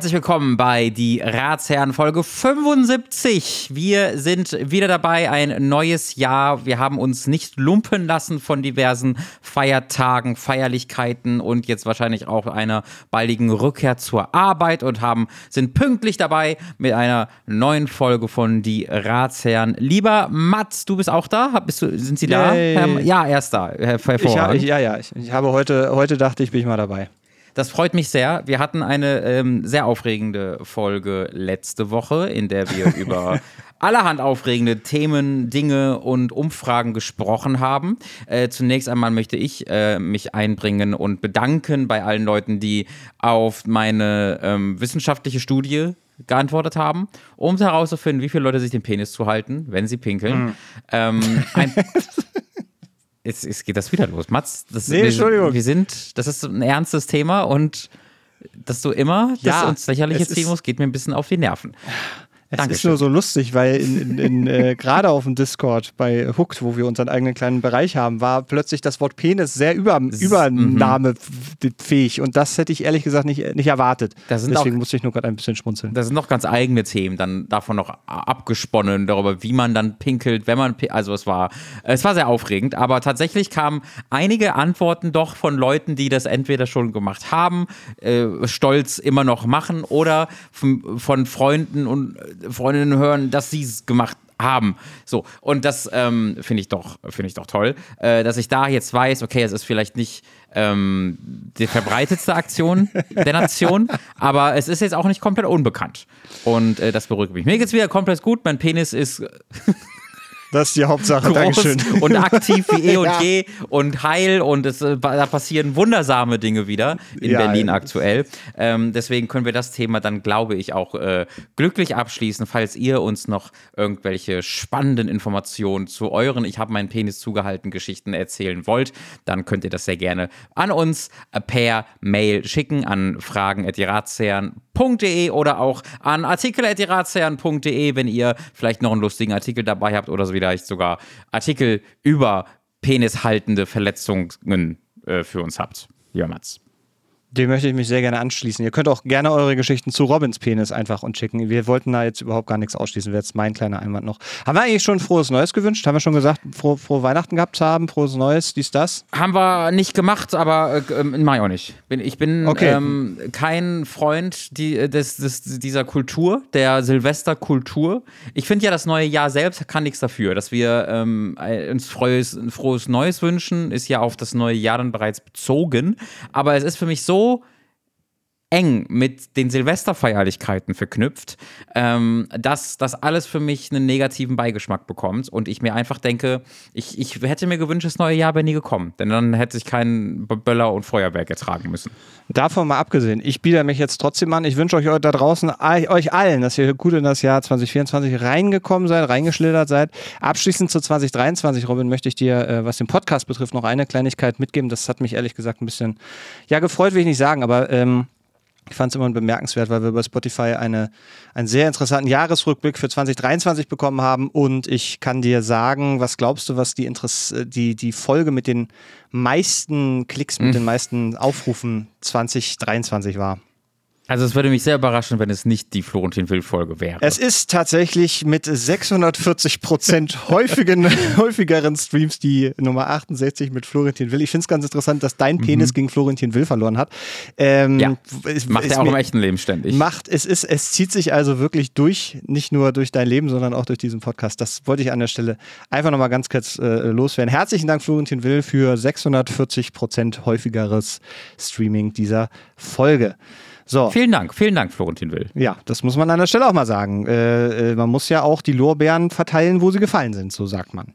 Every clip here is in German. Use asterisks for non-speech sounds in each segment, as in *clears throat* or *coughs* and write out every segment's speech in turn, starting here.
herzlich willkommen bei die Ratsherren Folge 75. Wir sind wieder dabei, ein neues Jahr. Wir haben uns nicht lumpen lassen von diversen Feiertagen, Feierlichkeiten und jetzt wahrscheinlich auch einer baldigen Rückkehr zur Arbeit und haben sind pünktlich dabei mit einer neuen Folge von die Ratsherren. Lieber Mats, du bist auch da? Bist du, sind Sie da? Yay. Ja, er ist da. Ich, ich, ja, ja. Ich, ich habe heute, heute dachte ich, bin ich mal dabei. Das freut mich sehr. Wir hatten eine ähm, sehr aufregende Folge letzte Woche, in der wir *laughs* über allerhand aufregende Themen, Dinge und Umfragen gesprochen haben. Äh, zunächst einmal möchte ich äh, mich einbringen und bedanken bei allen Leuten, die auf meine ähm, wissenschaftliche Studie geantwortet haben, um herauszufinden, wie viele Leute sich den Penis zuhalten, wenn sie pinkeln. Mhm. Ähm, ein *laughs* Jetzt, jetzt geht das wieder los. Mats, das, Nee, Entschuldigung. wir, wir sind, das ist ein ernstes Thema und dass du immer das Ja, uns lächerliche es ziehen musst, geht mir ein bisschen auf die Nerven. Es Dankeschön. ist nur so lustig, weil in, in, in, äh, *laughs* gerade auf dem Discord bei Hooked, wo wir unseren eigenen kleinen Bereich haben, war plötzlich das Wort Penis sehr über, übernahmefähig und das hätte ich ehrlich gesagt nicht, nicht erwartet. Deswegen auch- musste ich nur gerade ein bisschen schmunzeln. Da sind noch ganz eigene Themen dann davon noch abgesponnen, darüber, wie man dann pinkelt, wenn man, also es war, es war sehr aufregend, aber tatsächlich kamen einige Antworten doch von Leuten, die das entweder schon gemacht haben, äh, stolz immer noch machen oder von, von Freunden und Freundinnen hören, dass sie es gemacht haben. So, und das ähm, finde ich doch, finde ich doch toll, äh, dass ich da jetzt weiß, okay, es ist vielleicht nicht ähm, die verbreitetste Aktion *laughs* der Nation, aber es ist jetzt auch nicht komplett unbekannt. Und äh, das beruhigt mich. Mir geht's wieder komplett gut. Mein Penis ist Das ist die Hauptsache. groß Dankeschön. und aktiv wie eh und Ja. *laughs* je und heil und es, äh, da passieren wundersame Dinge wieder in Ja, Berlin ja. aktuell. Ähm, deswegen können wir das Thema dann, glaube ich, auch äh, glücklich abschließen. Falls ihr uns noch irgendwelche spannenden Informationen zu euren Ich habe meinen Penis zugehalten Geschichten erzählen wollt, dann könnt ihr das sehr gerne an uns per Mail schicken an fragen.diratsherren.de oder auch an artikel.diratsherren.de, wenn ihr vielleicht noch einen lustigen Artikel dabei habt oder so vielleicht sogar Artikel über penishaltende Verletzungen äh, für uns habt. Ja, Mats. Dem möchte ich mich sehr gerne anschließen. Ihr könnt auch gerne eure Geschichten zu Robins Penis einfach uns schicken. Wir wollten da jetzt überhaupt gar nichts ausschließen. Wäre jetzt mein kleiner Einwand noch. Haben wir eigentlich schon frohes Neues gewünscht? Haben wir schon gesagt, frohe, frohe Weihnachten gehabt zu haben? Frohes Neues, dies, das? Haben wir nicht gemacht, aber äh, ähm, mach ich auch nicht. Bin, ich bin Okay. ähm, kein Freund die, äh, des, des, dieser Kultur, der Silvesterkultur. Ich finde ja, das neue Jahr selbst kann nichts dafür. Dass wir ähm, ein- uns frohes, frohes Neues wünschen, ist ja auf das neue Jahr dann bereits bezogen. Aber es ist für mich so so eng mit den Silvesterfeierlichkeiten verknüpft, ähm, dass das alles für mich einen negativen Beigeschmack bekommt und ich mir einfach denke, ich, ich hätte mir gewünscht, das neue Jahr wäre nie gekommen, denn dann hätte ich keinen Böller und Feuerwerk ertragen müssen. Davon mal abgesehen, ich biete mich jetzt trotzdem an. Ich wünsche euch da draußen, euch allen, dass ihr gut in das Jahr 2024 reingekommen seid, reingeschlittert seid. Abschließend zu 2023, Robin, möchte ich dir, äh, was den Podcast betrifft, noch eine Kleinigkeit mitgeben. Das hat mich ehrlich gesagt ein bisschen, ja, gefreut will ich nicht sagen, aber ähm, ich fand es immer bemerkenswert, weil wir über Spotify eine, einen sehr interessanten Jahresrückblick für 2023 bekommen haben. Und ich kann dir sagen, was glaubst du, was die, Interess die, die Folge mit den meisten Klicks, mit den meisten Aufrufen 2023 war? Also es würde mich sehr überraschen, wenn es nicht die Florentin Will-Folge wäre. Es ist tatsächlich mit 640 Prozent *laughs* häufigen, häufigeren Streams die Nummer 68 mit Florentin Will. Ich finde es ganz interessant, dass dein Penis gegen Florentin Will verloren hat. Ähm, Ja. es- Macht er auch im echten Leben ständig. Macht, es ist, es zieht sich also wirklich durch, nicht nur durch dein Leben, sondern auch durch diesen Podcast. Das wollte ich an der Stelle einfach nochmal ganz kurz äh, loswerden. Herzlichen Dank, Florentin Will, für 640 Prozent häufigeres Streaming dieser Folge. So. Vielen Dank, vielen Dank, Florentin Will. Ja, das muss man an der Stelle auch mal sagen. Äh, äh, man muss ja auch die Lorbeeren verteilen, wo sie gefallen sind, so sagt man.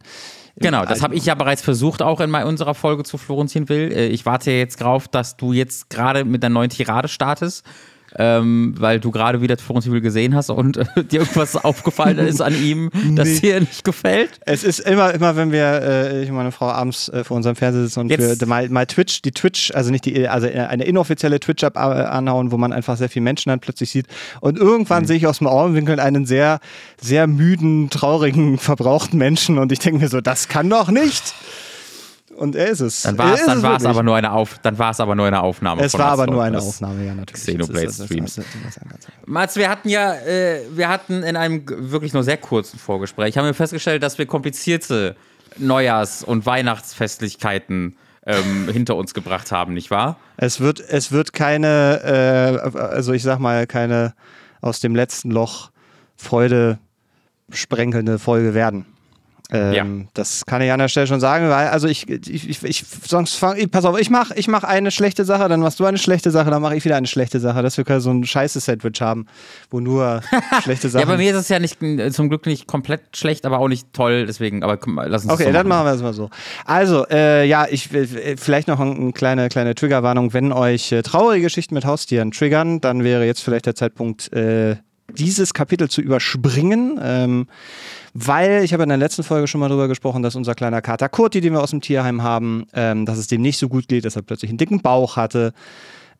Genau, das habe ich ja bereits versucht, auch in unserer Folge zu Florentin Will. Äh, Ich warte jetzt drauf, dass du jetzt gerade mit einer neuen Tirade startest, ähm, weil du gerade wieder Florentin Will gesehen hast und äh, *laughs* dir irgendwas aufgefallen ist an ihm, das Nee. dir nicht gefällt. Es ist immer, immer, wenn wir, äh, ich und meine Frau abends äh, vor unserem Fernseher sitzen und Jetzt- für mal, mal Twitch, die Twitch, also nicht die, also eine inoffizielle Twitch-App äh, anhauen, wo man einfach sehr viele Menschen dann plötzlich sieht. Und irgendwann Mhm. sehe ich aus dem Augenwinkel einen sehr, sehr müden, traurigen, *laughs* verbrauchten Menschen und ich denke mir so, das kann doch nicht. Und er ist es. Dann war es dann war's wirklich. aber nur eine Auf dann war es aber nur eine Aufnahme. Es von war aber nur eine. Aufnahme, ja, natürlich. Xenoblade Streams. Mats, wir hatten ja, äh, wir hatten in einem wirklich nur sehr kurzen Vorgespräch, haben wir festgestellt, dass wir komplizierte Neujahrs- und Weihnachtsfestlichkeiten ähm, *laughs* hinter uns gebracht haben, nicht wahr? Es wird, es wird keine, äh, also ich sag mal, keine aus dem letzten Loch Freude sprenkelnde Folge werden. Ähm, Ja. Das kann ich an der Stelle schon sagen, weil, also ich, ich, ich, ich sonst fang, ich, pass auf, ich mach, ich mach eine schlechte Sache, dann machst du eine schlechte Sache, dann mache ich wieder eine schlechte Sache, dass wir so ein scheiße Sandwich haben, wo nur *laughs* schlechte Sachen. Ja, bei mir ist es ja nicht zum Glück nicht komplett schlecht, aber auch nicht toll, deswegen, aber komm, lass uns Okay, so dann machen wir es mal so. Also, äh, ja, ich will äh, vielleicht noch eine kleine, kleine Triggerwarnung. Wenn euch äh, traurige Geschichten mit Haustieren triggern, dann wäre jetzt vielleicht der Zeitpunkt, äh, dieses Kapitel zu überspringen. Ähm, weil ich habe in der letzten Folge schon mal drüber gesprochen, dass unser kleiner Kater Kurti, den wir aus dem Tierheim haben, ähm, dass es dem nicht so gut geht, dass er plötzlich einen dicken Bauch hatte.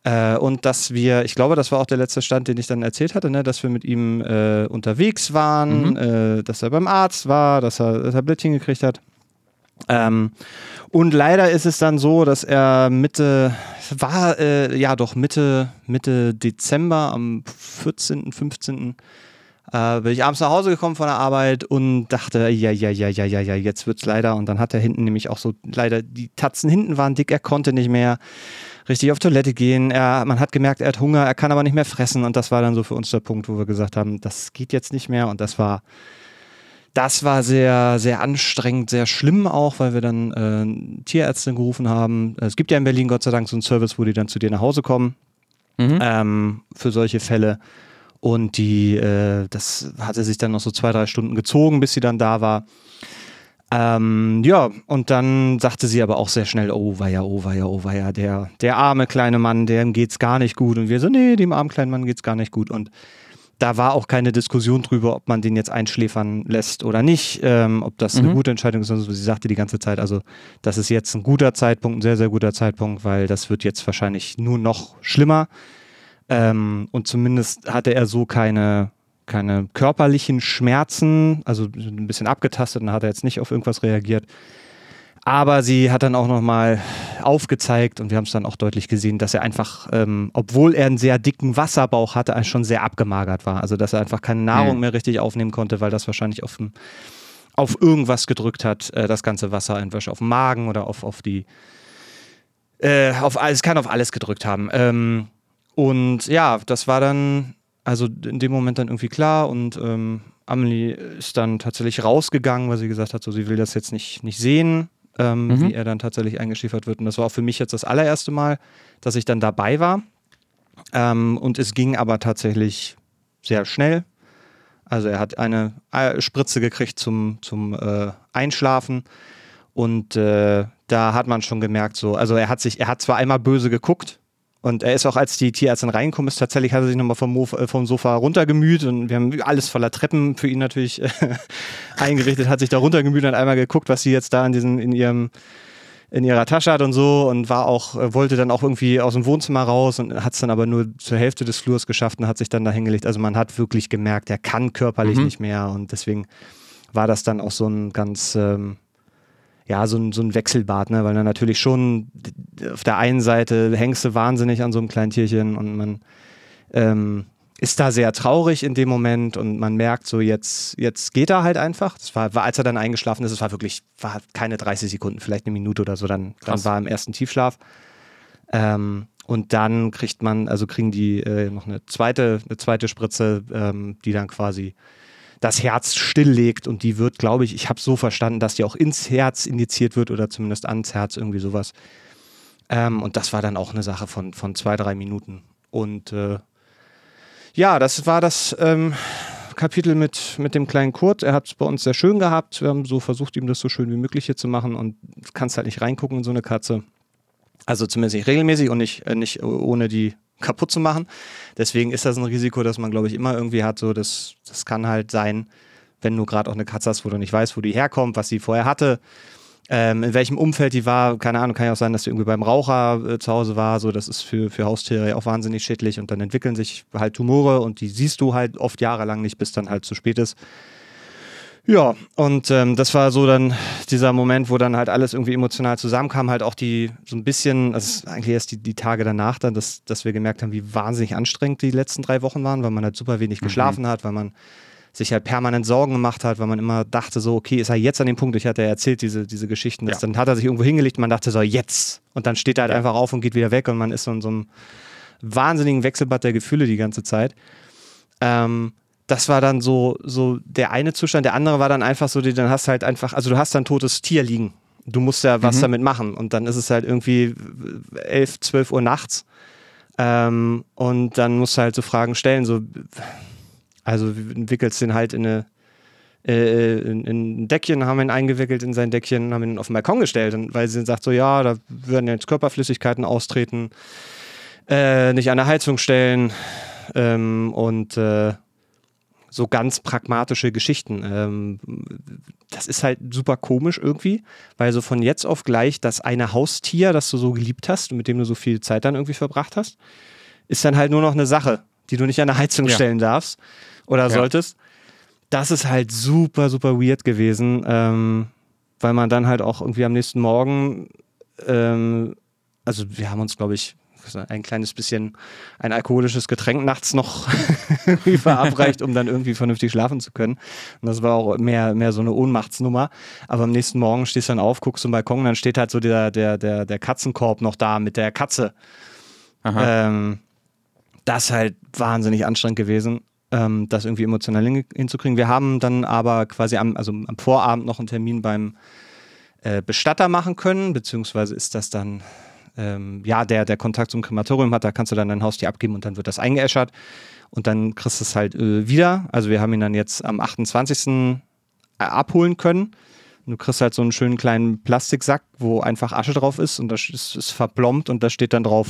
Äh, und dass wir, ich glaube, das war auch der letzte Stand, den ich dann erzählt hatte, ne, dass wir mit ihm äh, unterwegs waren, äh, dass er beim Arzt war, dass er Tablettchen gekriegt hat. Ähm, und leider ist es dann so, dass er Mitte, war äh, ja doch Mitte, Mitte Dezember, am 14., 15. Äh, bin ich abends nach Hause gekommen von der Arbeit und dachte, ja, ja, ja, ja, ja, ja, jetzt wird's leider. Und dann hat er hinten nämlich auch so, leider, die Tatzen hinten waren dick, er konnte nicht mehr richtig auf Toilette gehen. Er, man hat gemerkt, er hat Hunger, er kann aber nicht mehr fressen. Und das war dann so für uns der Punkt, wo wir gesagt haben, das geht jetzt nicht mehr. Und das war, das war sehr, sehr anstrengend, sehr schlimm auch, weil wir dann äh, Tierärztin gerufen haben. Es gibt ja in Berlin Gott sei Dank so einen Service, wo die dann zu dir nach Hause kommen Mhm. ähm, für solche Fälle. Und die, äh, das hatte sich dann noch so zwei, drei Stunden gezogen, bis sie dann da war. Ähm, ja, und dann sagte sie aber auch sehr schnell, oh weia, oh weia, oh weia, der, der arme kleine Mann, dem geht's gar nicht gut. Und wir so, nee, dem armen kleinen Mann geht's gar nicht gut. Und da war auch keine Diskussion drüber, ob man den jetzt einschläfern lässt oder nicht, ähm, ob das eine Mhm. gute Entscheidung ist. Also sie sagte die ganze Zeit, also das ist jetzt ein guter Zeitpunkt, ein sehr, sehr guter Zeitpunkt, weil das wird jetzt wahrscheinlich nur noch schlimmer. Ähm, und zumindest hatte er so keine, keine körperlichen Schmerzen, also ein bisschen abgetastet und hat er jetzt nicht auf irgendwas reagiert. Aber sie hat dann auch nochmal aufgezeigt und wir haben es dann auch deutlich gesehen, dass er einfach, ähm, obwohl er einen sehr dicken Wasserbauch hatte, schon sehr abgemagert war. Also dass er einfach keine Nahrung Hm. mehr richtig aufnehmen konnte, weil das wahrscheinlich auf, dem- auf irgendwas gedrückt hat, äh, das ganze Wasser, entweder auf den Magen oder auf, auf die, äh, auf alles, kann auf alles gedrückt haben. Ähm, und ja, das war dann, also in dem Moment dann irgendwie klar und ähm, Amelie ist dann tatsächlich rausgegangen, weil sie gesagt hat, so sie will das jetzt nicht, nicht sehen, ähm, Mhm. wie er dann tatsächlich eingeschläfert wird. Und das war auch für mich jetzt das allererste Mal, dass ich dann dabei war. Ähm, und es ging aber tatsächlich sehr schnell. Also er hat eine äh, Spritze gekriegt zum, zum äh, Einschlafen. Und äh, da hat man schon gemerkt, so, also er hat sich, er hat zwar einmal böse geguckt und er ist auch, als die Tierärztin reingekommen ist, tatsächlich hat er sich nochmal vom, äh, vom Sofa runtergemüht und wir haben alles voller Treppen für ihn natürlich äh, *laughs* eingerichtet, hat sich da runtergemüht und hat einmal geguckt, was sie jetzt da in diesem, in ihrem in ihrer Tasche hat und so und war auch, äh, wollte dann auch irgendwie aus dem Wohnzimmer raus und hat es dann aber nur zur Hälfte des Flurs geschafft und hat sich dann da hingelegt. Also man hat wirklich gemerkt, er kann körperlich Mhm. nicht mehr und deswegen war das dann auch so ein ganz, ähm, ja, so ein, so ein Wechselbad, ne? weil er natürlich schon auf der einen Seite hängst du wahnsinnig an so einem kleinen Tierchen und man ähm, ist da sehr traurig in dem Moment und man merkt so, jetzt, jetzt geht er halt einfach. Das war, war, als er dann eingeschlafen ist, es war wirklich, war keine 30 Sekunden, vielleicht eine Minute oder so, dann, dann war er im ersten Tiefschlaf. Ähm, und dann kriegt man, also kriegen die äh, noch eine zweite, eine zweite Spritze, ähm, die dann quasi das Herz stilllegt und die wird, glaube ich, ich habe so verstanden, dass die auch ins Herz injiziert wird oder zumindest ans Herz, irgendwie sowas. Ähm, und das war dann auch eine Sache von, von zwei, drei Minuten. Und äh, ja, das war das ähm, Kapitel mit, mit dem kleinen Kurt. Er hat es bei uns sehr schön gehabt. Wir haben so versucht, ihm das so schön wie möglich hier zu machen und kannst halt nicht reingucken in so eine Katze. Also zumindest nicht regelmäßig und nicht, äh, nicht ohne die kaputt zu machen. Deswegen ist das ein Risiko, das man, glaube ich, immer irgendwie hat. So, das, das kann halt sein, wenn du gerade auch eine Katze hast, wo du nicht weißt, wo die herkommt, was sie vorher hatte, ähm, in welchem Umfeld die war. Keine Ahnung, kann ja auch sein, dass die irgendwie beim Raucher äh, zu Hause war. So, das ist für, für Haustiere auch wahnsinnig schädlich und dann entwickeln sich halt Tumore und die siehst du halt oft jahrelang nicht, bis dann halt zu spät ist. Ja, und ähm, das war so dann dieser Moment, wo dann halt alles irgendwie emotional zusammenkam, halt auch die so ein bisschen, das ist eigentlich erst die, die Tage danach dann, dass, dass wir gemerkt haben, wie wahnsinnig anstrengend die letzten drei Wochen waren, weil man halt super wenig Mhm. geschlafen hat, weil man sich halt permanent Sorgen gemacht hat, weil man immer dachte so, okay, ist er jetzt an dem Punkt, ich hatte ja erzählt diese, diese Geschichten, dass Ja. dann hat er sich irgendwo hingelegt, man dachte so, jetzt. Und dann steht er halt einfach auf und geht wieder weg und man ist so in so einem wahnsinnigen Wechselbad der Gefühle die ganze Zeit. Ähm, das war dann so, so der eine Zustand. Der andere war dann einfach so, dann hast du halt einfach, also du hast dann ein totes Tier liegen. Du musst ja was damit machen. Und dann ist es halt irgendwie 11, 12 Uhr nachts. Ähm, und dann musst du halt so Fragen stellen, so, also wickelst den halt in eine, äh, in, in ein Deckchen, haben ihn eingewickelt in sein Deckchen, haben ihn auf den Balkon gestellt, und weil sie sagt so, ja, da würden jetzt Körperflüssigkeiten austreten, äh, nicht an der Heizung stellen ähm, und äh, so ganz pragmatische Geschichten. Ähm, das ist halt super komisch irgendwie, weil so von jetzt auf gleich das eine Haustier, das du so geliebt hast und mit dem du so viel Zeit dann irgendwie verbracht hast, ist dann halt nur noch eine Sache, die du nicht an der Heizung Ja. stellen darfst oder solltest. Das ist halt super, super weird gewesen, ähm, weil man dann halt auch irgendwie am nächsten Morgen, ähm, also wir haben uns, glaube ich, ein kleines bisschen ein alkoholisches Getränk nachts noch *laughs* verabreicht, um dann irgendwie vernünftig schlafen zu können. Und das war auch mehr, mehr so eine Ohnmachtsnummer. Aber am nächsten Morgen stehst du dann auf, guckst zum Balkon, dann steht halt so der, der, der, der Katzenkorb noch da mit der Katze. Ähm, das ist halt wahnsinnig anstrengend gewesen, ähm, das irgendwie emotional hin, hinzukriegen. Wir haben dann aber quasi am, also am Vorabend noch einen Termin beim äh, Bestatter machen können, beziehungsweise ist das dann, ähm, ja, der, der Kontakt zum Krematorium hat, da kannst du dann dein Haustier abgeben und dann wird das eingeäschert und dann kriegst du es halt äh, wieder. Also wir haben ihn dann jetzt am 28. äh, abholen können. Und Du kriegst halt so einen schönen kleinen Plastiksack, wo einfach Asche drauf ist und das ist, ist verplombt und da steht dann drauf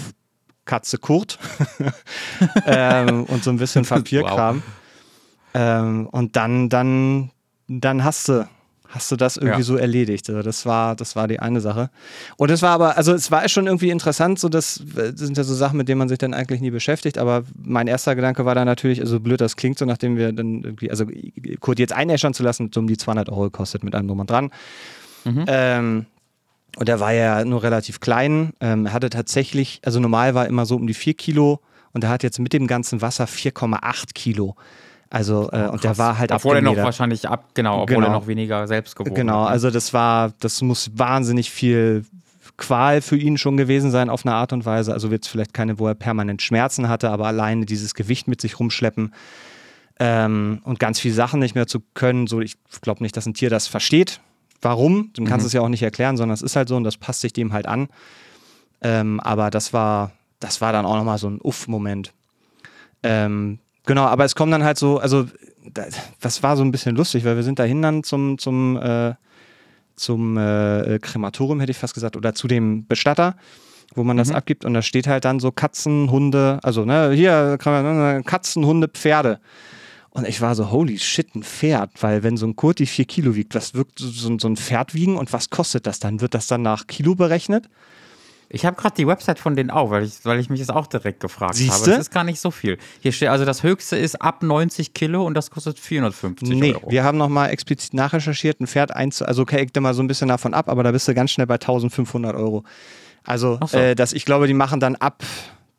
Katze Kurt *laughs* ähm, und so ein bisschen *laughs* Papierkram. Ähm, und dann, dann, dann hast du, hast du das irgendwie Ja. so erledigt. Also das war, das war die eine Sache. Und es war aber, also es war schon irgendwie interessant, so das, das sind ja so Sachen, mit denen man sich dann eigentlich nie beschäftigt. Aber mein erster Gedanke war dann natürlich, also blöd das klingt, so nachdem wir dann irgendwie, also Kurt jetzt einäschern zu lassen, so um die 200 Euro gekostet mit allem drum dran. Ähm, und er war ja nur relativ klein. Ähm, er hatte tatsächlich, also normal war immer so um die 4 Kilo und er hat jetzt mit dem ganzen Wasser 4,8 Kilo. Also, äh, und der war halt Obwohl er noch wahrscheinlich ab, genau, obwohl Genau. er noch weniger selbst gewogen Genau, hat. ne? also das war, das muss wahnsinnig viel Qual für ihn schon gewesen sein auf eine Art und Weise. Also jetzt vielleicht keine, wo er permanent Schmerzen hatte, aber alleine dieses Gewicht mit sich rumschleppen ähm, und ganz viele Sachen nicht mehr zu können. So, ich glaube nicht, dass ein Tier das versteht. Warum? Du kannst es ja auch nicht erklären, sondern es ist halt so und das passt sich dem halt an. Ähm, aber das war, das war dann auch nochmal so ein Uff-Moment. Ähm, genau, aber es kommen dann halt so, also da- das war so ein bisschen lustig, weil wir sind dahin dann zum, zum, äh, zum äh, Krematorium, hätte ich fast gesagt, oder zu dem Bestatter, wo man das abgibt und da steht halt dann so Katzen, Hunde, also ne, hier Katzen, Hunde, Pferde. Und ich war so, holy shit, ein Pferd, weil wenn so ein Kurti vier Kilo wiegt, was wirkt so, so ein Pferd wiegen und was kostet das dann? Wird das dann nach Kilo berechnet? Ich habe gerade die Website von denen auch, weil ich, weil ich mich das auch direkt gefragt Siehste? habe. Das ist gar nicht so viel. Hier steht, also das höchste ist ab 90 Kilo und das kostet 450 Nee, Euro. wir haben nochmal explizit nachrecherchiert, ein Pferd eins, also okay, ich mal so ein bisschen davon ab, aber da bist du ganz schnell bei 1500 Euro. Also, so. äh, das, ich glaube, die machen dann ab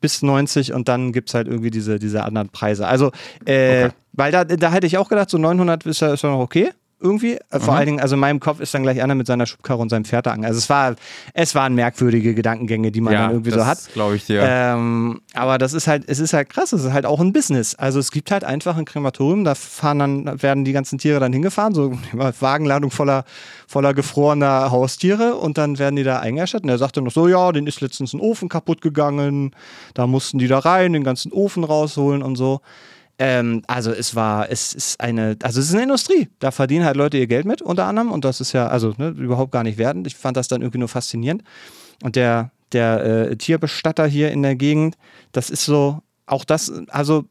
bis 90 und dann gibt es halt irgendwie diese, diese anderen Preise. Also, äh, Okay. weil da, da hätte ich auch gedacht, so 900 ist ja, ist ja noch okay. Irgendwie. Äh, Vor Mhm. allen Dingen, also in meinem Kopf ist dann gleich einer mit seiner Schubkarre und seinem Pferd da an. Also es war, es waren merkwürdige Gedankengänge, die man ja, dann irgendwie so hat. das glaube ich dir. Ähm, aber das ist halt, es ist halt krass, es ist halt auch ein Business. Also es gibt halt einfach ein Krematorium, da fahren dann, da werden die ganzen Tiere dann hingefahren, so eine *laughs* Wagenladung voller, voller gefrorener Haustiere und dann werden die da eingeäschert. Und er sagte noch so, ja, den ist letztens ein Ofen kaputt gegangen, da mussten die da rein, den ganzen Ofen rausholen und so. Ähm, also es war, es ist eine, also es ist eine Industrie. Da verdienen halt Leute ihr Geld mit, unter anderem. Und das ist ja, also ne, überhaupt gar nicht wertend. Ich fand das dann irgendwie nur faszinierend. Und der, der äh, Tierbestatter hier in der Gegend, das ist so, auch das, also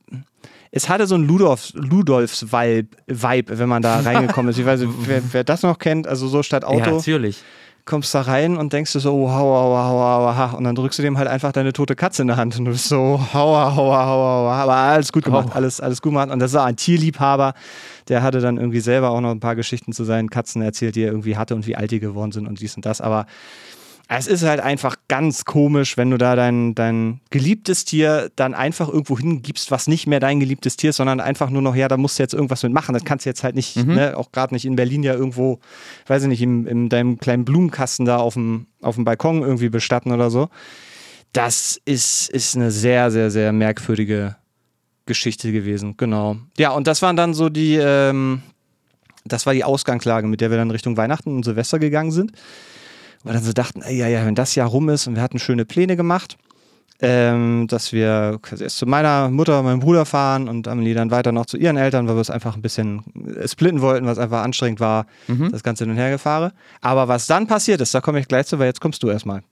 es hatte so ein Ludolfs, Ludolfs Vibe, Vibe, wenn man da *laughs* reingekommen ist. Ich weiß nicht, wer, wer das noch kennt, also so statt ja, Auto. natürlich. Kommst da rein und denkst du so, oh, hauer, hauer, hauer, hauer, und dann drückst du dem halt einfach deine tote Katze in der Hand und du bist so, hauer, hauer, hauer, hauer, aber alles gut gemacht, oh. alles, alles gut gemacht. Und das war ein Tierliebhaber, der hatte dann irgendwie selber auch noch ein paar Geschichten zu seinen Katzen erzählt, die er irgendwie hatte und wie alt die geworden sind und dies und das, aber es ist halt einfach ganz komisch, wenn du da dein, dein geliebtes Tier dann einfach irgendwo hingibst, was nicht mehr dein geliebtes Tier ist, sondern einfach nur noch, ja, da musst du jetzt irgendwas mit machen. Das kannst du jetzt halt nicht, mhm. ne, auch gerade nicht in Berlin ja irgendwo, weiß ich nicht, in, in deinem kleinen Blumenkasten da auf dem, auf dem Balkon irgendwie bestatten oder so. Das ist, ist eine sehr, sehr, sehr merkwürdige Geschichte gewesen, genau. Ja, und das waren dann so die, ähm, das war die Ausgangslage, mit der wir dann Richtung Weihnachten und Silvester gegangen sind wir dann so dachten, ja, ja, wenn das Jahr rum ist und wir hatten schöne Pläne gemacht, ähm, dass wir erst zu meiner Mutter, meinem Bruder fahren und Amelie dann weiter noch zu ihren Eltern, weil wir es einfach ein bisschen äh, splitten wollten, was einfach anstrengend war, mhm. das Ganze hin und her gefahren. Aber was dann passiert ist, da komme ich gleich zu, weil jetzt kommst du erstmal.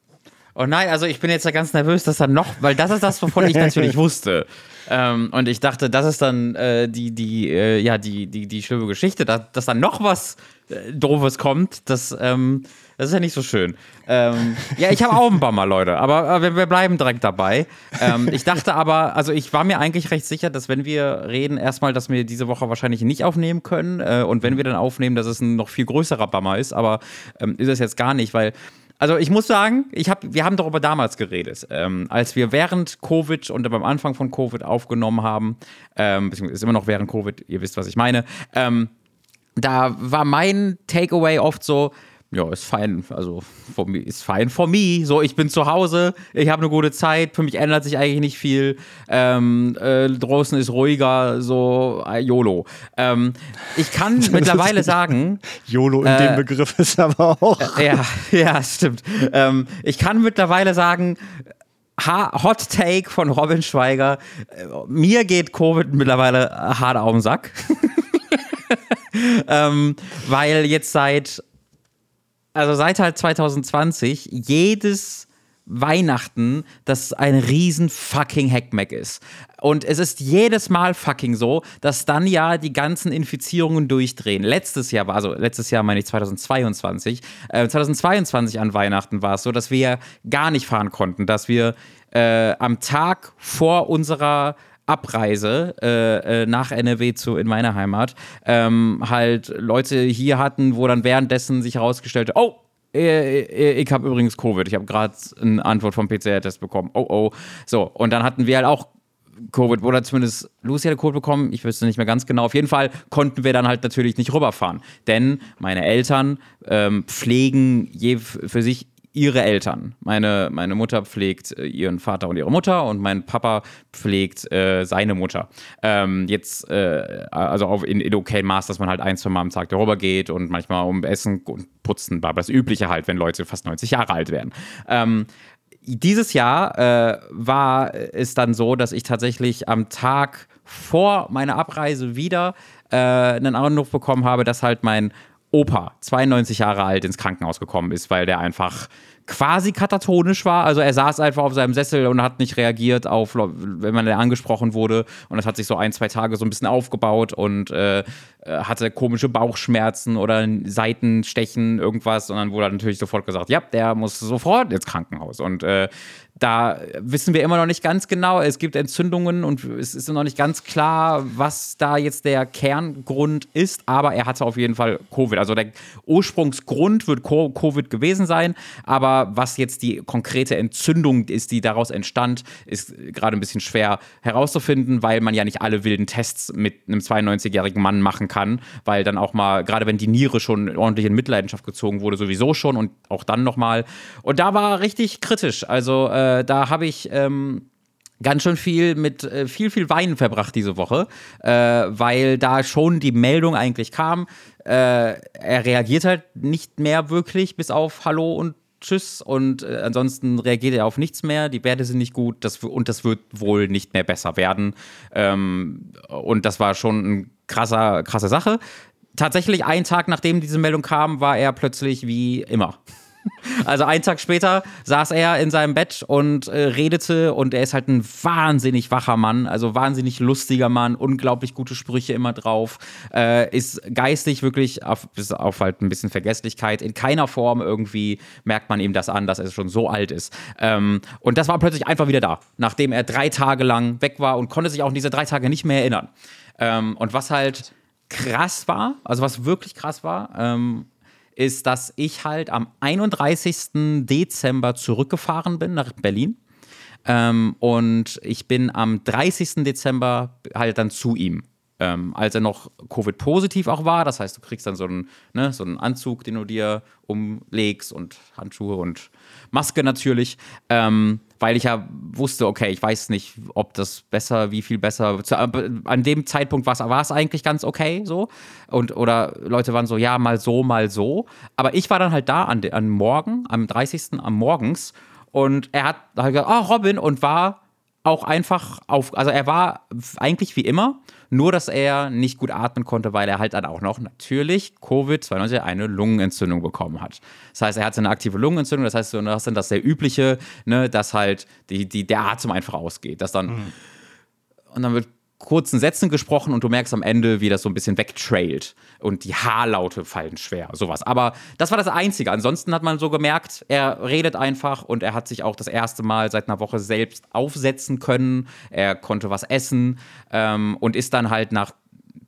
Oh nein, also ich bin jetzt ja ganz nervös, dass dann noch, weil das ist das, wovon ich natürlich *laughs* wusste. Ähm, und ich dachte, das ist dann äh, die, die, äh, ja, die, die, die schlimme Geschichte, dass, dass dann noch was äh, Doofes kommt. Das, ähm, das ist ja nicht so schön. Ähm, ja, ich habe auch einen Bummer, Leute, aber, aber wir bleiben direkt dabei. Ähm, ich dachte aber, also ich war mir eigentlich recht sicher, dass wenn wir reden, erstmal, dass wir diese Woche wahrscheinlich nicht aufnehmen können äh, und wenn wir dann aufnehmen, dass es ein noch viel größerer Bummer ist, aber ähm, ist es jetzt gar nicht, weil also ich muss sagen, ich hab, wir haben darüber damals geredet, ähm, als wir während Covid und beim Anfang von Covid aufgenommen haben, ähm, ist immer noch während Covid, ihr wisst, was ich meine. Ähm, da war mein Takeaway oft so, ja, ist fein. Also, me, ist fein for me. So, ich bin zu Hause, ich habe eine gute Zeit, für mich ändert sich eigentlich nicht viel. Ähm, äh, draußen ist ruhiger, so äh, YOLO. Ähm, ich kann *laughs* mittlerweile sagen. YOLO in äh, dem Begriff ist aber auch. *laughs* Ja, ja, stimmt. Ähm, ich kann mittlerweile sagen, Hot Take von Robin Schweiger. Äh, mir geht Covid mittlerweile hart auf den Sack. *laughs* ähm, weil jetzt seit also seit halt 2020 jedes Weihnachten, das ein riesen fucking Hackmack ist. Und es ist jedes Mal fucking so, dass dann ja die ganzen Infizierungen durchdrehen. Letztes Jahr war, also letztes Jahr meine ich 2022, äh, 2022 an Weihnachten war es so, dass wir gar nicht fahren konnten, dass wir äh, am Tag vor unserer Abreise äh, äh nach NRW zu in meiner Heimat ähm, halt Leute hier hatten, wo dann währenddessen sich herausgestellt, oh, äh, äh, ich habe übrigens Covid. Ich habe gerade eine Antwort vom PCR-Test bekommen. Oh, oh. So, und dann hatten wir halt auch Covid, oder zumindest Lucy hatte Covid bekommen, ich wüsste nicht mehr ganz genau. Auf jeden Fall konnten wir dann halt natürlich nicht rüberfahren, denn meine Eltern ähm, pflegen je für sich ihre Eltern. Meine, meine Mutter pflegt äh, ihren Vater und ihre Mutter und mein Papa pflegt äh, seine Mutter. Ähm, jetzt, äh, also auf, in, in okay Maß, dass man halt ein, zwei Mal am Tag darüber geht und manchmal um Essen und Putzen, war das Übliche halt, wenn Leute fast 90 Jahre alt werden. Ähm, dieses Jahr äh, war es dann so, dass ich tatsächlich am Tag vor meiner Abreise wieder äh, einen Anruf bekommen habe, dass halt mein Opa, 92 Jahre alt, ins Krankenhaus gekommen ist, weil der einfach quasi katatonisch war. Also er saß einfach auf seinem Sessel und hat nicht reagiert auf, wenn man angesprochen wurde. Und das hat sich so ein, zwei Tage so ein bisschen aufgebaut und äh, hatte komische Bauchschmerzen oder Seitenstechen, irgendwas. Und dann wurde natürlich sofort gesagt, ja, der muss sofort ins Krankenhaus. Und äh, da wissen wir immer noch nicht ganz genau. Es gibt Entzündungen und es ist noch nicht ganz klar, was da jetzt der Kerngrund ist. Aber er hatte auf jeden Fall Covid. Also der Ursprungsgrund wird Covid gewesen sein. Aber was jetzt die konkrete Entzündung ist, die daraus entstand, ist gerade ein bisschen schwer herauszufinden, weil man ja nicht alle wilden Tests mit einem 92-jährigen Mann machen kann. Weil dann auch mal, gerade wenn die Niere schon ordentlich in Mitleidenschaft gezogen wurde, sowieso schon und auch dann nochmal. Und da war richtig kritisch. Also, äh, äh, da habe ich ähm, ganz schön viel mit äh, viel, viel Wein verbracht diese Woche, äh, weil da schon die Meldung eigentlich kam. Äh, er reagiert halt nicht mehr wirklich, bis auf Hallo und Tschüss und äh, ansonsten reagiert er auf nichts mehr. Die Werte sind nicht gut das, und das wird wohl nicht mehr besser werden. Ähm, und das war schon eine krasser, krasse Sache. Tatsächlich einen Tag nachdem diese Meldung kam, war er plötzlich wie immer. *laughs* Also einen Tag später saß er in seinem Bett und äh, redete und er ist halt ein wahnsinnig wacher Mann, also wahnsinnig lustiger Mann, unglaublich gute Sprüche immer drauf, äh, ist geistig wirklich, auf, bis auf halt ein bisschen Vergesslichkeit, in keiner Form irgendwie merkt man ihm das an, dass er schon so alt ist. Ähm, und das war plötzlich einfach wieder da, nachdem er drei Tage lang weg war und konnte sich auch an diese drei Tage nicht mehr erinnern. Ähm, und was halt krass war, also was wirklich krass war, ähm, ist, dass ich halt am 31. Dezember zurückgefahren bin nach Berlin. Ähm, und ich bin am 30. Dezember halt dann zu ihm. Ähm, als er noch Covid-positiv auch war. Das heißt, du kriegst dann so einen, ne, so einen Anzug, den du dir umlegst und Handschuhe und Maske natürlich. Ähm, weil ich ja wusste, okay, ich weiß nicht, ob das besser, wie viel besser. An dem Zeitpunkt war es eigentlich ganz okay so. Und, oder Leute waren so, ja, mal so, mal so. Aber ich war dann halt da an, an Morgen, am 30. am Morgens. Und er hat halt gesagt, oh, Robin, und war auch einfach auf, also er war eigentlich wie immer, nur dass er nicht gut atmen konnte, weil er halt dann auch noch natürlich Covid-19 eine Lungenentzündung bekommen hat. Das heißt, er hatte eine aktive Lungenentzündung, das heißt, das ist dann das sehr übliche, ne, dass halt die, die, der Atem einfach ausgeht, dass dann mhm. und dann wird kurzen Sätzen gesprochen und du merkst am Ende, wie das so ein bisschen wegtrailt und die Haarlaute fallen schwer, sowas. Aber das war das Einzige. Ansonsten hat man so gemerkt, er redet einfach und er hat sich auch das erste Mal seit einer Woche selbst aufsetzen können. Er konnte was essen ähm, und ist dann halt nach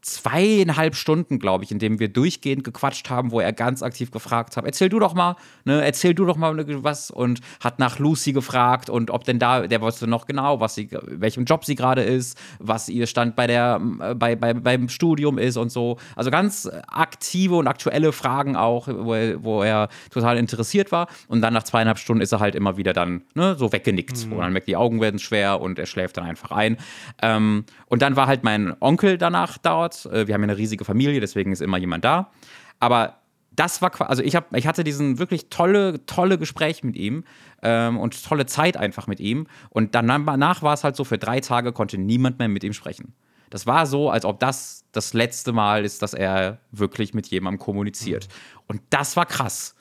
zweieinhalb Stunden, glaube ich, in dem wir durchgehend gequatscht haben, wo er ganz aktiv gefragt hat, erzähl du doch mal, ne, erzähl du doch mal was und hat nach Lucy gefragt und ob denn da, der wusste noch genau, was sie, welchem Job sie gerade ist, was ihr Stand bei der, äh, bei, bei, beim Studium ist und so. Also ganz aktive und aktuelle Fragen auch, wo er, wo er total interessiert war. Und dann nach zweieinhalb Stunden ist er halt immer wieder dann ne, so weggenickt. Mhm. Und dann merkt, die Augen werden schwer und er schläft dann einfach ein. Ähm, und dann war halt mein Onkel danach dort äh, wir haben ja eine riesige Familie, deswegen ist immer jemand da. Aber das war also ich habe ich hatte diesen wirklich tolle tolle Gespräch mit ihm ähm, und tolle Zeit einfach mit ihm und danach war es halt so für drei Tage konnte niemand mehr mit ihm sprechen. Das war so, als ob das das letzte Mal ist, dass er wirklich mit jemandem kommuniziert. Und das war krass,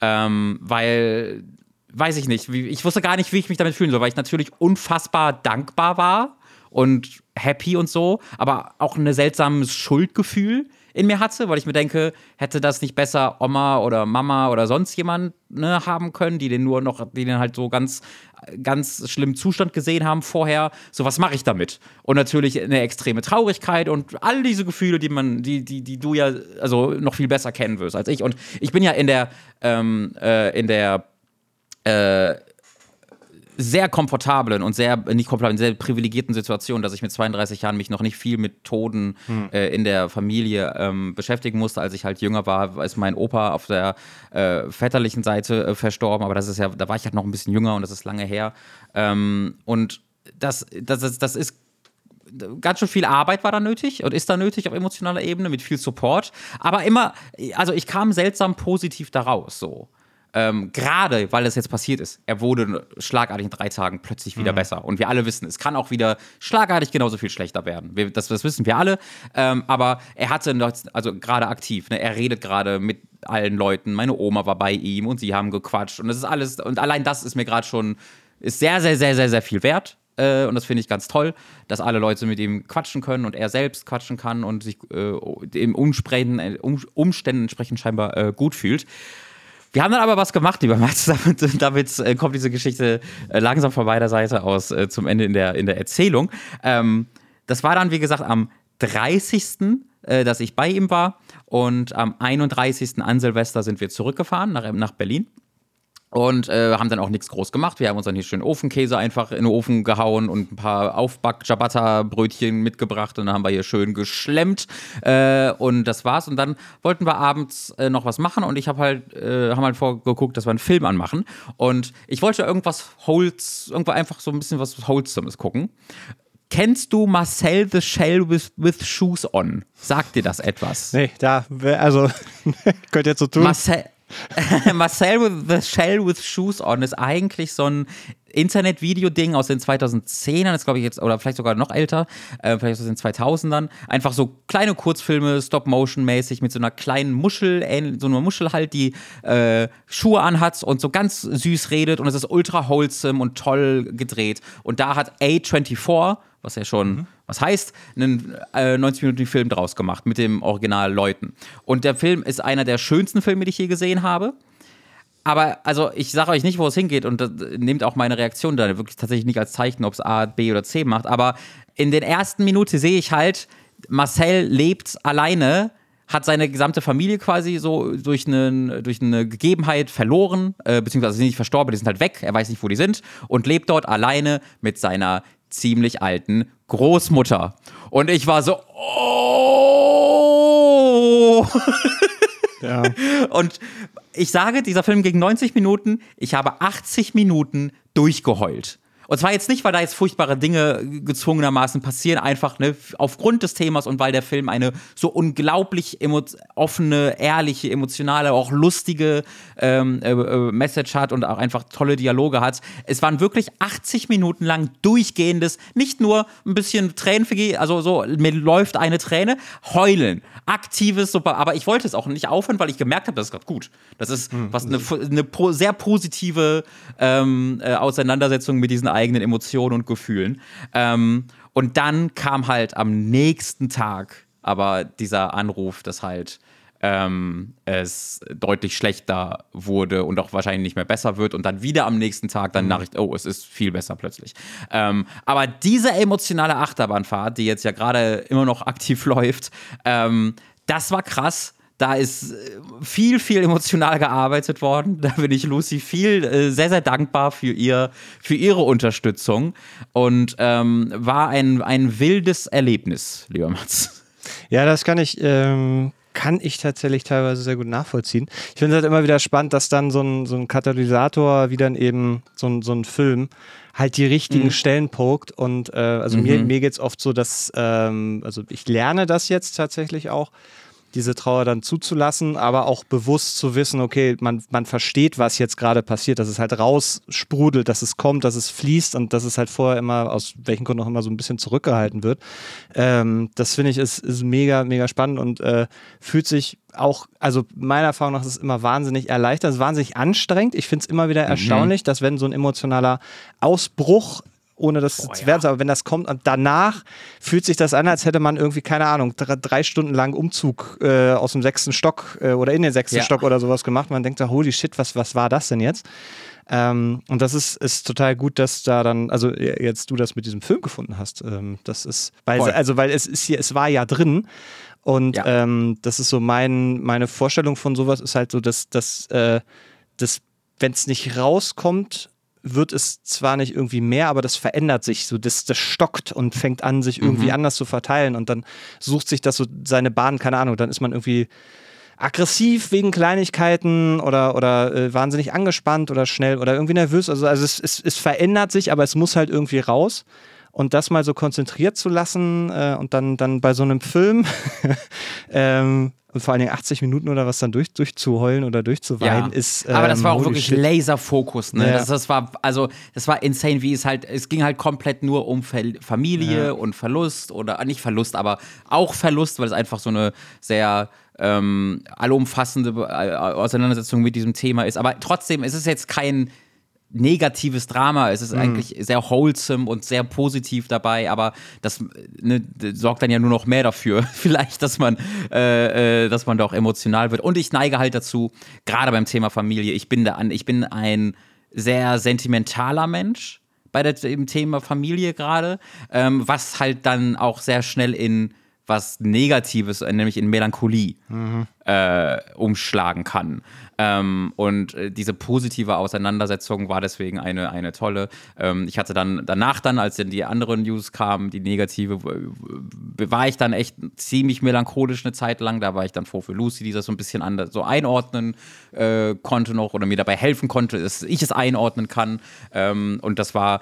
ähm, weil weiß ich nicht, ich wusste gar nicht, wie ich mich damit fühlen soll, weil ich natürlich unfassbar dankbar war und happy und so, aber auch ein seltsames Schuldgefühl in mir hatte, weil ich mir denke, hätte das nicht besser Oma oder Mama oder sonst jemand ne, haben können, die den nur noch, die den halt so ganz, ganz schlimmen Zustand gesehen haben vorher. So, was mache ich damit? Und natürlich eine extreme Traurigkeit und all diese Gefühle, die man, die, die, die du ja also noch viel besser kennen wirst als ich. Und ich bin ja in der, ähm, äh, in der äh, sehr komfortablen und sehr, nicht komfortablen, sehr privilegierten Situation, dass ich mit 32 Jahren mich noch nicht viel mit Toten hm. äh, in der Familie ähm, beschäftigen musste. Als ich halt jünger war, ist mein Opa auf der äh, väterlichen Seite äh, verstorben, aber das ist ja, da war ich halt noch ein bisschen jünger und das ist lange her. Ähm, und das, das, ist, das ist ganz schön viel Arbeit war da nötig und ist da nötig auf emotionaler Ebene mit viel Support. Aber immer, also ich kam seltsam positiv daraus so. Ähm, Gerade weil das jetzt passiert ist, er wurde schlagartig in drei Tagen plötzlich wieder mhm. besser. Und wir alle wissen, es kann auch wieder schlagartig genauso viel schlechter werden. Wir, das, das, wissen wir alle. Ähm, aber er hatte, also gerade aktiv, ne, er redet gerade mit allen Leuten. Meine Oma war bei ihm und sie haben gequatscht. Und das ist alles, und allein das ist mir gerade schon, ist sehr, sehr, sehr, sehr, sehr viel wert. Äh, und das finde ich ganz toll, dass alle Leute mit ihm quatschen können und er selbst quatschen kann und sich äh, im Umständen, äh, Umständen entsprechend scheinbar äh, gut fühlt. Wir haben dann aber was gemacht, lieber Mats. *laughs* Damit, damit äh, kommt diese Geschichte äh, langsam von beider Seite aus äh, zum Ende in der, in der Erzählung. Ähm, das war dann, wie gesagt, am 30. Äh, dass ich bei ihm war. Und am 31. an Silvester sind wir zurückgefahren nach, nach Berlin und äh, haben dann auch nichts groß gemacht. Wir haben uns dann hier schön Ofenkäse einfach in den Ofen gehauen und ein paar Aufback-Ciabatta-Brötchen mitgebracht und dann haben wir hier schön geschlemmt äh, und das war's. Und dann wollten wir abends äh, noch was machen und ich habe halt, äh, haben halt vorgeguckt, dass wir einen Film anmachen und ich wollte irgendwas Holz, irgendwo einfach so ein bisschen was Wholesomes gucken. Kennst du Marcel the Shell with, with Shoes On? Sagt dir das etwas? Nee, da, also, *laughs* könnt ihr so tun. Marcel, *laughs* Marcel with the Shell with Shoes on ist eigentlich so ein Internet-Video-Ding aus den 2010ern, ist glaube ich jetzt, oder vielleicht sogar noch älter, äh, vielleicht aus den 2000ern. Einfach so kleine Kurzfilme, Stop-Motion-mäßig, mit so einer kleinen Muschel, so einer Muschel halt, die äh, Schuhe anhat und so ganz süß redet und es ist ultra wholesome und toll gedreht. Und da hat A24, was ja schon mhm. Was heißt, einen äh, 90 Minuten Film draus gemacht mit dem Original Leuten. Und der Film ist einer der schönsten Filme, die ich je gesehen habe. Aber also ich sage euch nicht, wo es hingeht und nehmt auch meine Reaktion da wirklich tatsächlich nicht als Zeichen, ob es A, B oder C macht. Aber in den ersten Minuten sehe ich halt, Marcel lebt alleine, hat seine gesamte Familie quasi so durch eine, durch eine Gegebenheit verloren, äh, beziehungsweise sind nicht verstorben, die sind halt weg, er weiß nicht, wo die sind und lebt dort alleine mit seiner ziemlich alten Großmutter. Und ich war so, oh! Ja. *laughs* Und ich sage, dieser Film ging 90 Minuten, ich habe 80 Minuten durchgeheult. Und zwar jetzt nicht, weil da jetzt furchtbare Dinge gezwungenermaßen passieren, einfach ne, aufgrund des Themas und weil der Film eine so unglaublich offene, ehrliche, emotionale, auch lustige ähm, äh, äh, Message hat und auch einfach tolle Dialoge hat. Es waren wirklich 80 Minuten lang durchgehendes, nicht nur ein bisschen Tränenvergehen, also so, mir läuft eine Träne, heulen, aktives, super, aber ich wollte es auch nicht aufhören, weil ich gemerkt habe, das ist gerade gut. Das ist hm. was eine, eine sehr positive ähm, äh, Auseinandersetzung mit diesen eigenen Emotionen und Gefühlen. Ähm, und dann kam halt am nächsten Tag aber dieser Anruf, dass halt ähm, es deutlich schlechter wurde und auch wahrscheinlich nicht mehr besser wird und dann wieder am nächsten Tag dann mhm. Nachricht, oh, es ist viel besser plötzlich. Ähm, aber diese emotionale Achterbahnfahrt, die jetzt ja gerade immer noch aktiv *laughs* läuft, ähm, das war krass da ist äh, viel, viel emotional gearbeitet worden. Da bin ich Lucy viel, äh, sehr, sehr dankbar für, ihr, für ihre Unterstützung und ähm, war ein, ein wildes Erlebnis, lieber Mats. Ja, das kann ich, ähm, kann ich tatsächlich teilweise sehr gut nachvollziehen. Ich finde es halt immer wieder spannend, dass dann so ein, so ein Katalysator, wie dann eben so ein, so ein Film, halt die richtigen mhm. Stellen pokt. Und äh, also mhm. mir, mir geht es oft so, dass, ähm, also ich lerne das jetzt tatsächlich auch, diese Trauer dann zuzulassen, aber auch bewusst zu wissen, okay, man, man versteht, was jetzt gerade passiert, dass es halt raussprudelt, dass es kommt, dass es fließt und dass es halt vorher immer, aus welchen Gründen auch immer, so ein bisschen zurückgehalten wird. Ähm, das finde ich ist, ist mega, mega spannend und äh, fühlt sich auch, also meiner Erfahrung nach ist es immer wahnsinnig erleichtert, es ist wahnsinnig anstrengend. Ich finde es immer wieder mhm. erstaunlich, dass wenn so ein emotionaler Ausbruch ohne das Boah, zu werden. Ja. Aber wenn das kommt und danach fühlt sich das an, als hätte man irgendwie, keine Ahnung, drei, drei Stunden lang Umzug äh, aus dem sechsten Stock äh, oder in den sechsten ja. Stock oder sowas gemacht. Man denkt so, holy shit, was, was war das denn jetzt? Ähm, und das ist, ist total gut, dass da dann, also jetzt du das mit diesem Film gefunden hast. Ähm, das ist, weil, also weil es ist hier, es war ja drin. Und ja. ähm, das ist so mein, meine Vorstellung von sowas, ist halt so, dass, dass, äh, dass wenn es nicht rauskommt, wird es zwar nicht irgendwie mehr, aber das verändert sich so, das, das stockt und fängt an, sich irgendwie mhm. anders zu verteilen und dann sucht sich das so seine Bahn, keine Ahnung, dann ist man irgendwie aggressiv wegen Kleinigkeiten oder, oder äh, wahnsinnig angespannt oder schnell oder irgendwie nervös. Also, also es, es, es verändert sich, aber es muss halt irgendwie raus. Und das mal so konzentriert zu lassen äh, und dann, dann bei so einem Film *laughs* ähm, und vor allen Dingen 80 Minuten oder was dann durch, durchzuheulen oder durchzuweinen ja. ist. Ähm, Aber das war auch wirklich Laserfokus, ne? Ja. Das, das, war, also, das war insane, wie es halt, es ging halt komplett nur um Familie ja. und Verlust oder nicht Verlust, aber auch Verlust, weil es einfach so eine sehr ähm, allumfassende äh, Auseinandersetzung mit diesem Thema ist. Aber trotzdem ist es jetzt kein negatives Drama. Es ist mhm. eigentlich sehr wholesome und sehr positiv dabei, aber das ne, sorgt dann ja nur noch mehr dafür, *laughs* vielleicht, dass man, äh, äh, dass man da auch emotional wird. Und ich neige halt dazu, gerade beim Thema Familie, ich bin da an, ich bin ein sehr sentimentaler Mensch bei dem Thema Familie gerade, ähm, was halt dann auch sehr schnell in was Negatives, nämlich in Melancholie mhm. äh, umschlagen kann. Ähm, und äh, diese positive Auseinandersetzung war deswegen eine, eine tolle. Ähm, ich hatte dann danach dann, als dann die anderen News kamen, die negative, war ich dann echt ziemlich melancholisch eine Zeit lang. Da war ich dann froh für Lucy, die das so ein bisschen anders so einordnen äh, konnte noch oder mir dabei helfen konnte, dass ich es einordnen kann. Ähm, und das war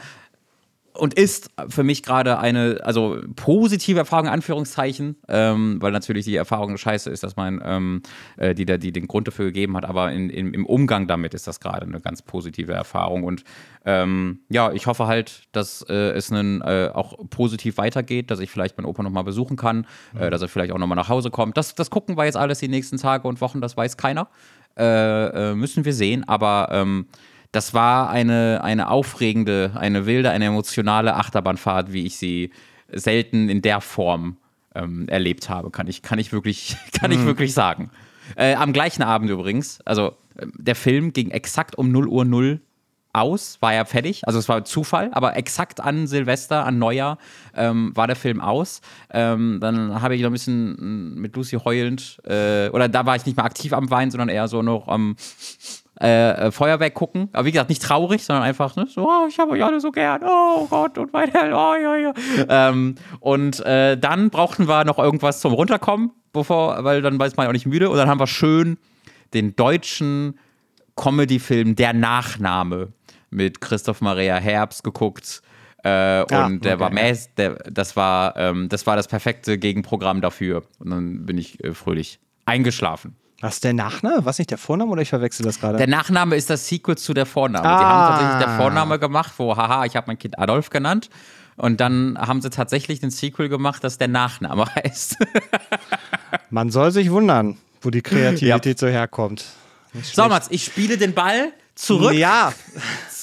und ist für mich gerade eine, also positive Erfahrung, in Anführungszeichen, ähm, weil natürlich die Erfahrung scheiße ist, dass man, ähm, äh, die, die den Grund dafür gegeben hat, aber in, in, im Umgang damit ist das gerade eine ganz positive Erfahrung und ähm, ja, ich hoffe halt, dass äh, es einen, äh, auch positiv weitergeht, dass ich vielleicht meinen Opa nochmal besuchen kann, mhm. äh, dass er vielleicht auch nochmal nach Hause kommt. Das, das gucken wir jetzt alles die nächsten Tage und Wochen, das weiß keiner. Äh, äh, müssen wir sehen, aber ähm, das war eine, eine aufregende, eine wilde, eine emotionale Achterbahnfahrt, wie ich sie selten in der Form ähm, erlebt habe, kann ich, kann ich wirklich, *laughs* kann mhm. ich wirklich sagen. Äh, am gleichen Abend übrigens, also äh, der Film ging exakt um 0 Uhr 0 aus, war ja fertig, also es war Zufall, aber exakt an Silvester, an Neujahr ähm, war der Film aus. Ähm, dann habe ich noch ein bisschen mit Lucy heulend, äh, oder da war ich nicht mehr aktiv am Weinen, sondern eher so noch am äh, äh, Feuerwerk gucken. Aber wie gesagt, nicht traurig, sondern einfach ne, so, oh, ich habe euch alle so gern, oh Gott, und weiter, oh ja, ja. Ähm, und äh, dann brauchten wir noch irgendwas zum Runterkommen, bevor, weil dann weiß man ja auch nicht müde. Und dann haben wir schön den deutschen Comedy-Film Der Nachname mit Christoph Maria Herbst geguckt. Äh, ah, und der okay. war mäß, der, das war ähm, das war das perfekte Gegenprogramm dafür. Und dann bin ich äh, fröhlich eingeschlafen. Was ist der Nachname? Was nicht der Vorname oder ich verwechsel das gerade? Der Nachname ist das Sequel zu der Vorname. Ah. Die haben tatsächlich der Vorname gemacht, wo, haha, ich habe mein Kind Adolf genannt. Und dann haben sie tatsächlich den Sequel gemacht, das der Nachname *laughs* heißt. Man soll sich wundern, wo die Kreativität ja. so herkommt. So, Mats, ich spiele den Ball zurück. Ja. *laughs*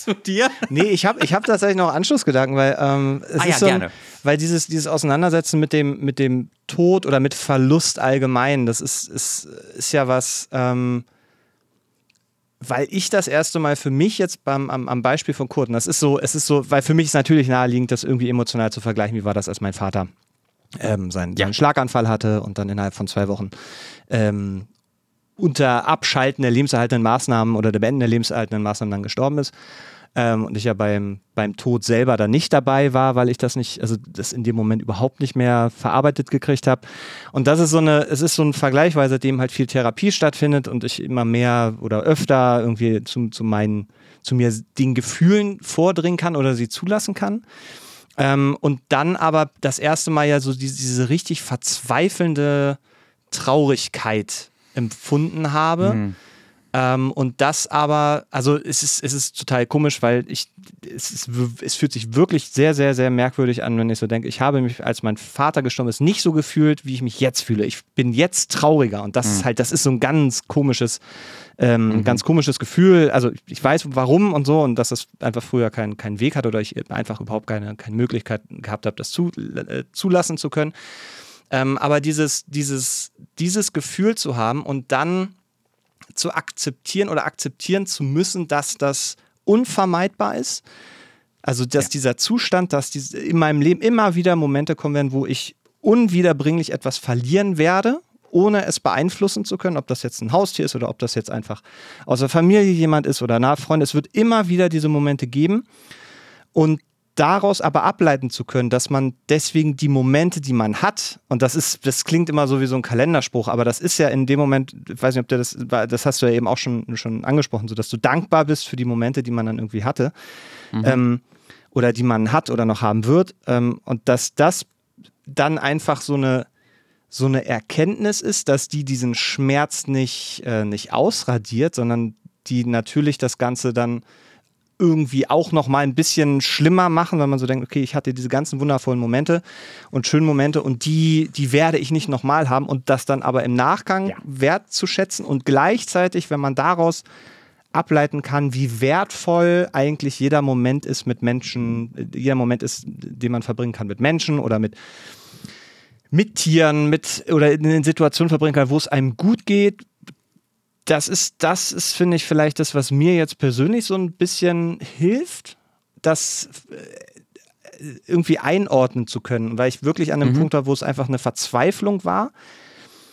zu dir. Nee, ich habe ich hab tatsächlich noch Anschlussgedanken, weil ähm, es ah, ist ja, so, gerne. weil dieses, dieses Auseinandersetzen mit dem, mit dem Tod oder mit Verlust allgemein, das ist, ist, ist ja was, ähm, weil ich das erste Mal für mich jetzt beim, am, am Beispiel von Kurt, und das ist so, es ist so, weil für mich ist natürlich naheliegend, das irgendwie emotional zu vergleichen, wie war das, als mein Vater ähm, seinen, ja. seinen Schlaganfall hatte und dann innerhalb von zwei Wochen ähm, unter Abschalten der lebenserhaltenden Maßnahmen oder der Beenden der lebenserhaltenden Maßnahmen dann gestorben ist ähm, und ich ja beim, beim Tod selber dann nicht dabei war, weil ich das nicht, also das in dem Moment überhaupt nicht mehr verarbeitet gekriegt habe. Und das ist so eine, es ist so ein Vergleich, weil seitdem halt viel Therapie stattfindet und ich immer mehr oder öfter irgendwie zu, zu meinen, zu mir den Gefühlen vordringen kann oder sie zulassen kann. Ähm, und dann aber das erste Mal ja so diese, diese richtig verzweifelnde Traurigkeit empfunden habe. Mhm ähm, und das aber, also es ist, es ist total komisch, weil ich, es, ist, es fühlt sich wirklich sehr, sehr, sehr merkwürdig an, wenn ich so denke, ich habe mich, als mein Vater gestorben ist, nicht so gefühlt, wie ich mich jetzt fühle. Ich bin jetzt trauriger und das mhm. ist halt, das ist so ein ganz komisches, ähm, mhm. ganz komisches Gefühl. Also ich weiß warum und so und dass das einfach früher keinen kein Weg hat oder ich einfach überhaupt keine, keine Möglichkeit gehabt habe, das zu, äh, zulassen zu können. Ähm, aber dieses, dieses, dieses Gefühl zu haben und dann zu akzeptieren oder akzeptieren zu müssen, dass das unvermeidbar ist. Also, dass ja. dieser Zustand, dass diese, in meinem Leben immer wieder Momente kommen werden, wo ich unwiederbringlich etwas verlieren werde, ohne es beeinflussen zu können, ob das jetzt ein Haustier ist oder ob das jetzt einfach aus der Familie jemand ist oder nahe Freunde. Es wird immer wieder diese Momente geben. Und daraus aber ableiten zu können, dass man deswegen die Momente, die man hat, und das ist, das klingt immer so wie so ein Kalenderspruch, aber das ist ja in dem Moment, ich weiß nicht, ob du das, das hast du ja eben auch schon, schon angesprochen, so dass du dankbar bist für die Momente, die man dann irgendwie hatte, mhm. ähm, oder die man hat oder noch haben wird, ähm, und dass das dann einfach so eine, so eine Erkenntnis ist, dass die diesen Schmerz nicht, äh, nicht ausradiert, sondern die natürlich das Ganze dann irgendwie auch noch mal ein bisschen schlimmer machen, weil man so denkt, okay, ich hatte diese ganzen wundervollen Momente und schönen Momente und die, die werde ich nicht nochmal haben und das dann aber im Nachgang ja. wertzuschätzen und gleichzeitig, wenn man daraus ableiten kann, wie wertvoll eigentlich jeder Moment ist mit Menschen, jeder Moment ist, den man verbringen kann mit Menschen oder mit mit Tieren, mit oder in Situationen verbringen kann, wo es einem gut geht, das ist, das ist, finde ich, vielleicht das, was mir jetzt persönlich so ein bisschen hilft, das äh, irgendwie einordnen zu können, weil ich wirklich an einem mhm. Punkt war, wo es einfach eine Verzweiflung war.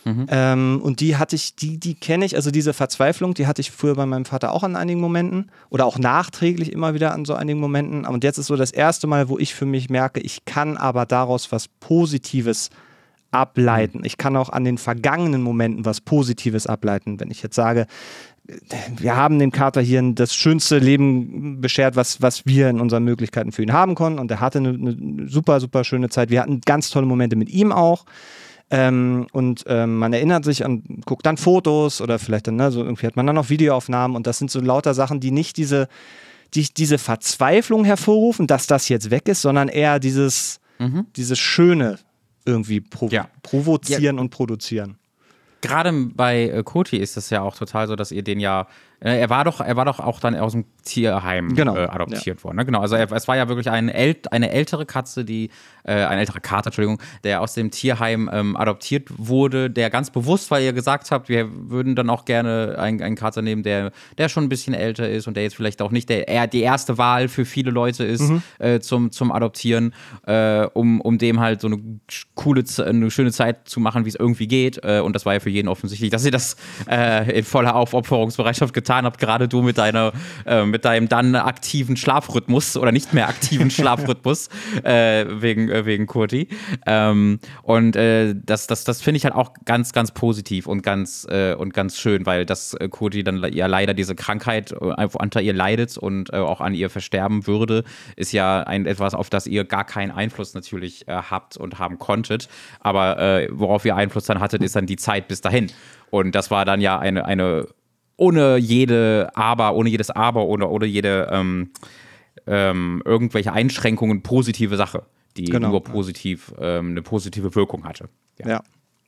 Mhm. Ähm, und die hatte ich, die, die kenne ich, also diese Verzweiflung, die hatte ich früher bei meinem Vater auch an einigen Momenten oder auch nachträglich immer wieder an so einigen Momenten. Und jetzt ist so das erste Mal, wo ich für mich merke, ich kann aber daraus was Positives ableiten. Ich kann auch an den vergangenen Momenten was Positives ableiten. Wenn ich jetzt sage, wir haben dem Kater hier das schönste Leben beschert, was, was wir in unseren Möglichkeiten für ihn haben konnten. Und er hatte eine, eine super, super schöne Zeit. Wir hatten ganz tolle Momente mit ihm auch. Ähm, und ähm, man erinnert sich an, guckt dann Fotos oder vielleicht dann, ne, so irgendwie hat man dann noch Videoaufnahmen und das sind so lauter Sachen, die nicht diese, die, diese Verzweiflung hervorrufen, dass das jetzt weg ist, sondern eher dieses, mhm. dieses Schöne irgendwie provo ja. provozieren ja. und produzieren. Gerade bei äh, Koti ist es ja auch total so, dass ihr den ja er war doch, er war doch auch dann aus dem Tierheim genau. äh, adoptiert ja. worden. Ne? Genau. Also er, es war ja wirklich ein äl eine ältere Katze, die, äh, ein älterer Kater, Entschuldigung, der aus dem Tierheim ähm, adoptiert wurde, der ganz bewusst, weil ihr gesagt habt, wir würden dann auch gerne einen, einen Kater nehmen, der, der schon ein bisschen älter ist und der jetzt vielleicht auch nicht der, er, die erste Wahl für viele Leute ist mhm. äh, zum, zum Adoptieren, äh, um, um dem halt so eine coole, eine schöne Zeit zu machen, wie es irgendwie geht. Äh, und das war ja für jeden offensichtlich, dass ihr das in voller Aufopferungsbereitschaft getan getan habt, gerade du mit deiner, äh, mit deinem dann aktiven Schlafrhythmus oder nicht mehr aktiven *laughs* Schlafrhythmus äh, wegen, äh, wegen Kurti. Ähm, und äh, das, das, das finde ich halt auch ganz, ganz positiv und ganz, äh, und ganz schön, weil das äh, Kurti dann ja leider diese Krankheit unter ihr leidet und auch an ihr versterben würde, ist ja ein etwas, auf das ihr gar keinen Einfluss natürlich habt und haben konntet. Aber worauf ihr Einfluss dann hattet, ist dann die Zeit bis dahin. Und das war dann ja eine, eine ohne jede Aber, ohne jedes Aber oder ohne jede ähm, ähm, irgendwelche Einschränkungen positive Sache, die genau. nur positiv ähm, eine positive Wirkung hatte. Ja. ja.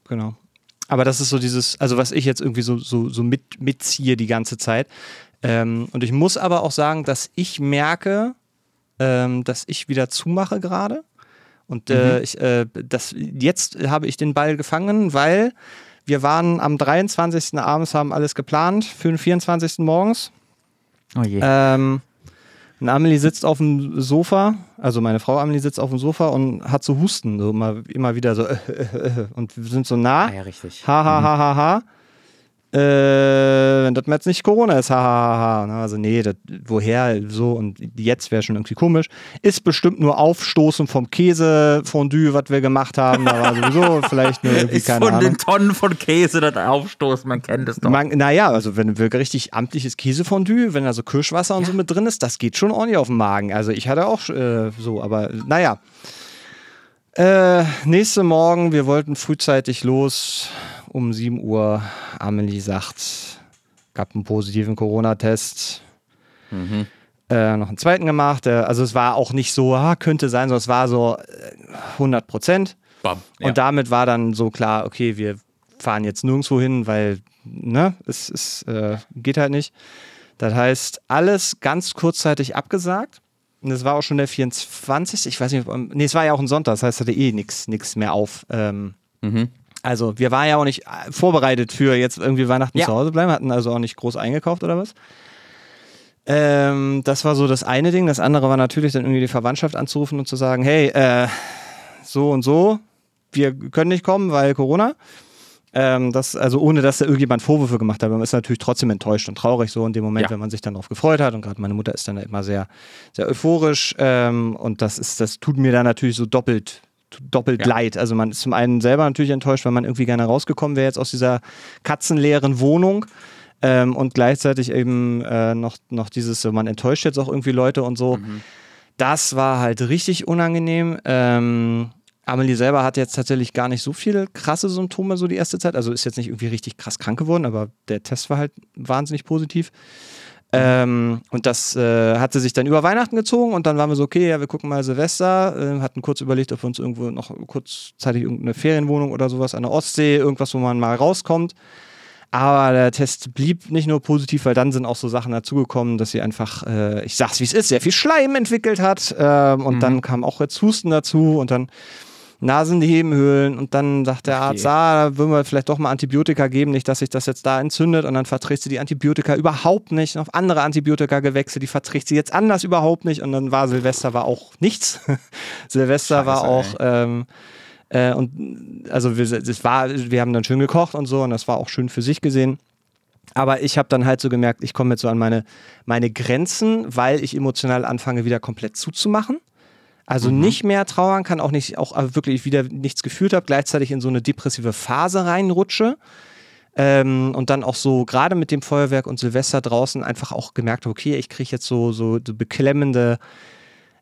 genau. Aber das ist so dieses, also was ich jetzt irgendwie so, so, so mit, mitziehe die ganze Zeit. Ähm, und ich muss aber auch sagen, dass ich merke, ähm, dass ich wieder zumache gerade. Und äh, mhm. ich, äh, das, jetzt habe ich den Ball gefangen, weil wir waren am 23. abends, haben alles geplant für den 24. morgens. Oh je. Ähm, und Amelie sitzt auf dem Sofa, also meine Frau Amelie sitzt auf dem Sofa und hat so Husten, so immer, immer wieder so, äh, äh, äh, und wir sind so nah. Ah ja, richtig. Ha, ha, ha, ha, ha äh, wenn das jetzt nicht Corona ist, hahaha. Ha, ha. Also nee, das, woher so und jetzt wäre schon irgendwie komisch. Ist bestimmt nur Aufstoßen vom Käsefondue, was wir gemacht haben. Da war sowieso *laughs* vielleicht nur irgendwie keine von Ahnung. den Tonnen von Käse das Aufstoßen, man kennt es doch. Man, naja, also wenn wir richtig amtliches Käsefondue, wenn da so Kirschwasser und ja. so mit drin ist, das geht schon ordentlich auf den Magen. Also ich hatte auch äh, so, aber naja. Äh, nächste Morgen, wir wollten frühzeitig los um 7 Uhr. Amelie sagt, gab einen positiven Corona-Test. Mhm. Äh, noch einen zweiten gemacht. Äh, also es war auch nicht so, ah, könnte sein, sondern es war so 100 äh, Prozent. Ja. Und damit war dann so klar, okay, wir fahren jetzt nirgendwo hin, weil ne, es, es äh, geht halt nicht. Das heißt, alles ganz kurzzeitig abgesagt. Und es war auch schon der 24. Ich weiß nicht, nee, es war ja auch ein Sonntag, das heißt, hatte eh nichts mehr auf. Ähm, mhm. Also, wir waren ja auch nicht äh, vorbereitet für jetzt irgendwie Weihnachten ja. zu Hause bleiben, hatten also auch nicht groß eingekauft oder was. Ähm, das war so das eine Ding. Das andere war natürlich dann irgendwie die Verwandtschaft anzurufen und zu sagen, hey, äh, so und so, wir können nicht kommen, weil Corona. Ähm, das, also ohne, dass da irgendjemand Vorwürfe gemacht hat. Man ist natürlich trotzdem enttäuscht und traurig so in dem Moment, ja. wenn man sich dann darauf gefreut hat. Und gerade meine Mutter ist dann immer sehr, sehr euphorisch. Ähm, und das ist, das tut mir dann natürlich so doppelt doppelt ja. leid. Also man ist zum einen selber natürlich enttäuscht, weil man irgendwie gerne rausgekommen wäre jetzt aus dieser katzenleeren Wohnung. Ähm, und gleichzeitig eben äh, noch, noch dieses, man enttäuscht jetzt auch irgendwie Leute und so. Mhm. Das war halt richtig unangenehm. Ähm, Amelie selber hat jetzt tatsächlich gar nicht so viele krasse Symptome so die erste Zeit. Also ist jetzt nicht irgendwie richtig krass krank geworden, aber der Test war halt wahnsinnig positiv. Ähm, und das äh, hat sie sich dann über Weihnachten gezogen und dann waren wir so, okay, ja, wir gucken mal Silvester, äh, hatten kurz überlegt, ob wir uns irgendwo noch kurzzeitig irgendeine Ferienwohnung oder sowas an der Ostsee, irgendwas, wo man mal rauskommt. Aber der Test blieb nicht nur positiv, weil dann sind auch so Sachen dazugekommen, dass sie einfach, äh, ich sag's wie es ist, sehr viel Schleim entwickelt hat. Ähm, und mhm. dann kam auch jetzt Husten dazu und dann Nasennebenhöhlen und dann sagt der Arzt, ah, da würden wir vielleicht doch mal Antibiotika geben, nicht, dass sich das jetzt da entzündet und dann verträgt sie die Antibiotika überhaupt nicht, auf andere Antibiotika gewechselt, die verträgt sie jetzt anders überhaupt nicht und dann war Silvester war auch nichts. *laughs* Silvester Scheiße, war auch ähm, äh, und also wir, es war, wir haben dann schön gekocht und so und das war auch schön für sich gesehen. Aber ich habe dann halt so gemerkt, ich komme jetzt so an meine, meine Grenzen, weil ich emotional anfange, wieder komplett zuzumachen. Also mhm. nicht mehr trauern kann, auch nicht, auch wirklich wieder nichts gefühlt habe, gleichzeitig in so eine depressive Phase reinrutsche. Ähm, und dann auch so, gerade mit dem Feuerwerk und Silvester draußen, einfach auch gemerkt, okay, ich kriege jetzt so, so, beklemmende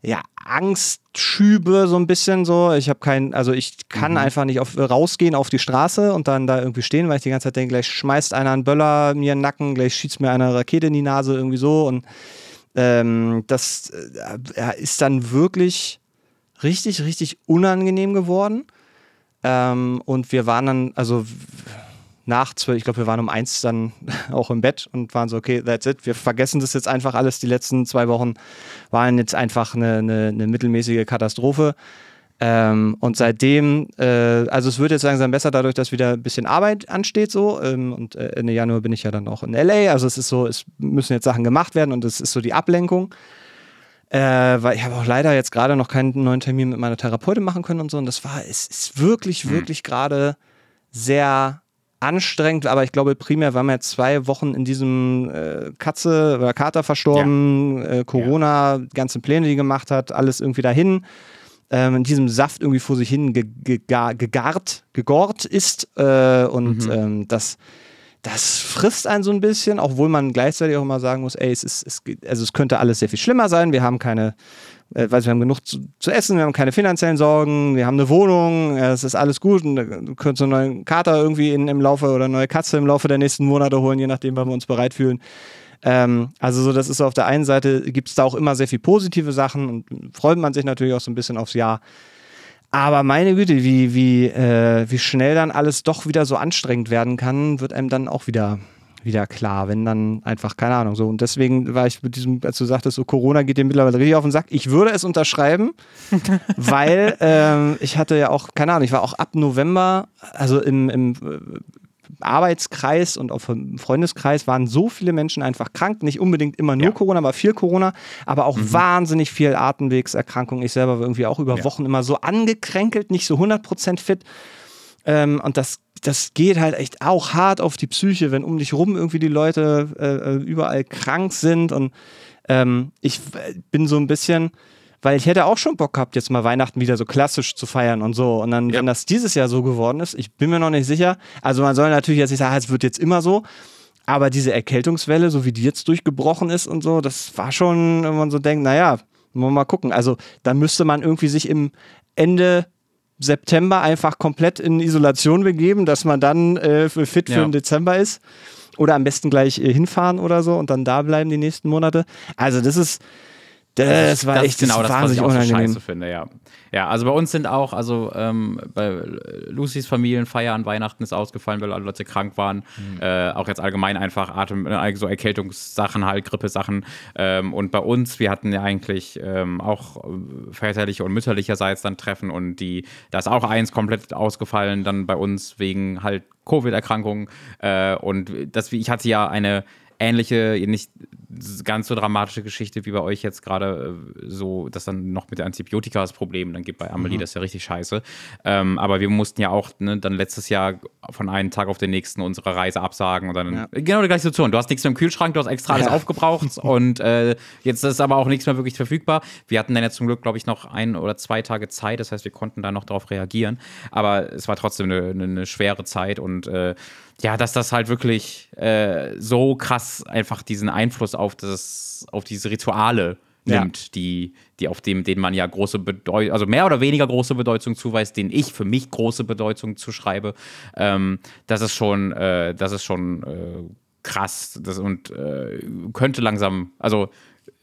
ja, Angstschübe so ein bisschen so. Ich habe kein, also ich kann mhm. einfach nicht auf, rausgehen auf die Straße und dann da irgendwie stehen, weil ich die ganze Zeit denke, gleich schmeißt einer einen Böller mir in den Nacken, gleich schießt mir eine Rakete in die Nase irgendwie so und ähm, das äh, ist dann wirklich richtig, richtig unangenehm geworden. Ähm, und wir waren dann, also nach zwölf, ich glaube, wir waren um eins dann *laughs* auch im Bett und waren so, okay, that's it. Wir vergessen das jetzt einfach alles. Die letzten zwei Wochen waren jetzt einfach eine, eine, eine mittelmäßige Katastrophe. Ähm, und seitdem, äh, also es wird jetzt langsam besser dadurch, dass wieder ein bisschen Arbeit ansteht so. Ähm, und äh, Ende Januar bin ich ja dann auch in LA. Also es ist so, es müssen jetzt Sachen gemacht werden und es ist so die Ablenkung. Äh, weil ich habe auch leider jetzt gerade noch keinen neuen Termin mit meiner Therapeutin machen können und so. Und das war, es ist wirklich, mhm. wirklich gerade sehr anstrengend, aber ich glaube primär waren wir zwei Wochen in diesem äh, Katze oder Kater verstorben, ja. äh, Corona, ja. ganze Pläne, die gemacht hat, alles irgendwie dahin. Ähm, in diesem Saft irgendwie vor sich hin ge ge gegart, gegort ist äh, und mhm. ähm, das, das frisst einen so ein bisschen, obwohl man gleichzeitig auch immer sagen muss, ey, es ist, es, also es könnte alles sehr viel schlimmer sein. Wir haben keine äh, weil wir haben genug zu, zu, essen, wir haben keine finanziellen Sorgen, wir haben eine Wohnung, es ist alles gut und du könntest einen neuen Kater irgendwie in, im Laufe oder eine neue Katze im Laufe der nächsten Monate holen, je nachdem, wann wir uns bereit fühlen. Ähm, also so, das ist auf der einen Seite, gibt es da auch immer sehr viel positive Sachen und freut man sich natürlich auch so ein bisschen aufs Jahr. Aber meine Güte, wie, wie, äh, wie schnell dann alles doch wieder so anstrengend werden kann, wird einem dann auch wieder wieder klar, wenn dann einfach, keine Ahnung, so. Und deswegen war ich mit diesem, als du sagtest, so Corona geht dir mittlerweile richtig auf den Sack. Ich würde es unterschreiben, *laughs* weil ähm, ich hatte ja auch, keine Ahnung, ich war auch ab November, also im, im Arbeitskreis und auch im Freundeskreis waren so viele Menschen einfach krank. Nicht unbedingt immer nur ja. Corona, aber viel Corona, aber auch mhm. wahnsinnig viel Atemwegserkrankung. Ich selber war irgendwie auch über ja. Wochen immer so angekränkelt, nicht so 100% fit. Ähm, und das das geht halt echt auch hart auf die Psyche, wenn um dich rum irgendwie die Leute äh, äh überall krank sind. Und ähm, ich bin so ein bisschen, weil ich hätte auch schon Bock gehabt, jetzt mal Weihnachten wieder so klassisch zu feiern und so. Und dann, ja. wenn das dieses Jahr so geworden ist, ich bin mir noch nicht sicher. Also man soll natürlich jetzt nicht sagen, es wird jetzt immer so. Aber diese Erkältungswelle, so wie die jetzt durchgebrochen ist und so, das war schon, wenn man so denkt, naja, mal gucken. Also da müsste man irgendwie sich im Ende September einfach komplett in Isolation begeben, dass man dann äh, fit für ja. den Dezember ist. Oder am besten gleich äh, hinfahren oder so und dann da bleiben die nächsten Monate. Also das ist, das, war das echt genau das, was ich auch so scheiße finde, ja. Ja, also bei uns sind auch, also ähm, bei Lucys Familienfeier an Weihnachten ist ausgefallen, weil alle Leute krank waren. Mhm. Äh, auch jetzt allgemein einfach Atem, äh, so Erkältungssachen, halt, Grippesachen. Ähm, und bei uns, wir hatten ja eigentlich ähm, auch väterliche und mütterlicherseits dann Treffen und die, da ist auch eins komplett ausgefallen, dann bei uns wegen halt Covid-Erkrankungen. Äh, und das, ich hatte ja eine ähnliche, nicht ganz so dramatische Geschichte wie bei euch jetzt gerade äh, so, dass dann noch mit der Antibiotika das Problem dann gibt bei Amelie, mhm. das ist ja richtig scheiße. Ähm, aber wir mussten ja auch ne, dann letztes Jahr von einem Tag auf den nächsten unsere Reise absagen und dann ja. genau die gleiche Situation. Du hast nichts mehr im Kühlschrank, du hast extra alles ja. aufgebraucht *laughs* und äh, jetzt ist aber auch nichts mehr wirklich verfügbar. Wir hatten dann ja zum Glück, glaube ich, noch ein oder zwei Tage Zeit, das heißt, wir konnten da noch darauf reagieren. Aber es war trotzdem eine, eine schwere Zeit und äh, ja, dass das halt wirklich äh, so krass einfach diesen Einfluss auf das, auf diese Rituale nimmt, ja. die, die auf dem, denen man ja große Bedeutung, also mehr oder weniger große Bedeutung zuweist, denen ich für mich große Bedeutung zuschreibe. Ähm, das ist schon, äh, das ist schon äh, krass das, und äh, könnte langsam, also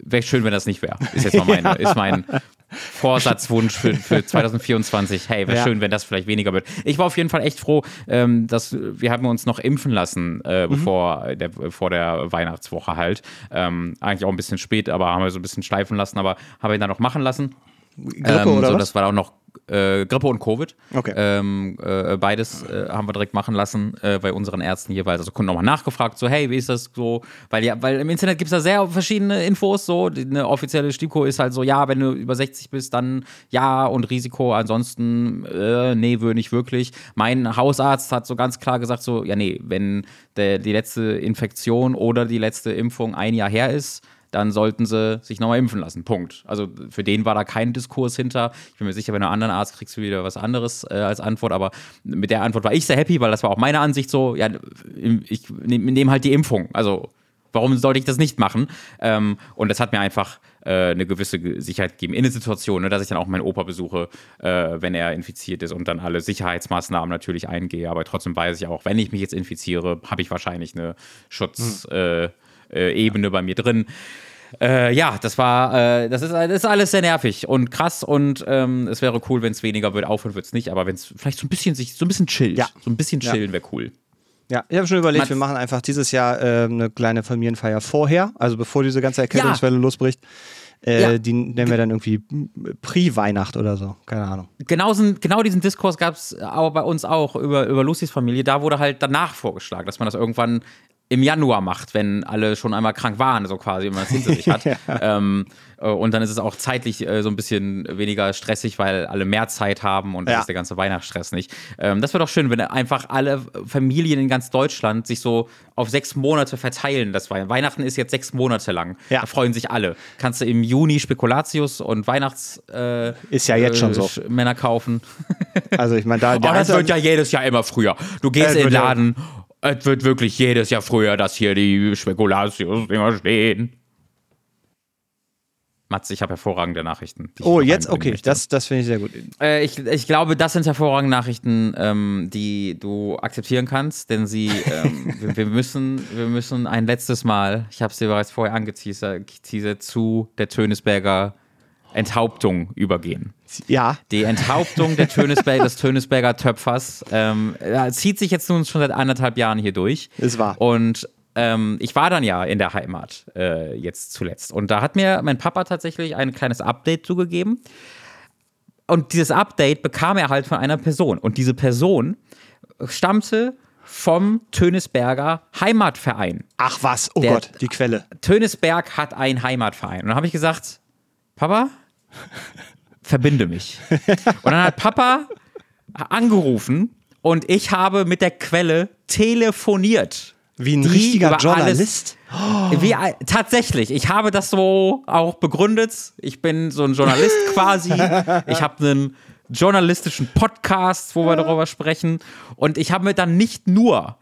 wäre schön, wenn das nicht wäre. Ist jetzt mal meine, *laughs* ja. ist mein Vorsatzwunsch für, für *laughs* 2024. Hey, wäre ja. schön, wenn das vielleicht weniger wird. Ich war auf jeden Fall echt froh, ähm, dass wir haben uns noch impfen lassen, äh, mhm. bevor der, vor der Weihnachtswoche halt. Ähm, eigentlich auch ein bisschen spät, aber haben wir so ein bisschen schleifen lassen, aber haben wir ihn dann noch machen lassen. Grippe ähm, oder so, was? Das war auch noch äh, Grippe und Covid. Okay. Ähm, äh, beides äh, haben wir direkt machen lassen äh, bei unseren Ärzten jeweils. Also Kunden nochmal nachgefragt, so, hey, wie ist das so? Weil ja, weil im Internet gibt es da sehr verschiedene Infos. So, eine offizielle STIKO ist halt so, ja, wenn du über 60 bist, dann ja und Risiko. Ansonsten, äh, nee, würde nicht wirklich. Mein Hausarzt hat so ganz klar gesagt, so, ja, nee, wenn der, die letzte Infektion oder die letzte Impfung ein Jahr her ist, dann sollten sie sich nochmal impfen lassen. Punkt. Also für den war da kein Diskurs hinter. Ich bin mir sicher, wenn du einen anderen Arzt kriegst, du wieder was anderes äh, als Antwort. Aber mit der Antwort war ich sehr happy, weil das war auch meine Ansicht so. Ja, ich nehme nehm halt die Impfung. Also warum sollte ich das nicht machen? Ähm, und das hat mir einfach äh, eine gewisse Sicherheit gegeben in der Situation, ne, dass ich dann auch meinen Opa besuche, äh, wenn er infiziert ist und dann alle Sicherheitsmaßnahmen natürlich eingehe. Aber trotzdem weiß ich auch, wenn ich mich jetzt infiziere, habe ich wahrscheinlich eine Schutzebene hm. äh, bei mir drin. Äh, ja, das war, äh, das, ist, das ist alles sehr nervig und krass und ähm, es wäre cool, wenn es weniger wird. Aufhören wird es nicht, aber wenn es vielleicht so ein bisschen sich so ein bisschen chillt, ja. so ein bisschen chillen ja. wäre cool. Ja, ich habe schon überlegt, Man wir machen einfach dieses Jahr äh, eine kleine Familienfeier vorher, also bevor diese ganze Erkältungswelle ja. losbricht. Äh, ja. Die nennen wir dann irgendwie Pre-Weihnacht oder so. Keine Ahnung. Genau, genau diesen Diskurs gab es aber bei uns auch über, über Lucys Familie. Da wurde halt danach vorgeschlagen, dass man das irgendwann im Januar macht, wenn alle schon einmal krank waren, so quasi, wenn man es hinter sich hat. *laughs* ja. ähm, äh, und dann ist es auch zeitlich äh, so ein bisschen weniger stressig, weil alle mehr Zeit haben und ja. ist der ganze Weihnachtsstress nicht. Ähm, das wäre doch schön, wenn einfach alle Familien in ganz Deutschland sich so auf sechs Monate verteilen. Das Weihnachten ist jetzt sechs Monate lang. Ja. Da freuen sich alle. Kannst du im Juni Spekulatius und Weihnachts äh, ist ja jetzt schon so Männer kaufen. Also ich meine, da, *laughs* oh, das wird ja jedes Jahr immer früher. Du gehst in den Laden. Es wird wirklich jedes Jahr früher, dass hier die Spekulatius-Dinger stehen. Mats, ich habe hervorragende Nachrichten. Oh, jetzt? Okay, das, das finde ich sehr gut. Äh, ich, ich glaube, das sind hervorragende Nachrichten, ähm, die du akzeptieren kannst, denn sie, ähm, *laughs* wir, wir, müssen, wir müssen ein letztes Mal, ich habe es dir bereits vorher angeteasert, zu der Tönesberger Enthauptung übergehen. Ja. Die Enthauptung der Tönesberg, des Tönesberger Töpfers ähm, zieht sich jetzt nun schon seit anderthalb Jahren hier durch. Ist wahr. Und ähm, ich war dann ja in der Heimat äh, jetzt zuletzt. Und da hat mir mein Papa tatsächlich ein kleines Update zugegeben. Und dieses Update bekam er halt von einer Person. Und diese Person stammte vom Tönesberger Heimatverein. Ach was, oh der, Gott, die Quelle. Tönesberg hat einen Heimatverein. Und dann habe ich gesagt, Papa, verbinde mich. Und dann hat Papa angerufen und ich habe mit der Quelle telefoniert. Wie ein richtiger Journalist? Alles, wie, tatsächlich, ich habe das so auch begründet. Ich bin so ein Journalist *laughs* quasi. Ich habe einen journalistischen Podcast, wo wir darüber sprechen. Und ich habe mir dann nicht nur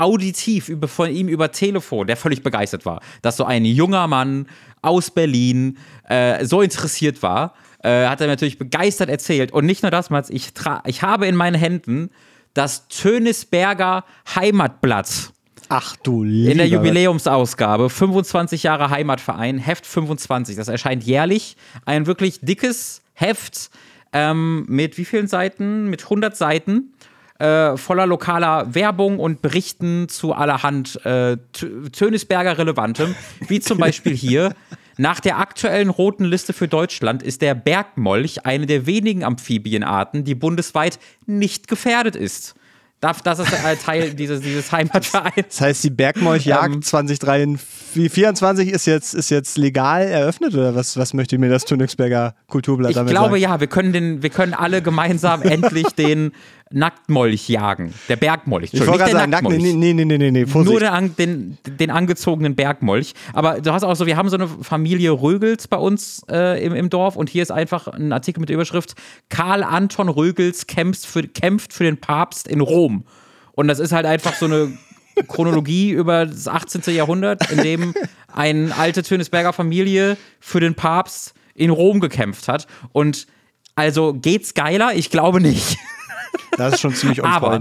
auditiv über, von ihm über Telefon, der völlig begeistert war, dass so ein junger Mann aus Berlin äh, so interessiert war, äh, hat er natürlich begeistert erzählt. Und nicht nur das, Mats, ich, ich habe in meinen Händen das Tönisberger Heimatblatt. Ach du lieber. In der Jubiläumsausgabe, 25 Jahre Heimatverein, Heft 25. Das erscheint jährlich. Ein wirklich dickes Heft ähm, mit wie vielen Seiten? Mit 100 Seiten. Äh, voller lokaler Werbung und Berichten zu allerhand äh, Tönisberger Relevantem, wie zum *laughs* Beispiel hier. Nach der aktuellen roten Liste für Deutschland ist der Bergmolch eine der wenigen Amphibienarten, die bundesweit nicht gefährdet ist. Das ist Teil *laughs* dieses, dieses Heimatvereins. Das heißt, die Bergmolchjagd ähm, 2024 ist jetzt, ist jetzt legal eröffnet oder was, was möchte mir das Königsberger Kulturblatt ich damit sagen? Ich glaube ja, wir können, den, wir können alle gemeinsam *laughs* endlich den Nacktmolch jagen. Der Bergmolch. Ich wollte gerade sagen, Nacktmolch. Nee, nee, nee, nee, nee, Vorsicht. Nur den, den, den, angezogenen Bergmolch. Aber du hast auch so, wir haben so eine Familie Rögels bei uns äh, im, im Dorf und hier ist einfach ein Artikel mit der Überschrift Karl Anton Rögels kämpft für, kämpft für den Papst in Rom. Und das ist halt einfach so eine *laughs* Chronologie über das 18. Jahrhundert, in dem eine alte Tönesberger Familie für den Papst in Rom gekämpft hat. Und also geht's geiler? Ich glaube nicht. *laughs* Das ist schon ziemlich on Aber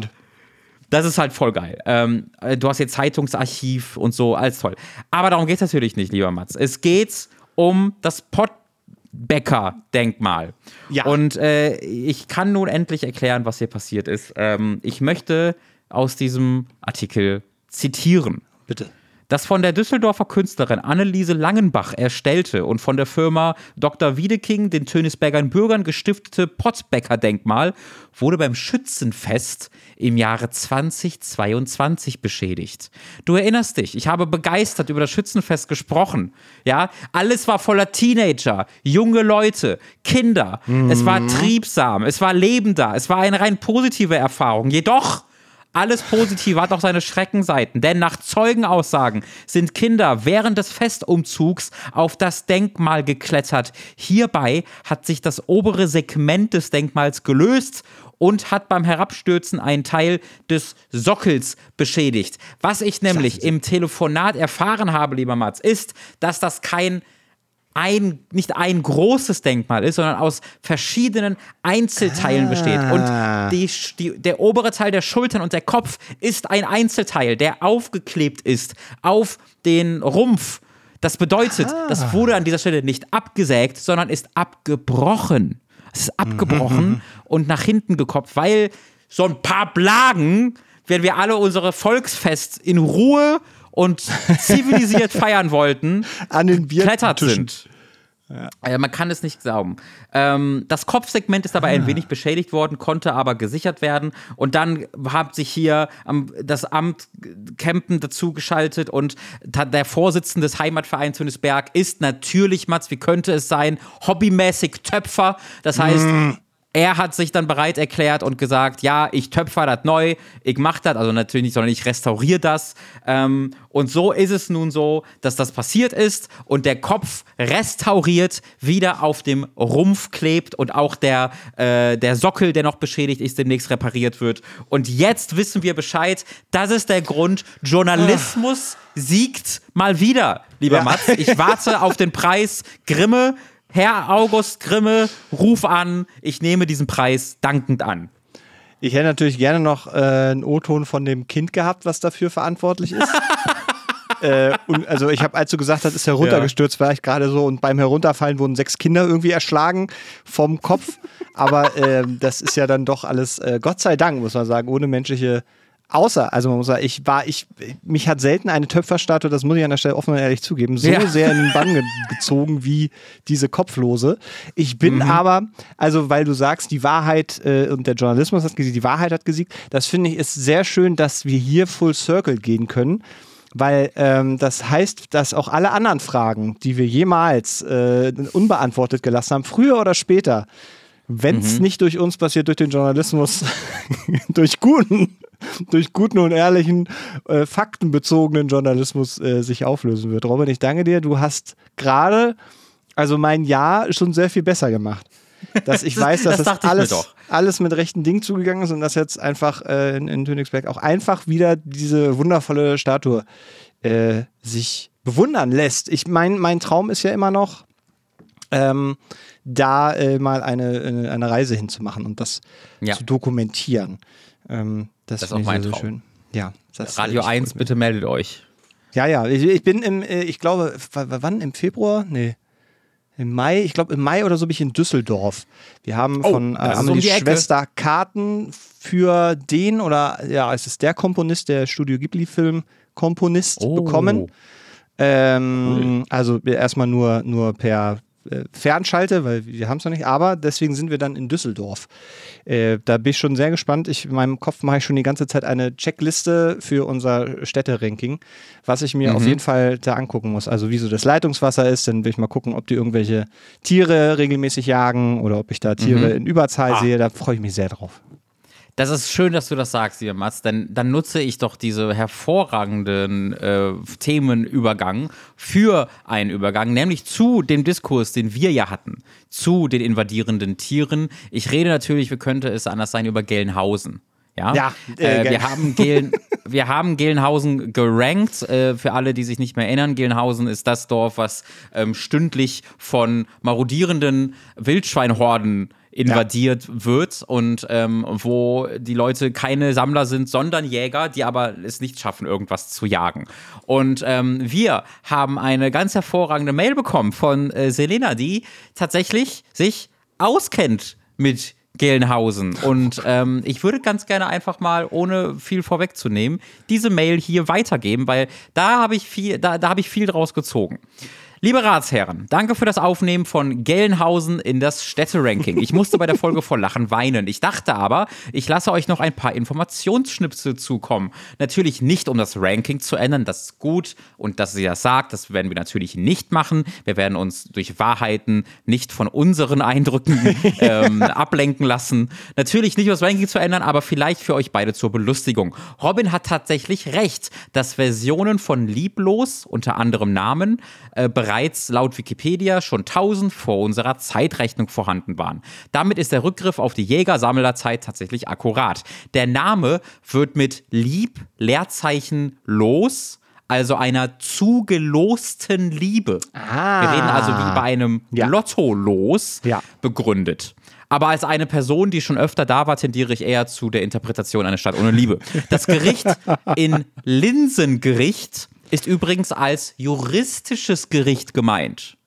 das ist halt voll geil. Ähm, du hast jetzt Zeitungsarchiv und so, alles toll. Aber darum geht es natürlich nicht, lieber Mats. Es geht um das Pottbäcker-Denkmal. Ja. Und äh, ich kann nun endlich erklären, was hier passiert ist. Ähm, ich möchte aus diesem Artikel zitieren. Bitte. Das von der Düsseldorfer Künstlerin Anneliese Langenbach erstellte und von der Firma Dr. Wiedeking den Tönisbergern Bürgern gestiftete Pottbäcker-Denkmal wurde beim Schützenfest im Jahre 2022 beschädigt. Du erinnerst dich, ich habe begeistert über das Schützenfest gesprochen. Ja, alles war voller Teenager, junge Leute, Kinder. Mhm. Es war triebsam, es war lebender, es war eine rein positive Erfahrung. Jedoch Alles Positive hat auch seine Schreckenseiten, denn nach Zeugenaussagen sind Kinder während des Festumzugs auf das Denkmal geklettert. Hierbei hat sich das obere Segment des Denkmals gelöst und hat beim Herabstürzen einen Teil des Sockels beschädigt. Was ich nämlich im Telefonat erfahren habe, lieber Mats, ist, dass das kein ein, nicht ein großes Denkmal ist, sondern aus verschiedenen Einzelteilen Ah. besteht. Und die, die, der obere Teil der Schultern und der Kopf ist ein Einzelteil, der aufgeklebt ist auf den Rumpf. Das bedeutet, das wurde an dieser Stelle nicht abgesägt, sondern ist abgebrochen. Es ist abgebrochen und nach hinten gekopft, weil so ein paar Blagen, wenn wir alle unsere Volksfest in Ruhe und zivilisiert *laughs* feiern wollten, An den Biertischen. sind. Äh, man kann es nicht glauben. Ähm, das Kopfsegment ist dabei ein wenig beschädigt worden, konnte aber gesichert werden. Und dann hat sich hier ähm, das Amt Kempen dazu geschaltet und der Vorsitzende des Heimatvereins Hönesberg ist natürlich, Mats, wie könnte es sein, hobbymäßig Töpfer. Das heißt, er hat sich dann bereit erklärt und gesagt, ja, ich töpfer das neu, ich mach das, also natürlich nicht, sondern ich restauriere das. Ähm, und so ist es nun so, dass das passiert ist und der Kopf restauriert wieder auf dem Rumpf klebt und auch der, äh, der Sockel, der noch beschädigt ist, demnächst repariert wird. Und jetzt wissen wir Bescheid, das ist der Grund, Journalismus siegt mal wieder, lieber Ja. Mats. Ich warte *laughs* auf den Preis Grimme. Herr August Grimme, ruf an, ich nehme diesen Preis dankend an. Ich hätte natürlich gerne noch äh, einen O-Ton von dem Kind gehabt, was dafür verantwortlich ist. *laughs* äh, und also ich habe, als du gesagt hast, ist heruntergestürzt, war ich gerade so und beim Herunterfallen wurden sechs Kinder irgendwie erschlagen vom Kopf. Aber ähm, das ist ja dann doch alles, äh, Gott sei Dank, muss man sagen, ohne menschliche Außer, also man muss sagen, ich war, ich, mich hat selten eine Töpferstatue, das muss ich an der Stelle offen und ehrlich zugeben, so Ja. sehr in den Bann ge gezogen wie diese Kopflose. Ich bin Mhm. aber, also weil du sagst, die Wahrheit äh, und der Journalismus hat gesiegt, die Wahrheit hat gesiegt, das finde ich ist sehr schön, dass wir hier Full Circle gehen können. Weil ähm, das heißt, dass auch alle anderen Fragen, die wir jemals äh, unbeantwortet gelassen haben, früher oder später, wenn es nicht durch uns passiert, durch den Journalismus, *laughs* durch guten, *laughs* durch guten und ehrlichen, äh, faktenbezogenen Journalismus äh, sich auflösen wird. Robin, ich danke dir. Du hast gerade, also mein Jahr schon sehr viel besser gemacht. Dass ich weiß, dass das das, alles, alles mit rechten Dingen zugegangen ist und dass jetzt einfach äh, in, in Königsberg auch einfach wieder diese wundervolle Statue äh, sich bewundern lässt. Ich mein, mein Traum ist ja immer noch, ähm, da äh, mal eine, eine, eine Reise hinzumachen und das Ja. zu dokumentieren. Ähm, das Das ist auch mein sehr Traum. schön. Ja, Radio ich- 1, bitte meldet euch. Ja, ja. Ich, ich bin im, äh, ich glaube, wann? Im Februar? Nee. Im Mai, ich glaube im Mai oder so bin ich in Düsseldorf. Wir haben Oh, von äh, um Amelies Ecke. Schwester Karten für den oder ja, es ist der Komponist, der Studio Ghibli-Film Komponist Oh. bekommen. Ähm, Also erstmal nur, nur per äh, Fernschalte, weil wir haben es noch nicht, aber deswegen sind wir dann in Düsseldorf. Äh, da bin ich schon sehr gespannt. Ich, in meinem Kopf mache ich schon die ganze Zeit eine Checkliste für unser Städteranking, was ich mir auf jeden Fall da angucken muss. Also wie so das Leitungswasser ist, dann will ich mal gucken, ob die irgendwelche Tiere regelmäßig jagen oder ob ich da Tiere in Überzahl sehe. Da freue ich mich sehr drauf. Das ist schön, dass du das sagst, lieber Mats, denn dann nutze ich doch diese hervorragenden äh, Themenübergang für einen Übergang, nämlich zu dem Diskurs, den wir ja hatten, zu den invadierenden Tieren. Ich rede natürlich, wie könnte es anders sein, über Gelnhausen. Ja, Ja, äh, äh, wir, haben Gelen, *laughs* wir haben Gelnhausen gerankt. Äh, für alle, die sich nicht mehr erinnern, Gelnhausen ist das Dorf, was ähm, stündlich von marodierenden Wildschweinhorden invadiert wird und ähm, wo die Leute keine Sammler sind, sondern Jäger, die aber es nicht schaffen, irgendwas zu jagen. Und ähm, wir haben eine ganz hervorragende Mail bekommen von äh, Selena, die tatsächlich sich auskennt mit Gelnhausen. Und ähm, ich würde ganz gerne einfach mal, ohne viel vorwegzunehmen, diese Mail hier weitergeben, weil da habe ich viel, da, da habe ich viel draus gezogen. Liebe Ratsherren, danke für das Aufnehmen von Gelnhausen in das Städteranking. Ich musste bei der Folge vor Lachen weinen. Ich dachte aber, ich lasse euch noch ein paar Informationsschnipsel zukommen. Natürlich nicht, um das Ranking zu ändern, das ist gut und dass sie das sagt, das werden wir natürlich nicht machen. Wir werden uns durch Wahrheiten nicht von unseren Eindrücken *laughs* ähm, ablenken lassen. Natürlich nicht, um das Ranking zu ändern, aber vielleicht für euch beide zur Belustigung. Robin hat tatsächlich recht, dass Versionen von Lieblos, unter anderem Namen, äh, bereits laut Wikipedia schon 1000 vor unserer Zeitrechnung vorhanden waren. Damit ist der Rückgriff auf die Jäger-Sammlerzeit tatsächlich akkurat. Der Name wird mit Lieb, Leerzeichen, Los, also einer zugelosten Liebe. Ah. Wir reden also wie bei einem Ja. Lotto-Los Ja. begründet. Aber als eine Person, die schon öfter da war, tendiere ich eher zu der Interpretation einer Stadt ohne Liebe. Das Gericht *laughs* in Linsengericht ist übrigens als juristisches Gericht gemeint.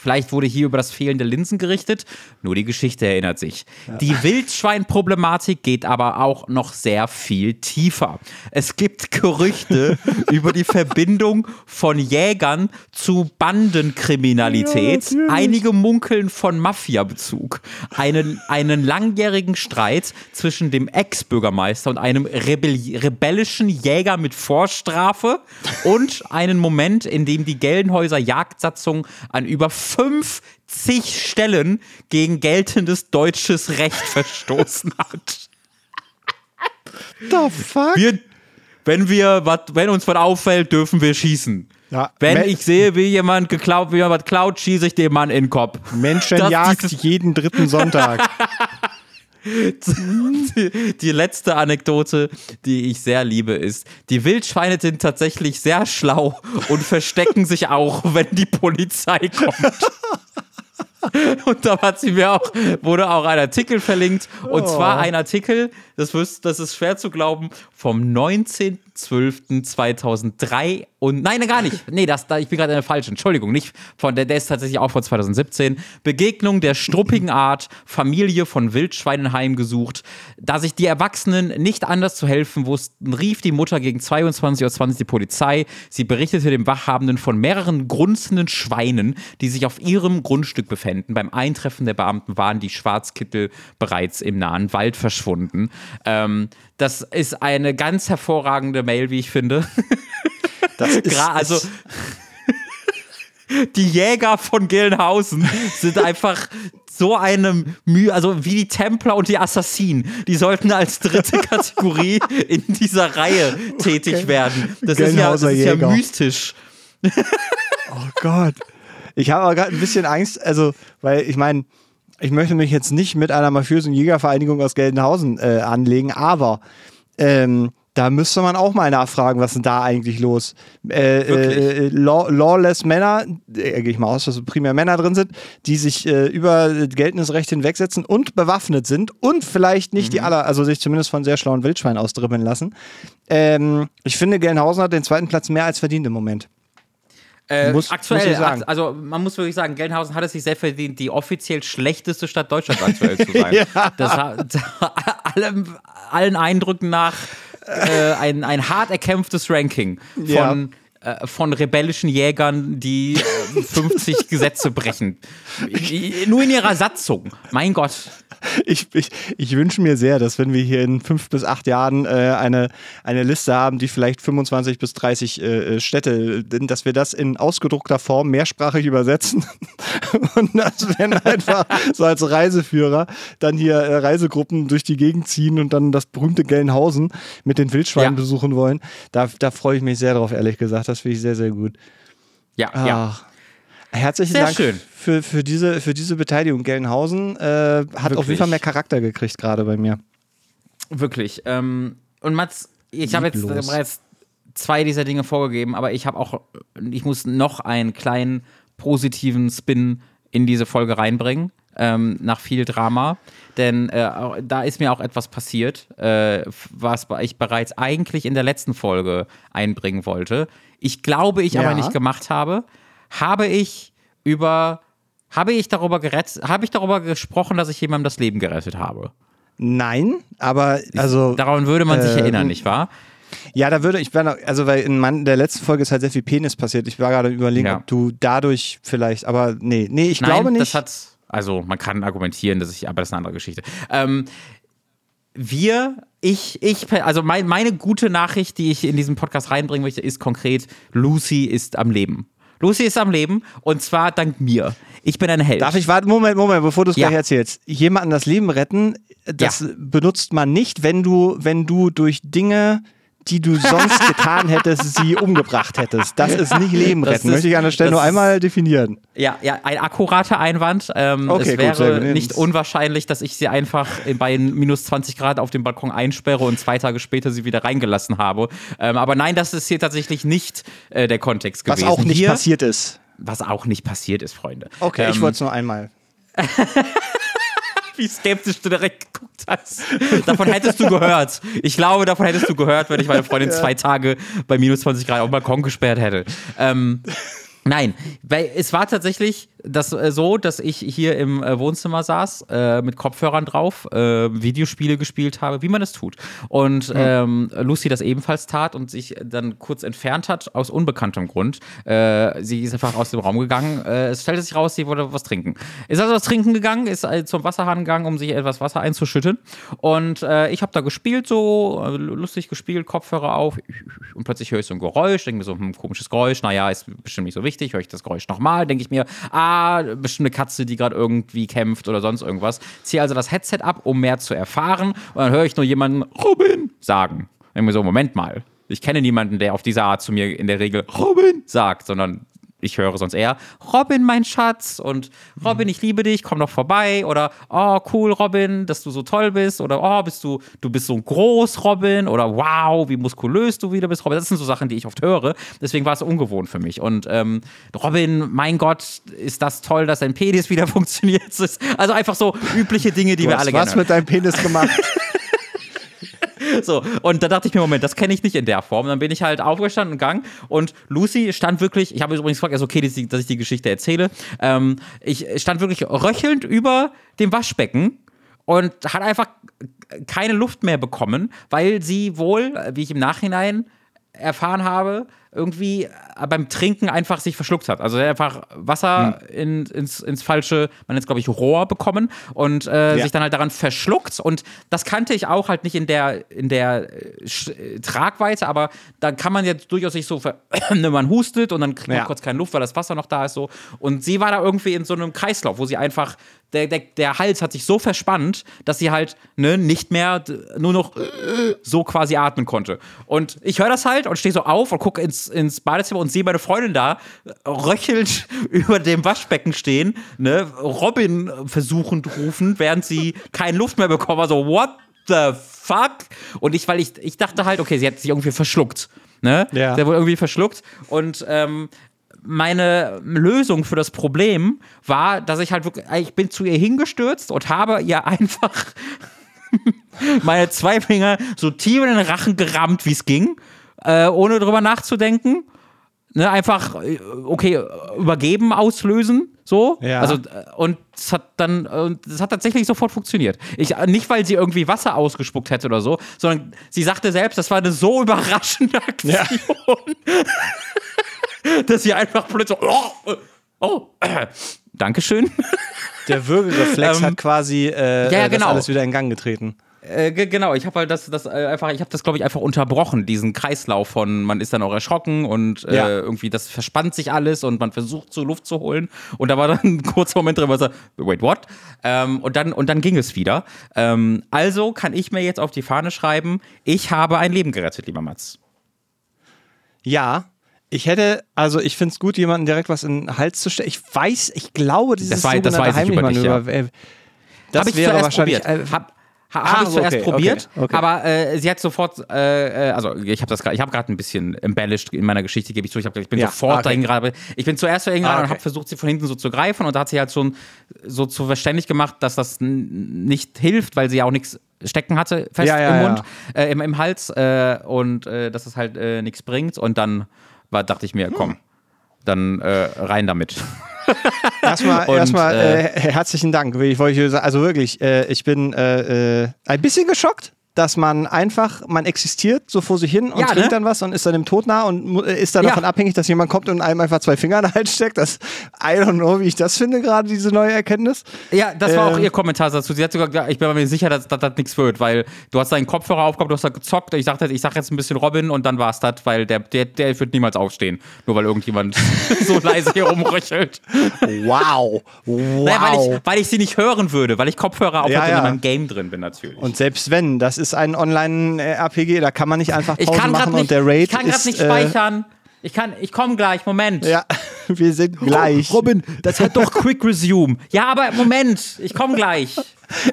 Vielleicht wurde hier über das fehlende Linsen gerichtet, nur die Geschichte erinnert sich. Die Wildschwein-Problematik geht aber auch noch sehr viel tiefer. Es gibt Gerüchte *laughs* über die Verbindung von Jägern zu Bandenkriminalität. Einige munkeln von Mafia-Bezug. Einen, einen langjährigen Streit zwischen dem Ex-Bürgermeister und einem rebell rebellischen Jäger mit Vorstrafe und einen Moment, in dem die Gelnhäuser Jagdsatzung an über 50 Stellen gegen geltendes deutsches Recht *laughs* verstoßen hat. The fuck? Wir, wenn wir, wat, wenn uns was auffällt, dürfen wir schießen. Ja, Wenn ich sehe, wie jemand geklaut, wie jemand klaut, schieße ich dem Mann in den Kopf. Menschenjagd jeden dritten Sonntag. *laughs* Die, letzte Anekdote, die ich sehr liebe, ist, die Wildschweine sind tatsächlich sehr schlau und verstecken sich auch, wenn die Polizei kommt. Und da hat sie mir auch, wurde auch ein Artikel verlinkt. Und zwar ein Artikel, das, wirst, das ist schwer zu glauben, vom 19.12.2003 und nein, gar nicht. Nee, das, da, ich bin gerade in der falschen. Entschuldigung, nicht von der, der ist tatsächlich auch von 2017. Begegnung der struppigen Art, Familie von Wildschweinen heimgesucht. Da sich die Erwachsenen nicht anders zu helfen wussten, rief die Mutter gegen 22.20 Uhr die Polizei. Sie berichtete dem Wachhabenden von mehreren grunzenden Schweinen, die sich auf ihrem Grundstück befänden. Beim Eintreffen der Beamten waren die Schwarzkittel bereits im nahen Wald verschwunden. Ähm, das ist eine ganz hervorragende Mail, wie ich finde. Das *laughs* ist, Gra also *laughs* die Jäger von Gelnhausen sind einfach so einem Mühe, also wie die Templer und die Assassinen, die sollten als dritte *laughs* Kategorie in dieser Reihe tätig werden. Das ist, ja, das ist ja mystisch. Oh Gott. Ich habe aber gerade ein bisschen Angst, also, weil ich meine, ich möchte mich jetzt nicht mit einer mafiösen Jägervereinigung aus Geldenhausen äh, anlegen, aber ähm, da müsste man auch mal nachfragen, was ist denn da eigentlich los? Äh, Wirklich? äh, law, lawless Männer, äh, gehe ich mal aus, dass primär Männer drin sind, die sich äh, über geltendes Recht hinwegsetzen und bewaffnet sind und vielleicht nicht Mhm. die aller, also sich zumindest von sehr schlauen Wildschweinen ausdribbeln lassen. Ähm, ich finde, Gelnhausen hat den zweiten Platz mehr als verdient im Moment. Äh, Muss- aktuell, muss also man muss wirklich sagen, Gelnhausen hat es sich sehr verdient, die offiziell schlechteste Stadt Deutschlands aktuell zu sein. *laughs* Ja. Das hat *laughs* allem, allen Eindrücken nach äh, ein, ein hart erkämpftes Ranking von, äh, von rebellischen Jägern, die äh, 50 *laughs* Gesetze brechen. Nur in ihrer Satzung. Mein Gott. Ich, ich, ich wünsche mir sehr, dass wenn wir hier in fünf bis acht Jahren äh, eine, eine Liste haben, die vielleicht 25 bis 30 äh, Städte sind, dass wir das in ausgedruckter Form mehrsprachig übersetzen *laughs* und dass wir dann einfach so als Reiseführer dann hier äh, Reisegruppen durch die Gegend ziehen und dann das berühmte Gelnhausen mit den Wildschweinen Ja. besuchen wollen. Da, da freue ich mich sehr drauf, ehrlich gesagt. Das finde ich sehr, sehr gut. Ja, ja. Ach. Herzlichen Sehr Dank schön. Für, für, diese, für diese Beteiligung. Gelnhausen äh, hat auf jeden Wirklich. Fall mehr Charakter gekriegt, gerade bei mir. Wirklich. Ähm, und Mats, ich habe jetzt bereits zwei dieser Dinge vorgegeben, aber ich habe auch, ich muss noch einen kleinen positiven Spin in diese Folge reinbringen, ähm, nach viel Drama. Denn äh, da ist mir auch etwas passiert, äh, was ich bereits eigentlich in der letzten Folge einbringen wollte. Ich glaube, ich Ja. aber nicht gemacht habe. Habe ich über, habe ich darüber gerettet, habe ich darüber gesprochen, dass ich jemandem das Leben gerettet habe? Nein, aber also Daran würde man sich äh, erinnern, nicht wahr? Ja, da würde ich, also weil in der letzten Folge ist halt sehr viel Penis passiert. Ich war gerade überlegen, Ja. ob du dadurch vielleicht, aber nee, nee, ich Nein, glaube nicht. das hat, also man kann argumentieren, dass ich, aber das ist eine andere Geschichte. Ähm, wir, ich, ich, also mein, meine gute Nachricht, die ich in diesen Podcast reinbringen möchte, ist konkret, Lucy ist am Leben. Lucy ist am Leben und zwar dank mir. Ich bin ein Held. Darf ich warten? Moment, Moment, bevor du es Ja. gleich erzählst. Jemanden das Leben retten, das Ja. benutzt man nicht, wenn du, wenn du durch Dinge, die du sonst *laughs* getan hättest, sie umgebracht hättest. Das ist nicht Leben Das retten. ist- Möchte ich an der Stelle das nur einmal definieren. Ja, ja, ein akkurater Einwand. Ähm, Okay, es wäre gut. nicht unwahrscheinlich, dass ich sie einfach bei minus 20 Grad auf dem Balkon einsperre und zwei Tage später sie wieder reingelassen habe. Ähm, aber nein, das ist hier tatsächlich nicht äh, der Kontext Was gewesen. auch nicht hier, passiert ist. Was auch nicht passiert ist, Freunde. Okay, ich Ähm, wollte es nur einmal. *laughs* wie skeptisch du direkt geguckt hast. Davon hättest du gehört. Ich glaube, davon hättest du gehört, wenn ich meine Freundin zwei Tage bei minus 20 Grad auf dem Balkon gesperrt hätte. Ähm, nein, weil es war tatsächlich das, äh, so, dass ich hier im äh, Wohnzimmer saß, äh, mit Kopfhörern drauf, äh, Videospiele gespielt habe, wie man es tut. Und ähm, Lucy das ebenfalls tat und sich dann kurz entfernt hat, aus unbekanntem Grund. Sie ist einfach aus dem Raum gegangen. Es stellte sich raus, sie wollte was trinken. Ist also was trinken gegangen, ist zum Wasserhahn gegangen, um sich etwas Wasser einzuschütten. Und ich habe da gespielt, so lustig gespielt, Kopfhörer auf. Und plötzlich höre ich so ein Geräusch, denke mir so, hm, komisches Geräusch. Naja, ist bestimmt nicht so wichtig. Höre ich das Geräusch nochmal, denke ich mir, ah, bestimmt eine Katze, die gerade irgendwie kämpft oder sonst irgendwas. Ziehe also das Headset ab, um mehr zu erfahren. Und dann höre ich nur jemanden, Robin, sagen. Mir so, Moment mal. Ich kenne niemanden, der auf diese Art zu mir in der Regel Robin sagt, sondern ich höre sonst eher Robin, mein Schatz und Robin, ich liebe dich, komm doch vorbei oder oh cool Robin, dass du so toll bist oder oh bist du du bist so groß Robin oder wow, wie muskulös du wieder bist Robin. Das sind so Sachen, die ich oft höre. Deswegen war es ungewohnt für mich und ähm, Robin, mein Gott, ist das toll, dass dein Penis wieder *laughs* funktioniert. Also einfach so übliche Dinge, die Du wir hast alle was gerne mit deinem Penis gemacht? *laughs* *laughs* so, und da dachte ich mir, Moment, das kenne ich nicht in der Form. Dann bin ich halt aufgestanden und gegangen und Lucy stand wirklich, ich habe übrigens gefragt, ist okay, dass ich, dass ich die Geschichte erzähle. Ähm, ich stand wirklich röchelnd über dem Waschbecken und hat einfach keine Luft mehr bekommen, weil sie wohl, wie ich im Nachhinein erfahren habe, irgendwie äh, beim Trinken einfach sich verschluckt hat. Also er hat einfach Wasser in, ins, ins falsche, man nennt es glaube ich Rohr bekommen und äh, Ja. sich dann halt daran verschluckt und das kannte ich auch halt nicht in der in der äh, äh, Tragweite, aber da kann man jetzt durchaus sich so, ver *clears throat* ne, man hustet und dann kriegt man Ja. kurz keine Luft, weil das Wasser noch da ist so und sie war da irgendwie in so einem Kreislauf, wo sie einfach der, der, der Hals hat sich so verspannt, dass sie halt ne, nicht mehr nur noch so quasi atmen konnte. Und ich höre das halt und stehe so auf und gucke ins, ins Badezimmer und sehe meine Freundin da äh, röchelnd *laughs* über dem Waschbecken stehen, ne, Robin versuchend rufen, während sie *laughs* keine Luft mehr bekommen. Also, what the fuck? Und ich, weil ich, ich dachte halt, okay, sie hat sich irgendwie verschluckt. Ne? Ja. Der wurde irgendwie verschluckt. Und ähm, meine Lösung für das Problem war, dass ich halt wirklich, ich bin zu ihr hingestürzt und habe ihr einfach *laughs* meine zwei Finger so tief in den Rachen gerammt, wie es ging, äh, ohne drüber nachzudenken. Ne, einfach, äh, okay, übergeben, auslösen, so. Ja. Also, äh, und es hat dann, und es hat tatsächlich sofort funktioniert. Ich, äh, nicht, weil sie irgendwie Wasser ausgespuckt hätte oder so, sondern sie sagte selbst, das war eine so überraschende Aktion, *laughs* dass sie einfach plötzlich, oh, oh, äh, *coughs* Dankeschön. Der Würgereflex *laughs* Ähm, hat quasi äh, ja, genau. alles wieder in Gang getreten. Äh, ge- genau, ich habe halt das, das äh, einfach, ich habe das, glaube ich, einfach unterbrochen, diesen Kreislauf von, man ist dann auch erschrocken und äh, Ja. irgendwie das verspannt sich alles und man versucht zur Luft zu holen. Und da war dann *laughs* ein kurzer Moment drin, wo ich so, wait, what? Ähm, und, dann, und dann ging es wieder. Ähm, also kann ich mir jetzt auf die Fahne schreiben, ich habe ein Leben gerettet, lieber Mats. Ja, ich hätte, also ich finde es gut, jemanden direkt was in den Hals zu stellen. Ich weiß, ich glaube, dieses Das das sogenannte weiß ich über dich, Heimlichmanöver, äh, Das Hab ich wäre wahrscheinlich. Äh, Hab, ha, Ah, hab ich zuerst okay, probiert, okay, okay. aber äh, sie hat sofort, äh, äh, also ich habe das, gra- ich habe gerade ein bisschen embellished in meiner Geschichte, gebe ich zu. Ich, hab, ich bin Ja, sofort ah, dahin gerade, ich bin zuerst dahin gerade Ah, und habe versucht, sie von hinten so zu greifen und da hat sie halt schon so zu verständlich gemacht, dass das nicht hilft, weil sie ja auch nichts stecken hatte fest Ja, ja, im. Mund, äh, im, im Hals äh, und äh, dass es halt äh, nichts bringt und dann war, dachte ich Hm. mir, komm, dann äh, rein damit. Erstmal, Und, erstmal äh, äh, herzlichen Dank. Ich wollte sagen, also wirklich, äh, ich bin äh, äh, ein bisschen geschockt. Dass man einfach, man existiert so vor sich hin und Ja, trinkt ne? dann was und ist dann im Tod nah und mu- ist dann Ja. davon abhängig, dass jemand kommt und einem einfach zwei Finger in den Hals steckt. Das, I don't know, wie ich das finde, gerade diese neue Erkenntnis. Ja, das war auch Ähm. ihr Kommentar dazu. Sie hat sogar gesagt, ich bin mir sicher, dass das nichts wird, weil du hast deinen Kopfhörer aufgehabt, du hast da gezockt. Ich sagte, ich sag jetzt ein bisschen Robin und dann war es das, weil der, der, der wird niemals aufstehen, nur weil irgendjemand *laughs* so leise hier rumröchelt. Wow. Wow. Naja, weil, ich, weil ich sie nicht hören würde, weil ich Kopfhörer auf Ja, hatte ja. und in meinem Game drin bin natürlich. und selbst wenn, das ist ein Online-RPG, da kann man nicht einfach ich Pause kann machen gerade nicht, und der Raid ich kann grad ist, nicht äh, speichern. Ich kann, ich komme gleich, Moment. Ja, *laughs* wir sind gleich. Robin, das hat doch *laughs* Quick Resume. Ja, aber Moment, ich komme gleich.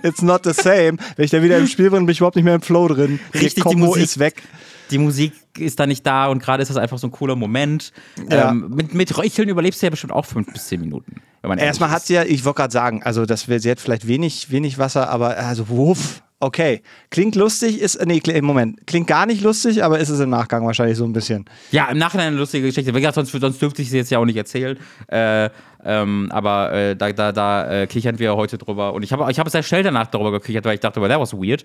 It's not the same. Wenn ich da wieder im Spiel bin, bin ich überhaupt nicht mehr im Flow drin. Richtig, die Kombo Musik. ist weg. Die Musik ist da nicht da und gerade ist das einfach so ein cooler Moment. Ja. Ähm, mit, mit Röcheln überlebst du ja bestimmt auch fünf bis zehn Minuten. Erstmal hat ist. sie ja, ich wollte gerade sagen, also das wär, sie hat vielleicht wenig, wenig Wasser, aber also wuff. Okay, klingt lustig, ist, nee, kli- Moment, klingt gar nicht lustig, aber ist es im Nachgang wahrscheinlich so ein bisschen. Ja, im Nachhinein eine lustige Geschichte. Wie gesagt, sonst, sonst dürfte ich sie jetzt ja auch nicht erzählen. Äh, ähm, aber äh, da, da, da äh, kichern wir heute drüber. Und ich habe ich hab sehr schnell danach darüber gekichert, weil ich dachte, well, that was weird.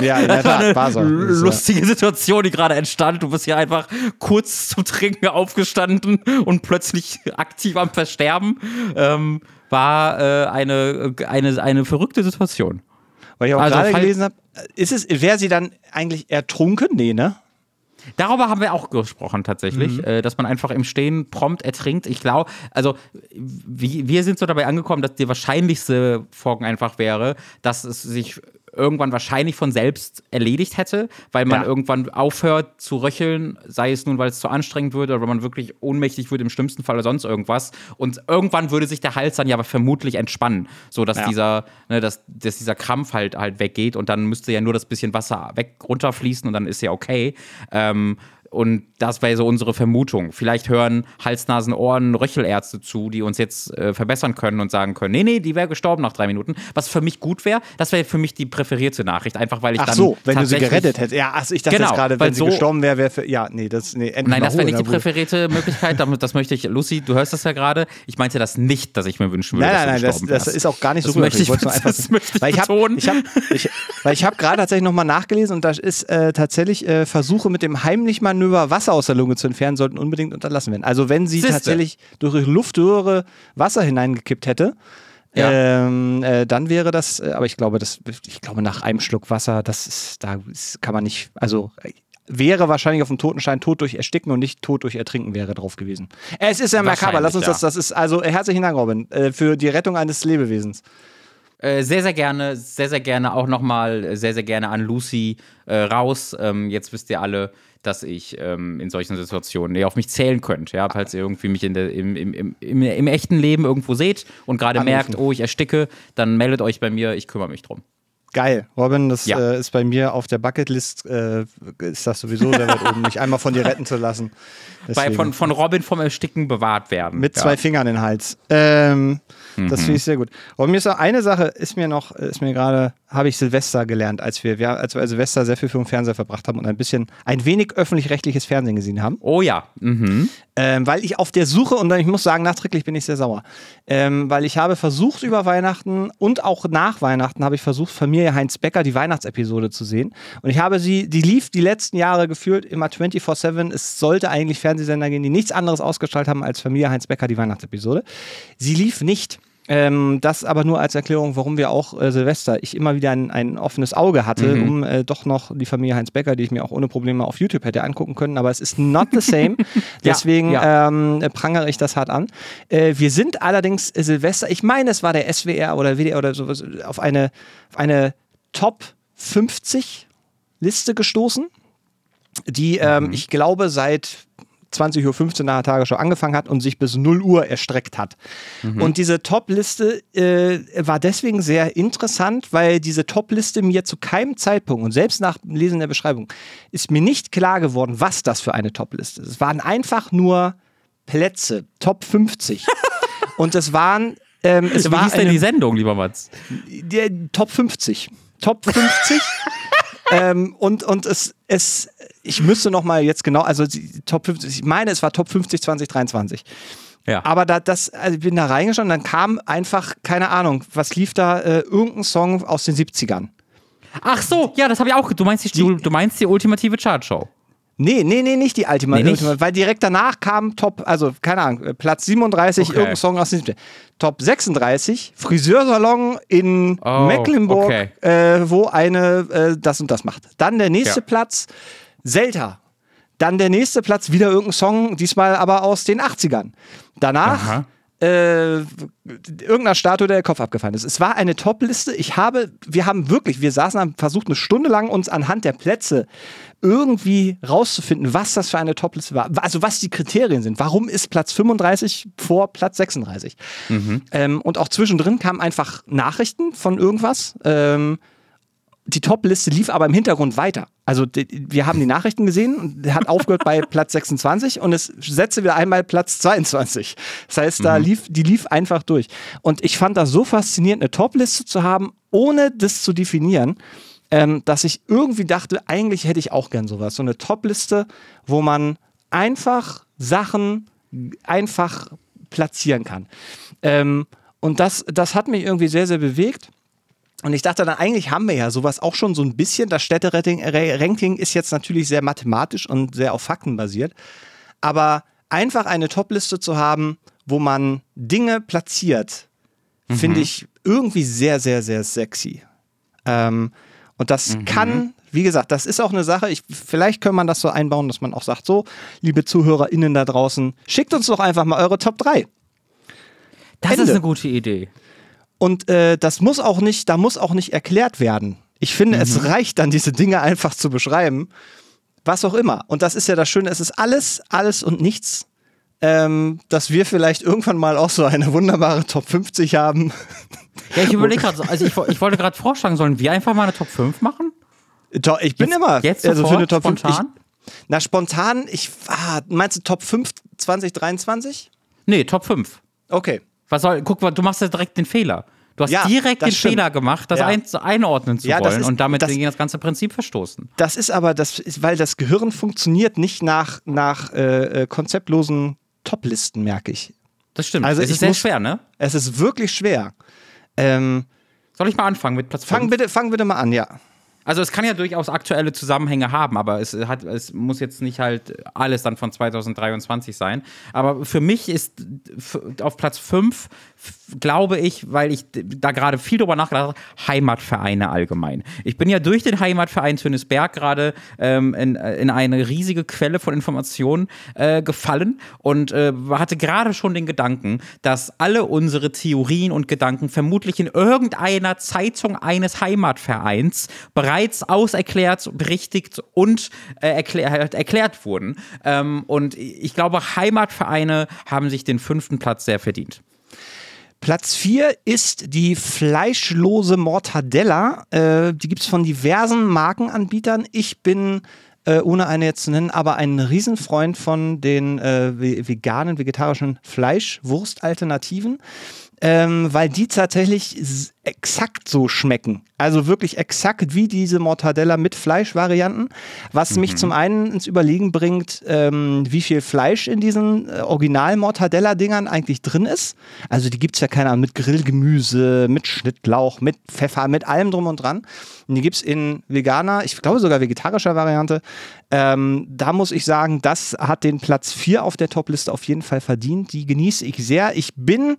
Ja, in der Tat, war so. Lustige Situation, die gerade entstand. Du bist hier einfach kurz zum Trinken aufgestanden und plötzlich aktiv am Versterben. Ähm, war äh, eine, eine, eine verrückte Situation. Weil ich auch Also, gerade gelesen habe, ist es, wäre sie dann eigentlich ertrunken? Nee, ne? Darüber haben wir auch gesprochen tatsächlich, Mhm. äh, dass man einfach im Stehen prompt ertrinkt. Ich glaube, also wie, wir sind so dabei angekommen, dass die wahrscheinlichste Folgen einfach wäre, dass es sich irgendwann wahrscheinlich von selbst erledigt hätte, weil man Ja. irgendwann aufhört zu röcheln, sei es nun, weil es zu anstrengend wird oder weil man wirklich ohnmächtig wird im schlimmsten Fall oder sonst irgendwas. Und irgendwann würde sich der Hals dann ja aber vermutlich entspannen, so dass Ja. dieser, ne, dass, dass dieser Krampf halt halt weggeht und dann müsste ja nur das bisschen Wasser weg runterfließen und dann ist ja okay. Ähm, und das wäre so unsere Vermutung. Vielleicht hören Hals, Nasen, Ohren, Röchelärzte zu, die uns jetzt äh, verbessern können und sagen können, nee, nee, die wäre gestorben nach drei Minuten. Was für mich gut wäre, das wäre für mich die präferierte Nachricht, einfach weil ich Ach dann so, wenn du sie gerettet hättest. Ja, ach, ich dachte Genau, jetzt gerade, weil wenn sie so- gestorben wäre, wäre für, ja, nee, das, nee, Nein, das wäre nicht die präferierte *laughs* Möglichkeit. Damit, das möchte ich, Lucy, du hörst das ja gerade. Ich meinte das nicht, dass ich mir wünschen würde, Nein, nein, dass nein, das, das ist auch gar nicht so Das gut. möchte ich, wollte *laughs* einfach, das möchte ich weil ich hab, betonen. ich hab, ich, weil ich habe gerade tatsächlich nochmal nachgelesen und da ist äh, tatsächlich äh, Versuche mit dem Heimlich-Manöver Wasser aus der Lunge zu entfernen, sollten unbedingt unterlassen werden. Also wenn sie Siehste. tatsächlich durch ihre Luftröhre Wasser hineingekippt hätte, Ja. ähm, äh, dann wäre das, äh, aber ich glaube, das, ich glaube, nach einem Schluck Wasser, das ist, da ist, kann man nicht, also äh, wäre wahrscheinlich auf dem Totenschein Tod durch Ersticken und nicht Tod durch Ertrinken wäre drauf gewesen. Es ist ja makaber, lass uns das, das ist, also äh, herzlichen Dank, Robin, äh, für die Rettung eines Lebewesens. Äh, sehr, sehr gerne, sehr, sehr gerne auch nochmal, sehr, sehr gerne an Lucy äh, raus. Ähm, jetzt wisst ihr alle, dass ich ähm, in solchen Situationen auf mich zählen könnt. Ja, falls ihr irgendwie mich in der, im, im, im, im, im echten Leben irgendwo seht und gerade merkt, oh, ich ersticke, dann meldet euch bei mir, ich kümmere mich drum. Geil, Robin, das Ja. äh, ist bei mir auf der Bucketlist, äh, ist das sowieso sehr weit oben, mich einmal von dir retten zu lassen. Bei, von, von Robin vom Ersticken bewahrt werden. Mit ja. zwei Fingern in den Hals. Ähm, Mhm. Das finde ich sehr gut. Aber mir ist noch eine Sache, ist mir noch, ist mir gerade, habe ich Silvester gelernt, als wir, wir, als wir Silvester sehr viel für den Fernseher verbracht haben und ein bisschen, ein wenig öffentlich-rechtliches Fernsehen gesehen haben. Oh ja. Mhm. Ähm, weil ich auf der Suche, und ich muss sagen, nachträglich bin ich sehr sauer, ähm, weil ich habe versucht über Weihnachten und auch nach Weihnachten habe ich versucht, Familie Heinz Becker die Weihnachtsepisode zu sehen. Und ich habe sie, die lief die letzten Jahre gefühlt immer 24-7. Es sollte eigentlich Fernsehsender gehen, die nichts anderes ausgestrahlt haben als Familie Heinz Becker die Weihnachtsepisode. Sie lief nicht. Ähm, das aber nur als Erklärung, warum wir auch äh, Silvester, ich immer wieder ein, ein offenes Auge hatte, Mhm. um äh, doch noch die Familie Heinz Becker, die ich mir auch ohne Probleme auf YouTube hätte angucken können, aber es ist not the same. *laughs* Deswegen ja. Ähm, äh, prangere ich das hart an. Äh, wir sind allerdings äh, Silvester, ich meine, es war der SWR oder WDR oder sowas, auf eine, auf eine Top 50 Liste gestoßen, die, ähm, ich glaube, seit 20.15 Uhr nach der Tagesschau angefangen hat und sich bis 0 Uhr erstreckt hat. Und diese Top-Liste äh, war deswegen sehr interessant, weil diese Top-Liste mir zu keinem Zeitpunkt und selbst nach Lesen der Beschreibung ist mir nicht klar geworden, was das für eine Top-Liste ist. Es waren einfach nur Plätze, Top 50. *laughs* und es waren ähm, es Wie war hieß denn eine- die Sendung, lieber Mats? der Top 50. Top 50. *laughs* ähm, und und es, es, ich müsste noch mal jetzt genau, also die Top 50, ich meine, es war Top 50 2023. Ja. Aber da, das, also ich bin da reingeschaut und dann kam einfach, keine Ahnung, was lief da, äh, irgendein Song aus den 70ern. Ach so, ja, das habe ich auch. Du meinst die, du, du meinst die ultimative Chartshow. Nee, nee, nee, nicht die Ultima, Nee, nicht? Ultima, weil direkt danach kam Top, also keine Ahnung, äh, Platz 37, Okay. irgendein Song aus dem Top 36, Friseursalon in Oh, Mecklenburg, okay. äh, wo eine äh, das und das macht. Dann der nächste Ja. Platz, Zelda. Dann der nächste Platz, wieder irgendein Song, diesmal aber aus den 80ern. Danach Aha. Äh, irgendeiner Statue, der der Kopf abgefallen ist. Es war eine Top-Liste. Ich habe, wir haben wirklich, wir saßen, haben versucht, eine Stunde lang uns anhand der Plätze irgendwie rauszufinden, was das für eine Top-Liste war. Also was die Kriterien sind. Warum ist Platz 35 vor Platz 36? Ähm, und auch zwischendrin kamen einfach Nachrichten von irgendwas. Ähm, die Top-Liste lief aber im Hintergrund weiter. Also wir haben die Nachrichten gesehen und der hat aufgehört bei *laughs* Platz 26 und es setzte wieder einmal Platz 22. Das heißt, da lief, die lief einfach durch. Und ich fand das so faszinierend, eine Top-Liste zu haben, ohne das zu definieren, ähm, dass ich irgendwie dachte, eigentlich hätte ich auch gern sowas. So eine Top-Liste, wo man einfach Sachen einfach platzieren kann. Ähm, und das, das hat mich irgendwie sehr, sehr bewegt. Und ich dachte dann, eigentlich haben wir ja sowas auch schon so ein bisschen. Das Städteranking ist jetzt natürlich sehr mathematisch und sehr auf Fakten basiert. Aber einfach eine Topliste zu haben, wo man Dinge platziert, finde ich irgendwie sehr, sehr, sehr sexy. Ähm, und das kann, wie gesagt, das ist auch eine Sache. Ich, vielleicht kann man das so einbauen, dass man auch sagt: So, liebe ZuhörerInnen da draußen, schickt uns doch einfach mal eure Top 3. Das Ende. ist eine gute Idee. Und äh, das muss auch nicht, da muss auch nicht erklärt werden. Ich finde, es reicht dann, diese Dinge einfach zu beschreiben. Was auch immer. Und das ist ja das Schöne, es ist alles, alles und nichts. Ähm, dass wir vielleicht irgendwann mal auch so eine wunderbare Top 50 haben. Ja, ich überlege gerade, also ich, ich wollte gerade vorschlagen, sollen wir einfach mal eine Top 5 machen? Ich bin Jetzt- immer jetzt also für eine Top 5. spontan? Ich, na, spontan, ich ah, meinst du Top 5 2023? Nee, Top 5. Okay. Was soll, guck mal, du machst ja direkt den Fehler. Du hast Ja, direkt den stimmt. Fehler gemacht, das Ja. ein, einordnen zu Ja, wollen ist- und damit das- gegen das ganze Prinzip verstoßen. Das ist aber, das ist, weil das Gehirn funktioniert nicht nach, nach äh, äh, konzeptlosen Top-Listen, merke ich. Das stimmt. Also es ist sehr muss- schwer, ne? Es ist wirklich schwer. Ähm, Soll ich mal anfangen mit Platz 5? fang, bitte, fang bitte mal an, ja. Also es kann ja durchaus aktuelle Zusammenhänge haben, aber es hat, es muss jetzt nicht halt alles dann von 2023 sein. Aber für mich ist auf Platz 5, glaube ich, weil ich da gerade viel drüber nachgedacht habe, Heimatvereine allgemein. Ich bin ja durch den Heimatverein Tönisberg gerade ähm, in, in eine riesige Quelle von Informationen äh, gefallen und äh, hatte gerade schon den Gedanken, dass alle unsere Theorien und Gedanken vermutlich in irgendeiner Zeitung eines Heimatvereins bereits auserklärt, berichtigt und äh, erklär, erklärt wurden. Ähm, und ich glaube, Heimatvereine haben sich den fünften Platz sehr verdient. Platz 4 ist die fleischlose Mortadella. Äh, die gibt es von diversen Markenanbietern. Ich bin, äh, ohne eine jetzt zu nennen, aber ein Riesenfreund von den äh, ve- veganen, vegetarischen Fleischwurstalternativen. Ähm, weil die tatsächlich exakt so schmecken. Also wirklich exakt wie diese Mortadella mit Fleischvarianten. Was mich zum einen ins Überlegen bringt, ähm, wie viel Fleisch in diesen äh, Original-Mortadella-Dingern eigentlich drin ist. Also die gibt es ja keine Ahnung, mit Grillgemüse, mit Schnittlauch, mit Pfeffer, mit allem drum und dran. Und die gibt es in veganer, ich glaube sogar vegetarischer Variante. Ähm, da muss ich sagen, das hat den Platz 4 auf der Topliste auf jeden Fall verdient. Die genieße ich sehr. Ich bin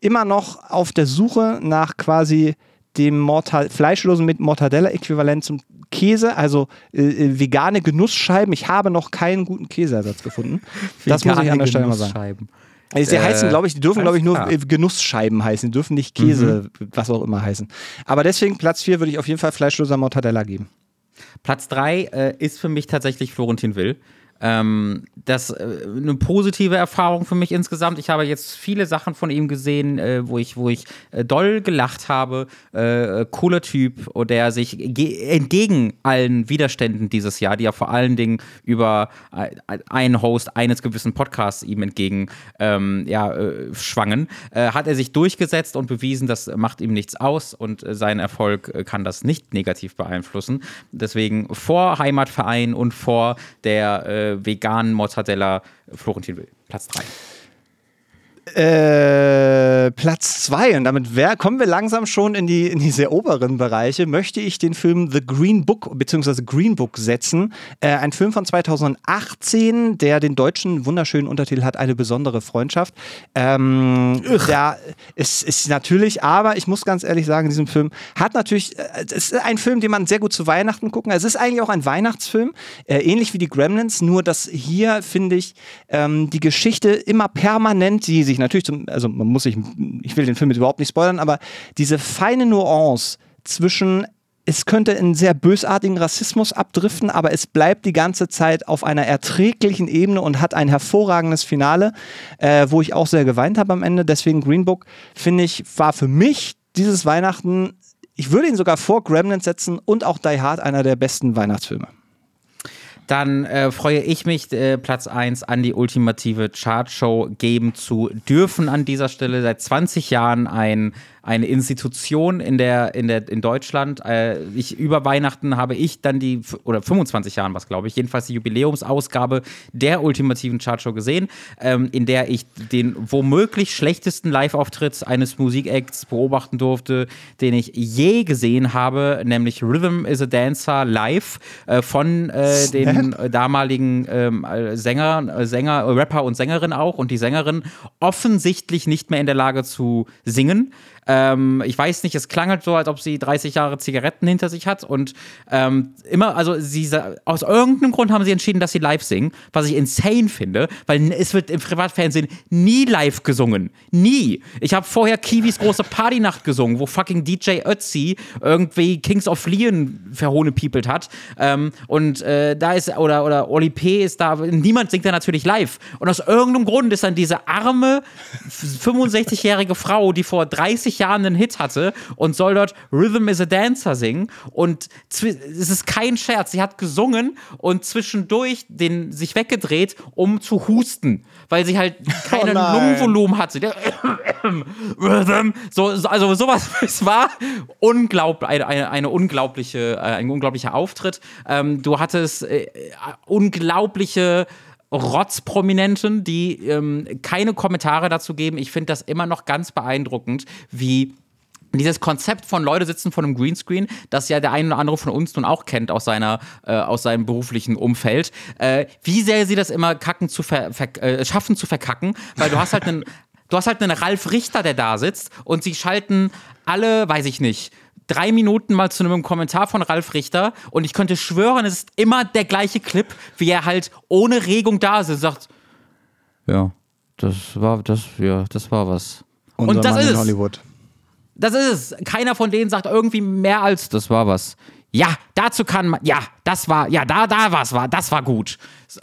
immer noch auf der Suche nach quasi dem Mortal fleischlosen mit Mortadella-Äquivalent zum Käse, also äh, äh, vegane Genussscheiben. Ich habe noch keinen guten Käseersatz gefunden. *laughs* Das muss ich an der Stelle mal sagen. Also, die Äh, heißen, glaube ich, die dürfen, glaube ich, nur klar. äh, Genussscheiben heißen. Die dürfen nicht Käse, was auch immer heißen. Aber deswegen Platz 4 würde ich auf jeden Fall fleischloser Mortadella geben. Platz 3 äh, ist für mich tatsächlich Florentin Will. Ähm, das äh, eine positive Erfahrung für mich insgesamt. Ich habe jetzt viele Sachen von ihm gesehen, äh, wo ich, wo ich äh, doll gelacht habe. Äh, cooler Typ, der sich ge- entgegen allen Widerständen dieses Jahr, die ja vor allen Dingen über äh, einen Host eines gewissen Podcasts ihm entgegen ähm, ja, äh, schwangen, äh, hat er sich durchgesetzt und bewiesen, das macht ihm nichts aus und äh, sein Erfolg äh, kann das nicht negativ beeinflussen. Deswegen vor Heimatverein und vor der äh, veganen Mortadella Florentin Will. Platz 3. Äh, Platz 2, und damit wär, kommen wir langsam schon in die, in die sehr oberen Bereiche, möchte ich den Film The Green Book bzw. Green Book setzen. Äh, ein Film von 2018, der den deutschen wunderschönen Untertitel hat, eine besondere Freundschaft. Ähm, da ist, ist natürlich, aber ich muss ganz ehrlich sagen, diesem Film hat natürlich, äh, es ist ein Film, den man sehr gut zu Weihnachten gucken. Es ist eigentlich auch ein Weihnachtsfilm, äh, ähnlich wie die Gremlins, nur dass hier, finde ich, ähm, die Geschichte immer permanent, die sich natürlich zum, also man muss sich, ich will den Film jetzt überhaupt nicht spoilern, aber diese feine Nuance zwischen es könnte in sehr bösartigen Rassismus abdriften, aber es bleibt die ganze Zeit auf einer erträglichen Ebene und hat ein hervorragendes Finale, äh, wo ich auch sehr geweint habe am Ende. Deswegen Green Book, finde ich, war für mich dieses Weihnachten, ich würde ihn sogar vor Gremlins setzen und auch Die Hard einer der besten Weihnachtsfilme dann äh, freue ich mich, äh, Platz 1 an die ultimative Chartshow geben zu dürfen an dieser Stelle. Seit 20 Jahren ein eine Institution in der in der in Deutschland. Äh, ich über Weihnachten habe ich dann die oder 25 Jahren was glaube ich jedenfalls die Jubiläumsausgabe der ultimativen Chartshow gesehen, ähm, in der ich den womöglich schlechtesten Live-Auftritt eines Musikacts beobachten durfte, den ich je gesehen habe, nämlich Rhythm is a Dancer live äh, von äh, den damaligen ähm, Sänger, Sänger, Rapper und Sängerin auch und die Sängerin offensichtlich nicht mehr in der Lage zu singen. Ähm, ich weiß nicht, es klang halt so, als ob sie 30 Jahre Zigaretten hinter sich hat und ähm, immer, also sie, aus irgendeinem Grund haben sie entschieden, dass sie live singen, was ich insane finde, weil es wird im Privatfernsehen nie live gesungen. Nie. Ich habe vorher Kiwis große Partynacht gesungen, wo fucking DJ Ötzi irgendwie Kings of Leon verhohnepiepelt hat. Ähm, und äh, da ist, oder, oder Oli P. ist da, niemand singt da natürlich live. Und aus irgendeinem Grund ist dann diese arme 65-jährige Frau, die vor 30 Jahren einen Hit hatte und soll dort Rhythm is a Dancer singen. Und es ist kein Scherz. Sie hat gesungen und zwischendurch den, sich weggedreht, um zu husten, weil sie halt kein *laughs* oh Lungenvolumen hatte. *coughs* Rhythm. So, also sowas, *laughs* es war unglaublich, eine, eine, eine unglaubliche, äh, ein unglaublicher Auftritt. Ähm, du hattest äh, unglaubliche Rotzprominenten, die ähm, keine Kommentare dazu geben. Ich finde das immer noch ganz beeindruckend, wie dieses Konzept von Leute sitzen vor einem Greenscreen, das ja der eine oder andere von uns nun auch kennt aus seiner äh, aus seinem beruflichen Umfeld, äh, wie sehr sie das immer kacken zu ver, ver äh, schaffen zu verkacken, weil du hast halt einen *laughs* du hast halt einen Ralf Richter, der da sitzt und sie schalten alle, weiß ich nicht, drei Minuten mal zu einem Kommentar von Ralf Richter und ich könnte schwören, es ist immer der gleiche Clip, wie er halt ohne Regung da ist und sagt, ja, das war, das, ja, das war was. Unser und das Mann ist. Hollywood. Das ist es. Keiner von denen sagt irgendwie mehr als, das war was. Ja, dazu kann man, ja, das war, ja, da, da was war, das war gut.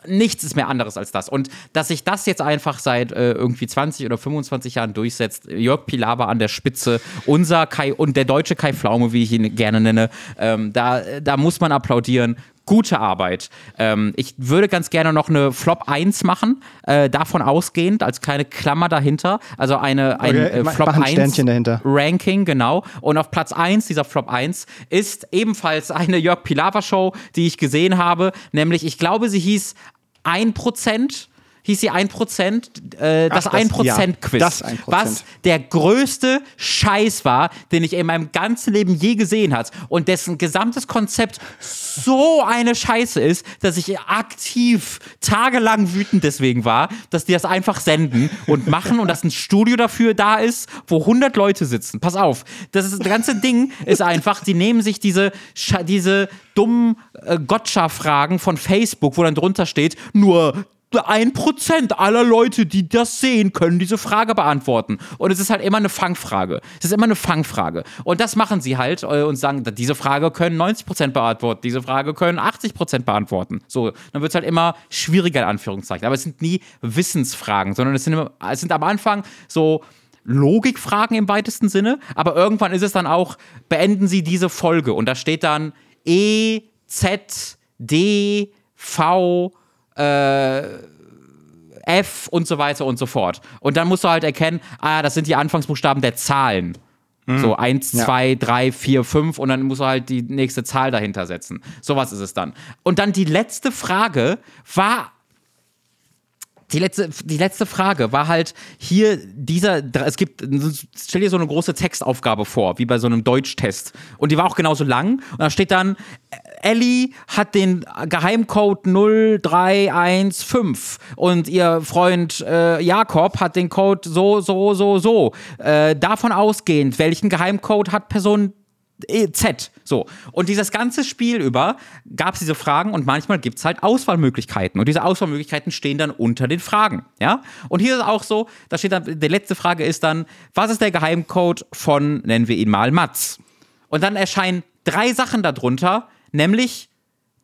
Nichts ist mehr anderes als das. Und dass sich das jetzt einfach seit äh, irgendwie 20 oder 25 Jahren durchsetzt, Jörg Pilawa an der Spitze, unser Kai und der deutsche Kai Pflaume, wie ich ihn gerne nenne, ähm, da, da muss man applaudieren gute Arbeit. Ähm, ich würde ganz gerne noch eine Flop 1 machen, äh, davon ausgehend, als kleine Klammer dahinter. Also eine, ein okay, äh, Flop 1 Ranking, genau. Und auf Platz 1 dieser Flop 1 ist ebenfalls eine Jörg Pilawa Show, die ich gesehen habe. Nämlich, ich glaube, sie hieß 1% hieß sie 1%, äh, das, Ach, das 1%-Quiz. Ja, das 1%. Was der größte Scheiß war, den ich in meinem ganzen Leben je gesehen habe. Und dessen gesamtes Konzept so eine Scheiße ist, dass ich aktiv tagelang wütend deswegen war, dass die das einfach senden und machen und dass ein Studio dafür da ist, wo 100 Leute sitzen. Pass auf, das, ist, das ganze Ding ist einfach, die nehmen sich diese, diese dummen äh, Gotcha-Fragen von Facebook, wo dann drunter steht, nur ein Prozent aller Leute, die das sehen, können diese Frage beantworten. Und es ist halt immer eine Fangfrage. Es ist immer eine Fangfrage. Und das machen sie halt äh, und sagen, diese Frage können 90 Prozent beantworten, diese Frage können 80 Prozent beantworten. So, dann wird es halt immer schwieriger, in Anführungszeichen. Aber es sind nie Wissensfragen, sondern es sind, immer, es sind am Anfang so Logikfragen im weitesten Sinne. Aber irgendwann ist es dann auch, beenden Sie diese Folge. Und da steht dann E, Z, D, V, äh, F und so weiter und so fort. Und dann musst du halt erkennen, ah, das sind die Anfangsbuchstaben der Zahlen. Mhm. So 1, 2, 3, 4, 5 und dann musst du halt die nächste Zahl dahinter setzen. Sowas ist es dann. Und dann die letzte Frage war die letzte, die letzte Frage war halt hier dieser, es gibt, stell dir so eine große Textaufgabe vor, wie bei so einem Deutschtest. Und die war auch genauso lang. Und da steht dann, Ellie hat den Geheimcode 0315 und ihr Freund äh, Jakob hat den Code so, so, so, so. Äh, davon ausgehend, welchen Geheimcode hat Person Z. So. Und dieses ganze Spiel über gab es diese Fragen und manchmal gibt es halt Auswahlmöglichkeiten. Und diese Auswahlmöglichkeiten stehen dann unter den Fragen. Ja? Und hier ist auch so, da steht dann, die letzte Frage ist dann, was ist der Geheimcode von, nennen wir ihn mal, Mats? Und dann erscheinen drei Sachen darunter, nämlich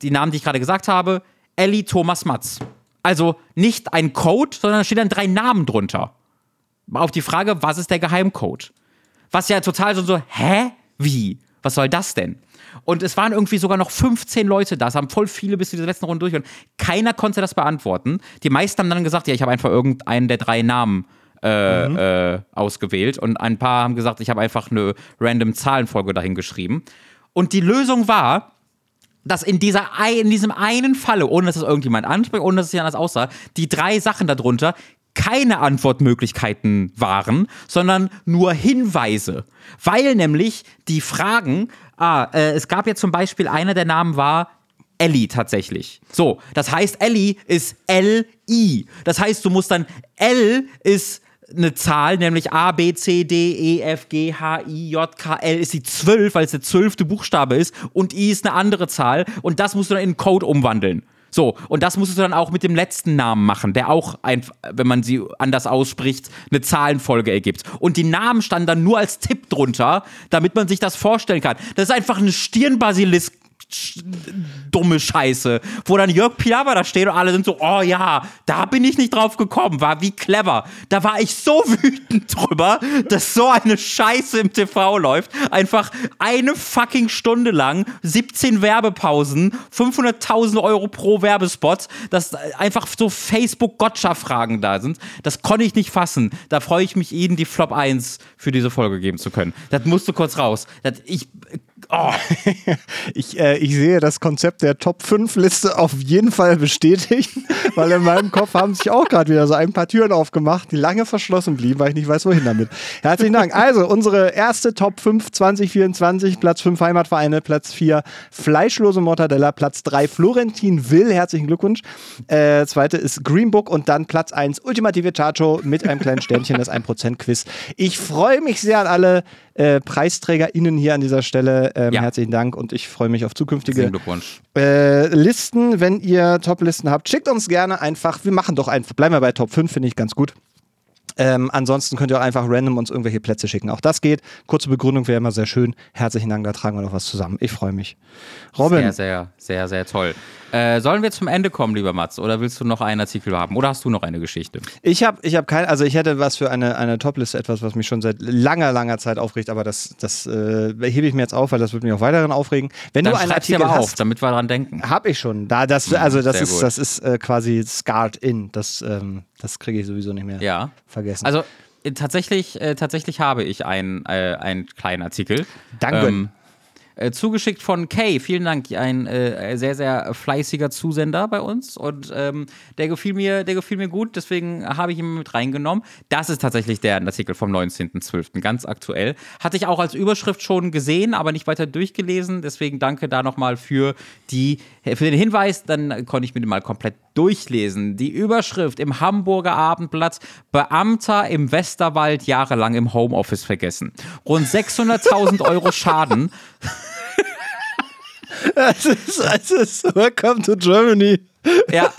die Namen, die ich gerade gesagt habe, Ellie Thomas Matz. Also nicht ein Code, sondern da stehen dann drei Namen drunter. Auf die Frage, was ist der Geheimcode? Was ja total so, so hä? Wie? Was soll das denn? Und es waren irgendwie sogar noch 15 Leute da. Es haben voll viele bis zu dieser letzten Runde durch. Und keiner konnte das beantworten. Die meisten haben dann gesagt, ja, ich habe einfach irgendeinen der drei Namen äh, mhm. äh, ausgewählt. Und ein paar haben gesagt, ich habe einfach eine random Zahlenfolge dahin geschrieben. Und die Lösung war, dass in, dieser, in diesem einen Falle, ohne dass es irgendjemand anspricht, ohne dass es sich anders aussah, die drei Sachen darunter keine Antwortmöglichkeiten waren, sondern nur Hinweise. Weil nämlich die Fragen, ah, äh, es gab ja zum Beispiel, einer der Namen war Ellie tatsächlich. So, das heißt, Ellie ist L-I. Das heißt, du musst dann, L ist eine Zahl, nämlich A, B, C, D, E, F, G, H, I, J, K, L ist die 12, weil es der zwölfte Buchstabe ist und I ist eine andere Zahl und das musst du dann in Code umwandeln. So, und das musst du dann auch mit dem letzten Namen machen, der auch, ein, wenn man sie anders ausspricht, eine Zahlenfolge ergibt. Und die Namen standen dann nur als Tipp drunter, damit man sich das vorstellen kann. Das ist einfach eine Stirnbasilisk dumme Scheiße, wo dann Jörg Pilawa da steht und alle sind so, oh ja, da bin ich nicht drauf gekommen, war wie clever. Da war ich so *laughs* wütend drüber, dass so eine Scheiße im TV läuft. Einfach eine fucking Stunde lang, 17 Werbepausen, 500.000 Euro pro Werbespot, dass einfach so Facebook-Gotcha-Fragen da sind. Das konnte ich nicht fassen. Da freue ich mich, Ihnen die Flop 1 für diese Folge geben zu können. Das musste kurz raus. Das, ich Oh. *laughs* ich, äh, ich sehe das Konzept der Top 5 Liste auf jeden Fall bestätigt, *laughs* weil in meinem Kopf haben sich auch gerade wieder so ein paar Türen aufgemacht, die lange verschlossen blieben, weil ich nicht weiß, wohin damit. Herzlichen Dank. Also, unsere erste Top 5 2024, Platz 5 Heimatvereine, Platz 4 Fleischlose Mortadella, Platz 3 Florentin Will, herzlichen Glückwunsch. Äh, zweite ist Green Book und dann Platz 1 Ultimative Chacho mit einem kleinen Sternchen, das 1% Quiz. Ich freue mich sehr an alle äh, PreisträgerInnen hier an dieser Stelle. Ähm, ja. Herzlichen Dank und ich freue mich auf zukünftige äh, Listen. Wenn ihr Top-Listen habt, schickt uns gerne einfach. Wir machen doch einfach. Bleiben wir bei Top 5, finde ich ganz gut. Ähm, ansonsten könnt ihr auch einfach random uns irgendwelche Plätze schicken. Auch das geht. Kurze Begründung wäre immer sehr schön. Herzlichen Dank, da tragen wir noch was zusammen. Ich freue mich. Robin. Sehr, sehr, sehr, sehr toll. Äh, sollen wir zum Ende kommen, lieber Mats, oder willst du noch einen Artikel haben? Oder hast du noch eine Geschichte? Ich habe ich hab kein, also ich hätte was für eine, eine Top-Liste, etwas, was mich schon seit langer, langer Zeit aufregt, aber das, das äh, hebe ich mir jetzt auf, weil das wird mich auch weiterhin aufregen. Wenn Dann du einen Artikel aber hast, auf, damit wir daran denken. Habe ich schon. Da, das, hm, also das ist, das ist äh, quasi scarred in. Das, ähm, das kriege ich sowieso nicht mehr ja. vergessen. Also äh, tatsächlich, äh, tatsächlich habe ich einen, einen kleinen Artikel. Danke. Ähm, äh, zugeschickt von Kay. Vielen Dank, ein äh, sehr, sehr fleißiger Zusender bei uns. Und ähm, der, gefiel mir, der gefiel mir gut, deswegen habe ich ihn mit reingenommen. Das ist tatsächlich der Artikel vom 19.12., ganz aktuell. Hatte ich auch als Überschrift schon gesehen, aber nicht weiter durchgelesen. Deswegen danke da nochmal für, für den Hinweis. Dann konnte ich mir den mal komplett durchlesen. Die Überschrift im Hamburger Abendblatt: Beamter im Westerwald jahrelang im Homeoffice vergessen. Rund 600.000 Euro Schaden. Es ist, es ist Welcome to Germany. Ja,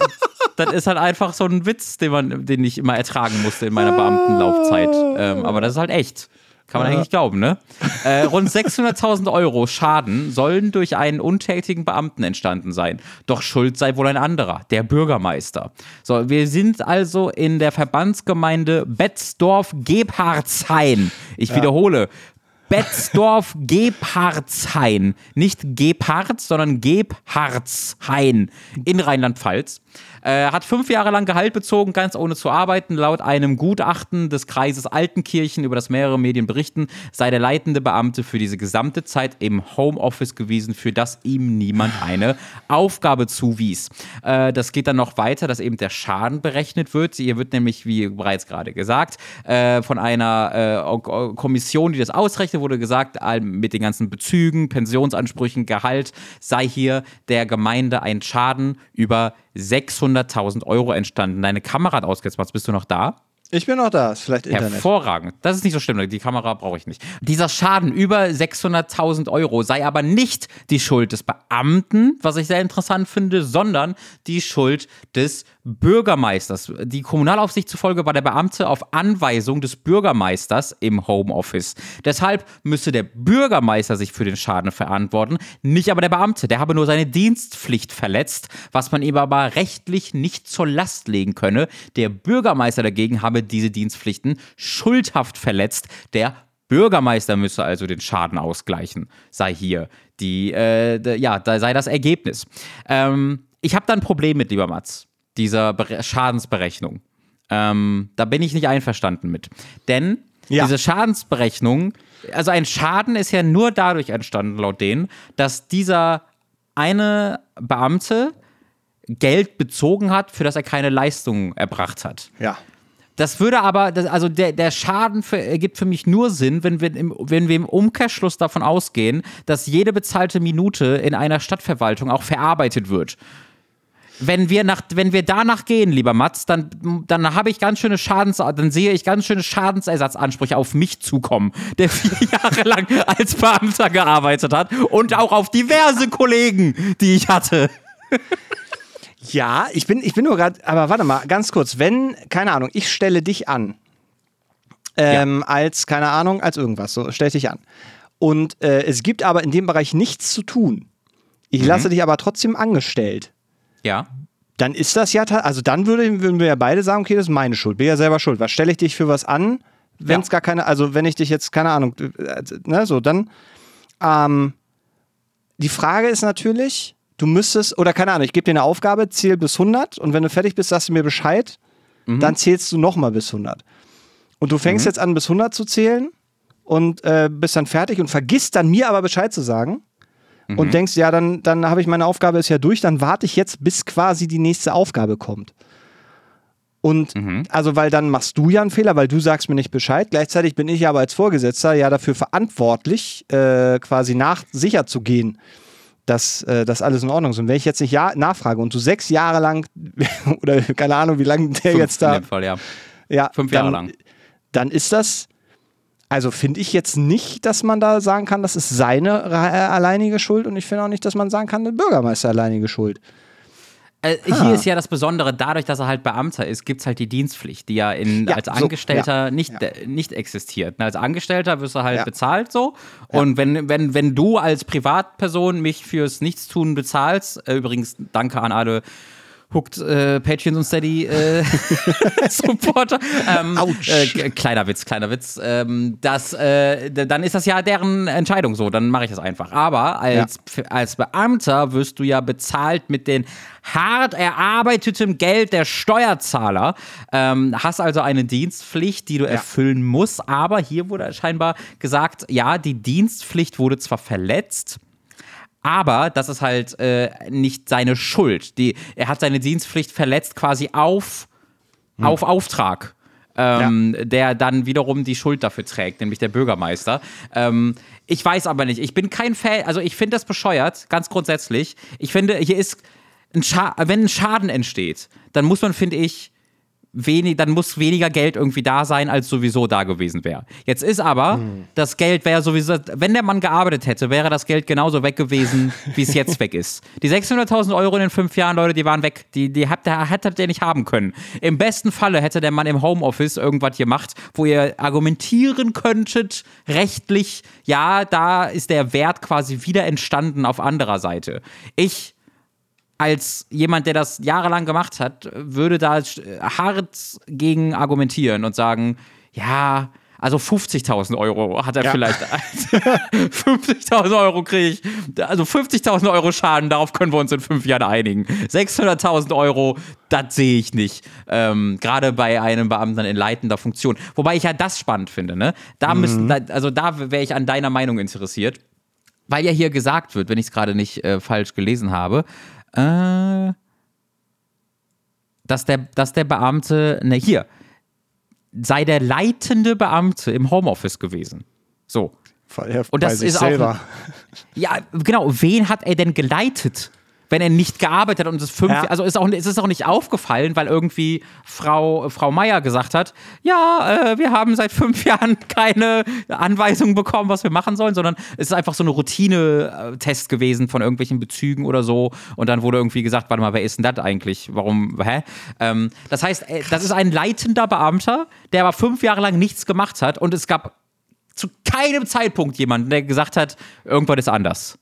das ist halt einfach so ein Witz, den, man, den ich immer ertragen musste in meiner Beamtenlaufzeit. Ähm, aber das ist halt echt. Kann man ja. eigentlich glauben, ne? Äh, rund 600.000 Euro Schaden sollen durch einen untätigen Beamten entstanden sein. Doch Schuld sei wohl ein anderer, der Bürgermeister. So, wir sind also in der Verbandsgemeinde Betzdorf-Gebhardshain. Ich ja. wiederhole, Betzdorf-Gebhardshain. Nicht Gebhards, sondern Gebhardshain in Rheinland-Pfalz. Äh, hat fünf Jahre lang Gehalt bezogen, ganz ohne zu arbeiten. Laut einem Gutachten des Kreises Altenkirchen, über das mehrere Medien berichten, sei der leitende Beamte für diese gesamte Zeit im Homeoffice gewesen, für das ihm niemand eine Aufgabe zuwies. Äh, das geht dann noch weiter, dass eben der Schaden berechnet wird. Hier wird nämlich, wie bereits gerade gesagt, äh, von einer äh, Kommission, die das ausrechnet, wurde gesagt, mit den ganzen Bezügen, Pensionsansprüchen, Gehalt sei hier der Gemeinde ein Schaden über 600.000 Euro entstanden. Deine Kamera hat ausgesetzt. Bist du noch da? Ich bin noch da, ist vielleicht Internet. Hervorragend. Das ist nicht so schlimm, die Kamera brauche ich nicht. Dieser Schaden über 600.000 Euro sei aber nicht die Schuld des Beamten, was ich sehr interessant finde, sondern die Schuld des Bürgermeisters. Die Kommunalaufsicht zufolge war der Beamte auf Anweisung des Bürgermeisters im Homeoffice. Deshalb müsse der Bürgermeister sich für den Schaden verantworten, nicht aber der Beamte. Der habe nur seine Dienstpflicht verletzt, was man ihm aber rechtlich nicht zur Last legen könne. Der Bürgermeister dagegen habe diese Dienstpflichten schuldhaft verletzt. Der Bürgermeister müsse also den Schaden ausgleichen, sei hier die, äh, ja, da sei das Ergebnis. Ähm, ich habe da ein Problem mit, lieber Mats dieser Be Schadensberechnung. Ähm, da bin ich nicht einverstanden mit. Denn ja. diese Schadensberechnung, also ein Schaden ist ja nur dadurch entstanden, laut denen, dass dieser eine Beamte Geld bezogen hat, für das er keine Leistung erbracht hat. Ja. Das würde aber, das, also der, der Schaden für, ergibt für mich nur Sinn, wenn wir, im, wenn wir im Umkehrschluss davon ausgehen, dass jede bezahlte Minute in einer Stadtverwaltung auch verarbeitet wird wenn wir nach, wenn wir danach gehen, lieber Mats, dann, dann habe ich ganz schöne Schadens, dann sehe ich ganz schöne Schadensersatzansprüche auf mich zukommen, der vier *laughs* Jahre lang als Beamter gearbeitet hat und auch auf diverse Kollegen, die ich hatte. *laughs* Ja, ich bin, ich bin nur gerade, aber warte mal, ganz kurz, wenn, keine Ahnung, ich stelle dich an, ähm, ja. als, keine Ahnung, als irgendwas, so stell dich an. Und äh, es gibt aber in dem Bereich nichts zu tun. Ich mhm. lasse dich aber trotzdem angestellt. Ja. Dann ist das ja, also dann würde, würden wir ja beide sagen, okay, das ist meine Schuld, bin ja selber schuld. Was stelle ich dich für was an, wenn es ja. gar keine, also wenn ich dich jetzt, keine Ahnung, äh, ne, so, dann, ähm, die Frage ist natürlich, du müsstest, oder keine Ahnung, ich gebe dir eine Aufgabe, zähl bis 100 und wenn du fertig bist, sagst du mir Bescheid, mhm. dann zählst du nochmal bis 100. Und du fängst mhm. jetzt an, bis 100 zu zählen und äh, bist dann fertig und vergisst dann mir aber Bescheid zu sagen mhm. und denkst, ja, dann, dann habe ich meine Aufgabe ist ja durch, dann warte ich jetzt, bis quasi die nächste Aufgabe kommt. Und mhm. also, weil dann machst du ja einen Fehler, weil du sagst mir nicht Bescheid. Gleichzeitig bin ich aber als Vorgesetzter ja dafür verantwortlich, äh, quasi nach sicher zu gehen, dass äh, das alles in Ordnung ist. Und wenn ich jetzt nicht ja, nachfrage und du sechs Jahre lang *laughs* oder keine Ahnung, wie lange der Fünf jetzt da. In dem Fall, ja. ja Fünf Jahre lang. Dann ist das also finde ich jetzt nicht, dass man da sagen kann, das ist seine äh, alleinige Schuld und ich finde auch nicht, dass man sagen kann, der Bürgermeister alleinige Schuld. Äh, hier ist ja das Besondere, dadurch, dass er halt Beamter ist, gibt es halt die Dienstpflicht, die ja, in, ja als Angestellter so, ja, nicht, ja. nicht existiert. Als Angestellter wirst du halt bezahlt so. Und wenn, wenn, wenn du als Privatperson mich fürs Nichtstun bezahlst, äh, übrigens danke an alle Hooked äh, Patreons und Steady äh, *laughs* *laughs* Supporter. Ähm. Äh, kleiner Witz, kleiner Witz. Ähm, das, äh, dann ist das ja deren Entscheidung so, dann mache ich das einfach. Aber als, ja. als Beamter wirst du ja bezahlt mit den hart erarbeitetem Geld der Steuerzahler. Ähm, hast also eine Dienstpflicht, die du ja. erfüllen musst. Aber hier wurde scheinbar gesagt, ja, die Dienstpflicht wurde zwar verletzt, aber das ist halt äh, nicht seine Schuld. Die, er hat seine Dienstpflicht verletzt quasi auf, hm. auf Auftrag. Ähm, ja. der dann wiederum die Schuld dafür trägt, nämlich der Bürgermeister. Ähm, ich weiß aber nicht, ich bin kein Fan, also ich finde das bescheuert, ganz grundsätzlich. Ich finde, hier ist, ein wenn ein Schaden entsteht, dann muss man, finde ich, wenig, dann muss weniger Geld irgendwie da sein, als sowieso da gewesen wäre. Jetzt ist aber, mhm. das Geld wäre sowieso, wenn der Mann gearbeitet hätte, wäre das Geld genauso weg gewesen, *laughs* wie es jetzt weg ist. Die 600.000 Euro in den fünf Jahren, Leute, die waren weg. Die, die habt, hättet ihr nicht haben können. Im besten Falle hätte der Mann im Homeoffice irgendwas gemacht, wo ihr argumentieren könntet, rechtlich, ja, da ist der Wert quasi wieder entstanden auf anderer Seite. Ich als jemand, der das jahrelang gemacht hat, würde da hart gegen argumentieren und sagen, ja, Also 50.000 Euro hat er Ja. vielleicht. *laughs* 50.000 Euro kriege ich. Also 50.000 Euro Schaden, darauf können wir uns in fünf Jahren einigen. 600.000 Euro, das sehe ich nicht. Ähm, Gerade bei einem Beamten in leitender Funktion. Wobei ich ja das spannend finde. Ne? Da müssen, da, also da wäre ich an deiner Meinung interessiert. Weil ja hier gesagt wird, wenn ich es gerade nicht äh, falsch gelesen habe, äh, dass, der, dass der Beamte, ne, hier, sei der leitende Beamte im Homeoffice gewesen. So. Und das ist selber. auch. Ja, genau. Wen hat er denn geleitet? Wenn er nicht gearbeitet hat und es fünf, Ja. also ist auch, es ist auch nicht aufgefallen, weil irgendwie Frau, Frau Meier gesagt hat, ja, äh, wir haben seit fünf *laughs* Jahren keine Anweisungen bekommen, was wir machen sollen, sondern es ist einfach so eine Routine-Test gewesen von irgendwelchen Bezügen oder so. Und dann wurde irgendwie gesagt, warte mal, wer ist denn das eigentlich? Warum, hä? Ähm, das heißt, äh, das ist ein leitender Beamter, der aber fünf Jahre lang nichts gemacht hat und es gab zu keinem Zeitpunkt jemanden, der gesagt hat, irgendwas ist anders.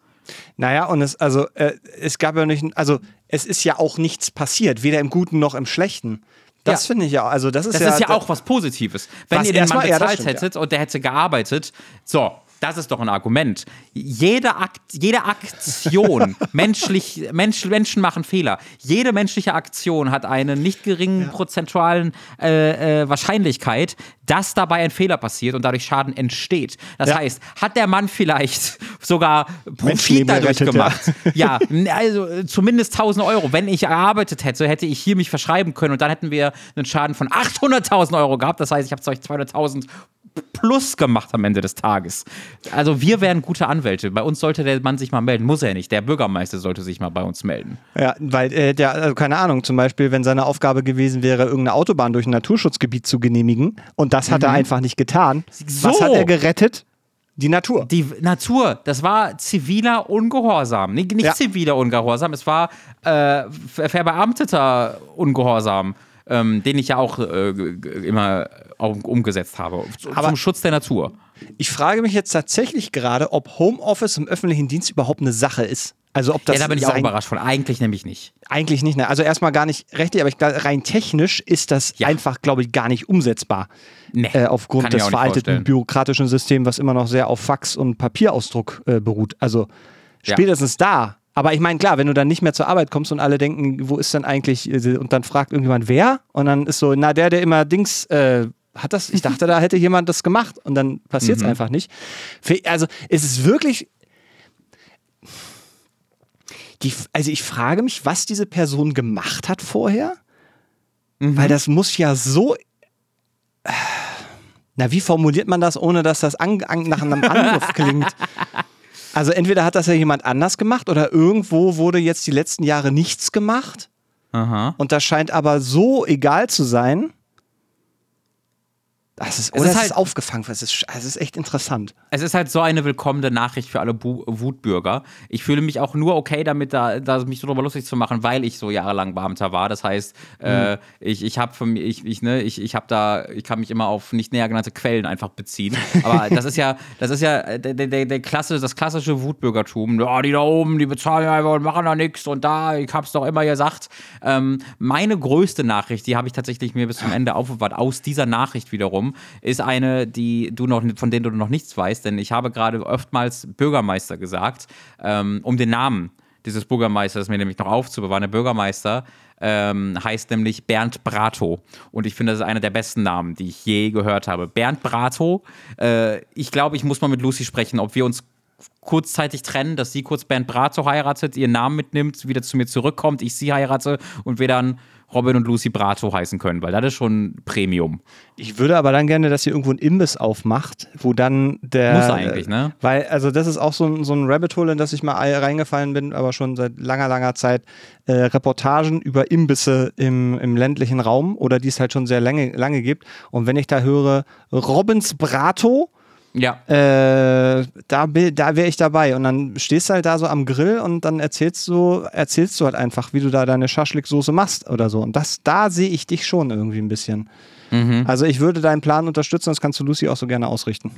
Naja, und es, also, äh, es gab ja nicht, also, es ist ja auch nichts passiert, weder im Guten noch im Schlechten. Das Ja. finde ich ja, also, das ist Das ja. ist ja auch was Positives. Wenn Was ihr den Mann erstmal- ja, das bezahlt stimmt, hättet und der hätte gearbeitet, so, das ist doch ein Argument. Jede, Akt, jede Aktion, *laughs* menschlich, Mensch, Menschen machen Fehler. Jede menschliche Aktion hat eine nicht geringen prozentualen äh, äh, Wahrscheinlichkeit, dass dabei ein Fehler passiert und dadurch Schaden entsteht. Das Ja. heißt, hat der Mann vielleicht sogar Profit dadurch gerettet, gemacht? Ja, *laughs* also äh, zumindest 1000 Euro. Wenn ich gearbeitet hätte, hätte ich hier mich verschreiben können und dann hätten wir einen Schaden von 800.000 Euro gehabt. Das heißt, ich habe euch 200.000 plus gemacht am Ende des Tages. Also wir wären gute Anwälte. Bei uns sollte der Mann sich mal melden. Muss er nicht. Der Bürgermeister sollte sich mal bei uns melden. Ja, weil äh, der, also keine Ahnung, zum Beispiel, wenn seine Aufgabe gewesen wäre, irgendeine Autobahn durch ein Naturschutzgebiet zu genehmigen und das hat er einfach nicht getan. Was Mhm. So. hat er gerettet? Die Natur. Die Natur, das war ziviler Ungehorsam. Nicht, nicht Ja. ziviler Ungehorsam, es war äh, ver- verbeamteter Ungehorsam, ähm, den ich ja auch äh, immer auch umgesetzt habe. Zu- Aber- zum Schutz der Natur. Ich frage mich jetzt tatsächlich gerade, ob Homeoffice im öffentlichen Dienst überhaupt eine Sache ist. Also ob das ja, da bin ich auch überrascht von. Eigentlich nämlich nicht. Eigentlich nicht. Ne? Also erstmal gar nicht rechtlich, aber ich glaube, rein technisch ist das Ja. einfach, glaube ich, gar nicht umsetzbar. Nee, Äh, aufgrund des veralteten vorstellen. bürokratischen Systems, was immer noch sehr auf Fax und Papierausdruck äh, beruht. Also Ja. spätestens da. Aber ich meine, klar, wenn du dann nicht mehr zur Arbeit kommst und alle denken, wo ist denn eigentlich, äh, und dann fragt irgendjemand, wer? Und dann ist so, na, der, der immer Dings, äh, hat das, ich dachte, da hätte jemand das gemacht und dann passiert Mhm. es einfach nicht. Also es ist wirklich, die, also ich frage mich, was diese Person gemacht hat vorher, Mhm. weil das muss ja so. Na, wie formuliert man das, ohne dass das an, an, nach einem Angriff klingt? *laughs* Also entweder hat das ja jemand anders gemacht oder irgendwo wurde jetzt die letzten Jahre nichts gemacht Aha. und das scheint aber so egal zu sein. Das ist, ist es ist halt- aufgefangen. Es ist, es ist echt interessant. Es ist halt so eine willkommene Nachricht für alle Bu Wutbürger. Ich fühle mich auch nur okay damit, da, da mich so drüber lustig zu machen, weil ich so jahrelang Beamter war. Das heißt, äh, ich, ich habe ich, ich, ne, ich, ich habe da, ich kann mich immer auf nicht näher genannte Quellen einfach beziehen. Aber *laughs* das ist ja, das ist ja äh, der, der, der Klasse, das klassische Wutbürgertum. Ja, die da oben, die bezahlen einfach und machen da nichts und da, ich hab's doch immer gesagt. Ähm, meine größte Nachricht, die habe ich tatsächlich mir bis zum *gasps* Ende aufbewahrt, aus dieser Nachricht wiederum, ist eine, die du noch, von denen du noch nichts weißt, denn ich habe gerade oftmals Bürgermeister gesagt, ähm, um den Namen dieses Bürgermeisters mir nämlich noch aufzubewahren. Der Bürgermeister ähm, heißt nämlich Bernd Brato. Und ich finde, das ist einer der besten Namen, die ich je gehört habe. Bernd Brato, äh, ich glaube, ich muss mal mit Lucy sprechen, ob wir uns kurzzeitig trennen, dass sie kurz Bernd Brato heiratet, ihren Namen mitnimmt, wieder zu mir zurückkommt, ich sie heirate und wir dann Robin und Lucy Brato heißen können, weil das ist schon Premium. Ich würde aber dann gerne, dass ihr irgendwo einen Imbiss aufmacht, wo dann der. Muss eigentlich, ne? Weil, also, das ist auch so ein, so ein Rabbit Hole, in das ich mal reingefallen bin, aber schon seit langer, langer Zeit. Äh, Reportagen über Imbisse im, im ländlichen Raum oder die es halt schon sehr lange, lange gibt. Und wenn ich da höre, Robins Brato, Ja. äh, da, da wäre ich dabei. Und dann stehst du halt da so am Grill und dann erzählst du, erzählst du halt einfach, wie du da deine Schaschliksoße machst oder so. Und das, da sehe ich dich schon irgendwie ein bisschen. Also ich würde deinen Plan unterstützen, das kannst du Lucy auch so gerne ausrichten.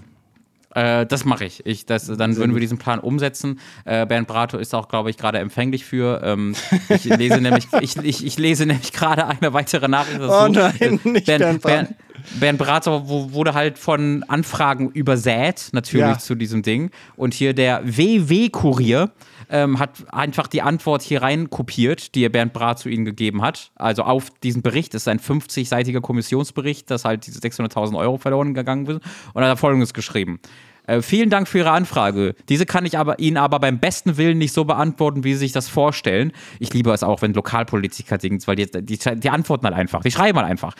Äh, das mache ich. ich das, dann würden wir diesen Plan umsetzen. Äh, Bernd Brato ist auch, glaube ich, gerade empfänglich für. Ähm, ich lese nämlich, *laughs* ich, ich, ich lese nämlich gerade eine weitere Nachricht. Oh nein, nicht Bernd, Bernd Brato. Bernd, Bernd Brato wurde halt von Anfragen übersät, natürlich ja. zu diesem Ding. Und hier der WW-Kurier ähm, hat einfach die Antwort hier rein kopiert, die Bernd Brato ihnen gegeben hat. Also auf diesen Bericht das ist ein 50-seitiger Kommissionsbericht, dass halt diese 600.000 Euro verloren gegangen sind. Und er hat folgendes geschrieben. Äh, vielen Dank für Ihre Anfrage. Diese kann ich aber Ihnen aber beim besten Willen nicht so beantworten, wie Sie sich das vorstellen. Ich liebe es auch, wenn Lokalpolitiker Dings, weil die, die, die antworten halt einfach. Die schreiben halt einfach.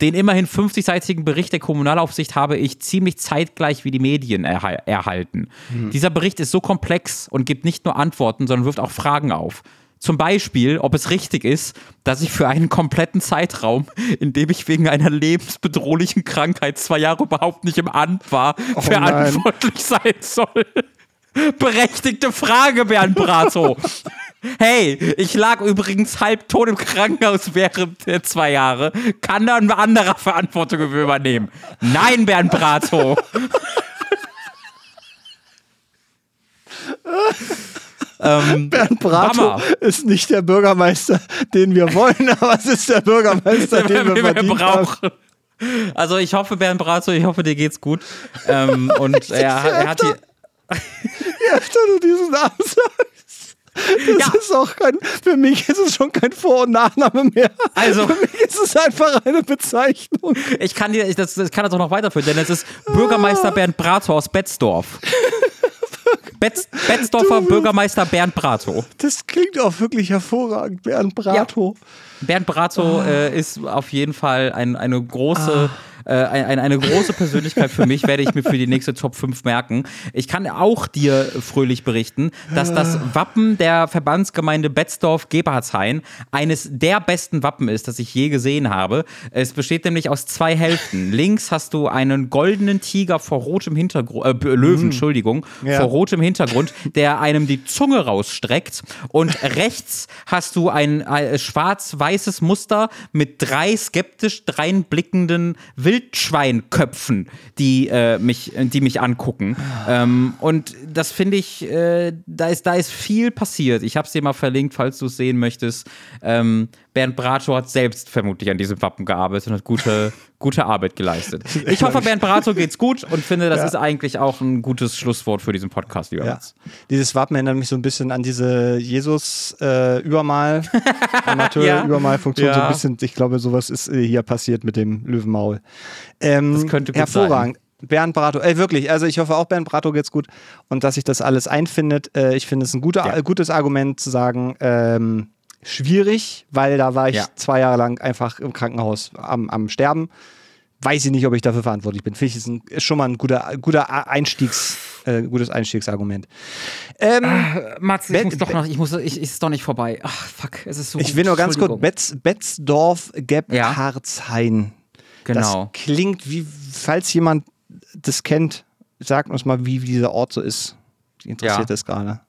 Den immerhin 50-seitigen Bericht der Kommunalaufsicht habe ich ziemlich zeitgleich wie die Medien erha erhalten. Mhm. Dieser Bericht ist so komplex und gibt nicht nur Antworten, sondern wirft auch Fragen auf. Zum Beispiel, ob es richtig ist, dass ich für einen kompletten Zeitraum, *laughs* in dem ich wegen einer lebensbedrohlichen Krankheit zwei Jahre überhaupt nicht im Amt war, oh verantwortlich sein soll. *laughs* Berechtigte Frage, Bernd Brato. *laughs* Hey, ich lag übrigens halb tot im Krankenhaus während der zwei Jahre. Kann da ein anderer Verantwortung übernehmen? Nein, Bernd Brato. Ähm, *laughs* Bernd Brato Hammer. ist nicht der Bürgermeister, den wir wollen, *laughs* aber es ist der Bürgermeister, *laughs* den wir, wir brauchen. Haben. Also ich hoffe, Bernd Brato, ich hoffe, dir geht's gut. Ähm, und er, er hat hier. Je öfter du diesen Namen sagst. Das ja. ist auch kein, für mich ist es schon kein Vor- und Nachname mehr. Also, für mich ist es einfach eine Bezeichnung. Ich kann dir, das, das kann das auch noch weiterführen, denn es ist Bürgermeister Bernd Brato aus Betzdorf. Betz, Betzdorfer du, Bürgermeister Bernd Brato. Das klingt auch wirklich hervorragend, Bernd Brato. Ja. Bernd Brato ah. äh, ist auf jeden Fall ein, eine große. Ah äh, eine, eine große Persönlichkeit für mich, werde ich mir für die nächste Top 5 merken. Ich kann auch dir fröhlich berichten, dass das Wappen der Verbandsgemeinde Betzdorf-Gebertshain eines der besten Wappen ist, das ich je gesehen habe. Es besteht nämlich aus zwei Hälften. Links hast du einen goldenen Tiger vor rotem Hintergrund, äh, Löwen, mm. Entschuldigung, ja. vor rotem Hintergrund, der einem die Zunge rausstreckt. Und rechts hast du ein, ein schwarz-weißes Muster mit drei skeptisch dreinblickenden Wild Wildschweinköpfen, die, äh, mich, die mich angucken. Ähm, und das finde ich, äh, da, ist, da ist viel passiert. Ich habe es dir mal verlinkt, falls du es sehen möchtest. Ähm, Bernd Brato hat selbst vermutlich an diesem Wappen gearbeitet und hat gute, *laughs* gute Arbeit geleistet. Ich hoffe, Bernd Brato geht's gut und finde, das ja. ist eigentlich auch ein gutes Schlusswort für diesen Podcast, lieber ja. Dieses Wappen erinnert mich so ein bisschen an diese Jesus-Übermal, äh, *laughs* Amateur-Übermal-Funktion. Ja. So ein bisschen, ich glaube, sowas ist äh, hier passiert mit dem Löwenmaul. Ähm, das könnte gut hervorragend. Sein. Bernd Brato, ey, wirklich, also ich hoffe auch Bernd Brato geht's gut und dass sich das alles einfindet. Äh, ich finde es ein guter, ja. gutes Argument zu sagen, ähm, schwierig, weil da war ich ja. zwei Jahre lang einfach im Krankenhaus am, am Sterben. Weiß ich nicht, ob ich dafür verantwortlich bin. Finde ich, ist, ein, ist schon mal ein guter, guter Einstiegs, äh, gutes Einstiegsargument. Ähm, Ach, Mats, ich muss doch noch, ich muss, ich, ist doch nicht vorbei. Ach, fuck, es ist so. Ich will nur ganz kurz, Betz, Betzdorf, Gebhardshain. Ja. Genau. Das klingt wie, falls jemand das kennt, sagt uns mal, wie, dieser Ort so ist. Interessiert ja. das gerade.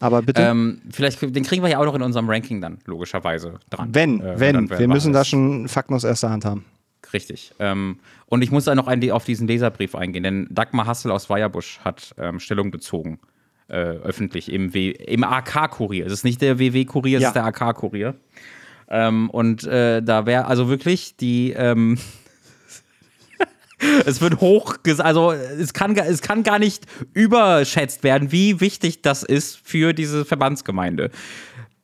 Aber bitte. Ähm, vielleicht, den kriegen wir ja auch noch in unserem Ranking dann, logischerweise, dran. Wenn, äh, wenn. wir müssen da schon Fakten aus erster Hand haben. Richtig. Ähm, und ich muss da noch ein, auf diesen Leserbrief eingehen, denn Dagmar Hassel aus Weierbusch hat ähm, Stellung bezogen, äh, öffentlich, im, im AK-Kurier. Es ist nicht der WW-Kurier, es ja. ist der AK-Kurier. Ähm, und äh, da wäre also wirklich die. Es wird hoch, also es kann, es kann gar nicht überschätzt werden, wie wichtig das ist für diese Verbandsgemeinde.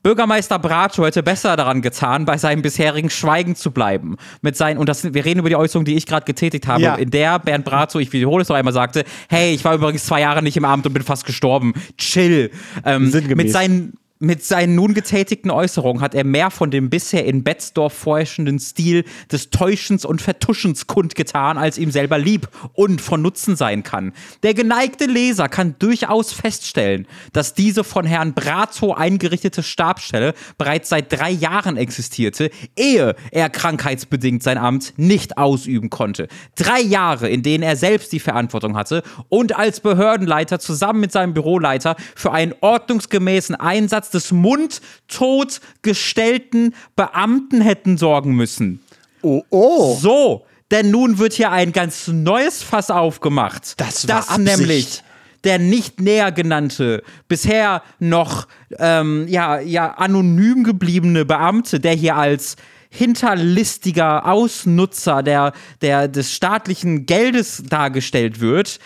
Bürgermeister Brato hätte besser daran getan, bei seinem bisherigen Schweigen zu bleiben. Mit seinen, und das, wir reden über die Äußerung, die ich gerade getätigt habe, ja. in der Bernd Brato, ich wiederhole es noch einmal, sagte: Hey, ich war übrigens zwei Jahre nicht im Amt und bin fast gestorben. Chill. Ähm, mit seinen mit seinen nun getätigten Äußerungen hat er mehr von dem bisher in Betzdorf vorherrschenden Stil des Täuschens und Vertuschens kundgetan, als ihm selber lieb und von Nutzen sein kann. Der geneigte Leser kann durchaus feststellen, dass diese von Herrn Brazo eingerichtete Stabstelle bereits seit drei Jahren existierte, ehe er krankheitsbedingt sein Amt nicht ausüben konnte. Drei Jahre, in denen er selbst die Verantwortung hatte und als Behördenleiter zusammen mit seinem Büroleiter für einen ordnungsgemäßen Einsatz des mundtot gestellten Beamten hätten sorgen müssen. Oh, oh. So, denn nun wird hier ein ganz neues Fass aufgemacht. Das war das nämlich der nicht näher genannte, bisher noch ähm, ja, ja anonym gebliebene Beamte, der hier als hinterlistiger Ausnutzer der, der, des staatlichen Geldes dargestellt wird,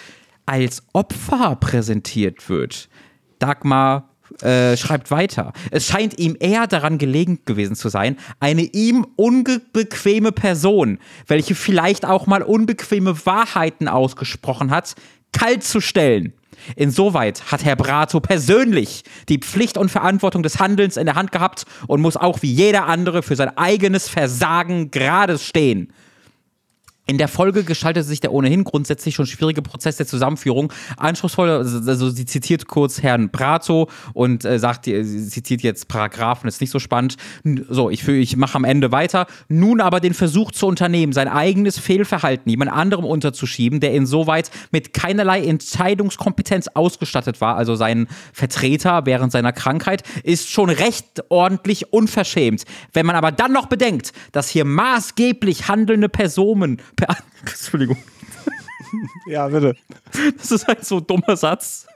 als Opfer präsentiert wird. Dagmar äh, schreibt weiter. Es scheint ihm eher daran gelegen gewesen zu sein, eine ihm unbequeme Person, welche vielleicht auch mal unbequeme Wahrheiten ausgesprochen hat, kalt zu stellen. Insoweit hat Herr Brato persönlich die Pflicht und Verantwortung des Handelns in der Hand gehabt und muss auch wie jeder andere für sein eigenes Versagen gerade stehen. In der Folge gestaltete sich der ohnehin grundsätzlich schon schwierige Prozess der Zusammenführung anspruchsvoll. Also, also sie zitiert kurz Herrn Prato und äh, sagt, sie zitiert jetzt Paragraphen, ist nicht so spannend. So, ich, ich mache am Ende weiter. Nun aber den Versuch zu unternehmen, sein eigenes Fehlverhalten jemand anderem unterzuschieben, der insoweit mit keinerlei Entscheidungskompetenz ausgestattet war, also sein Vertreter während seiner Krankheit, ist schon recht ordentlich unverschämt. Wenn man aber dann noch bedenkt, dass hier maßgeblich handelnde Personen *laughs* Entschuldigung. Ja, bitte. Das ist ein so dummer Satz.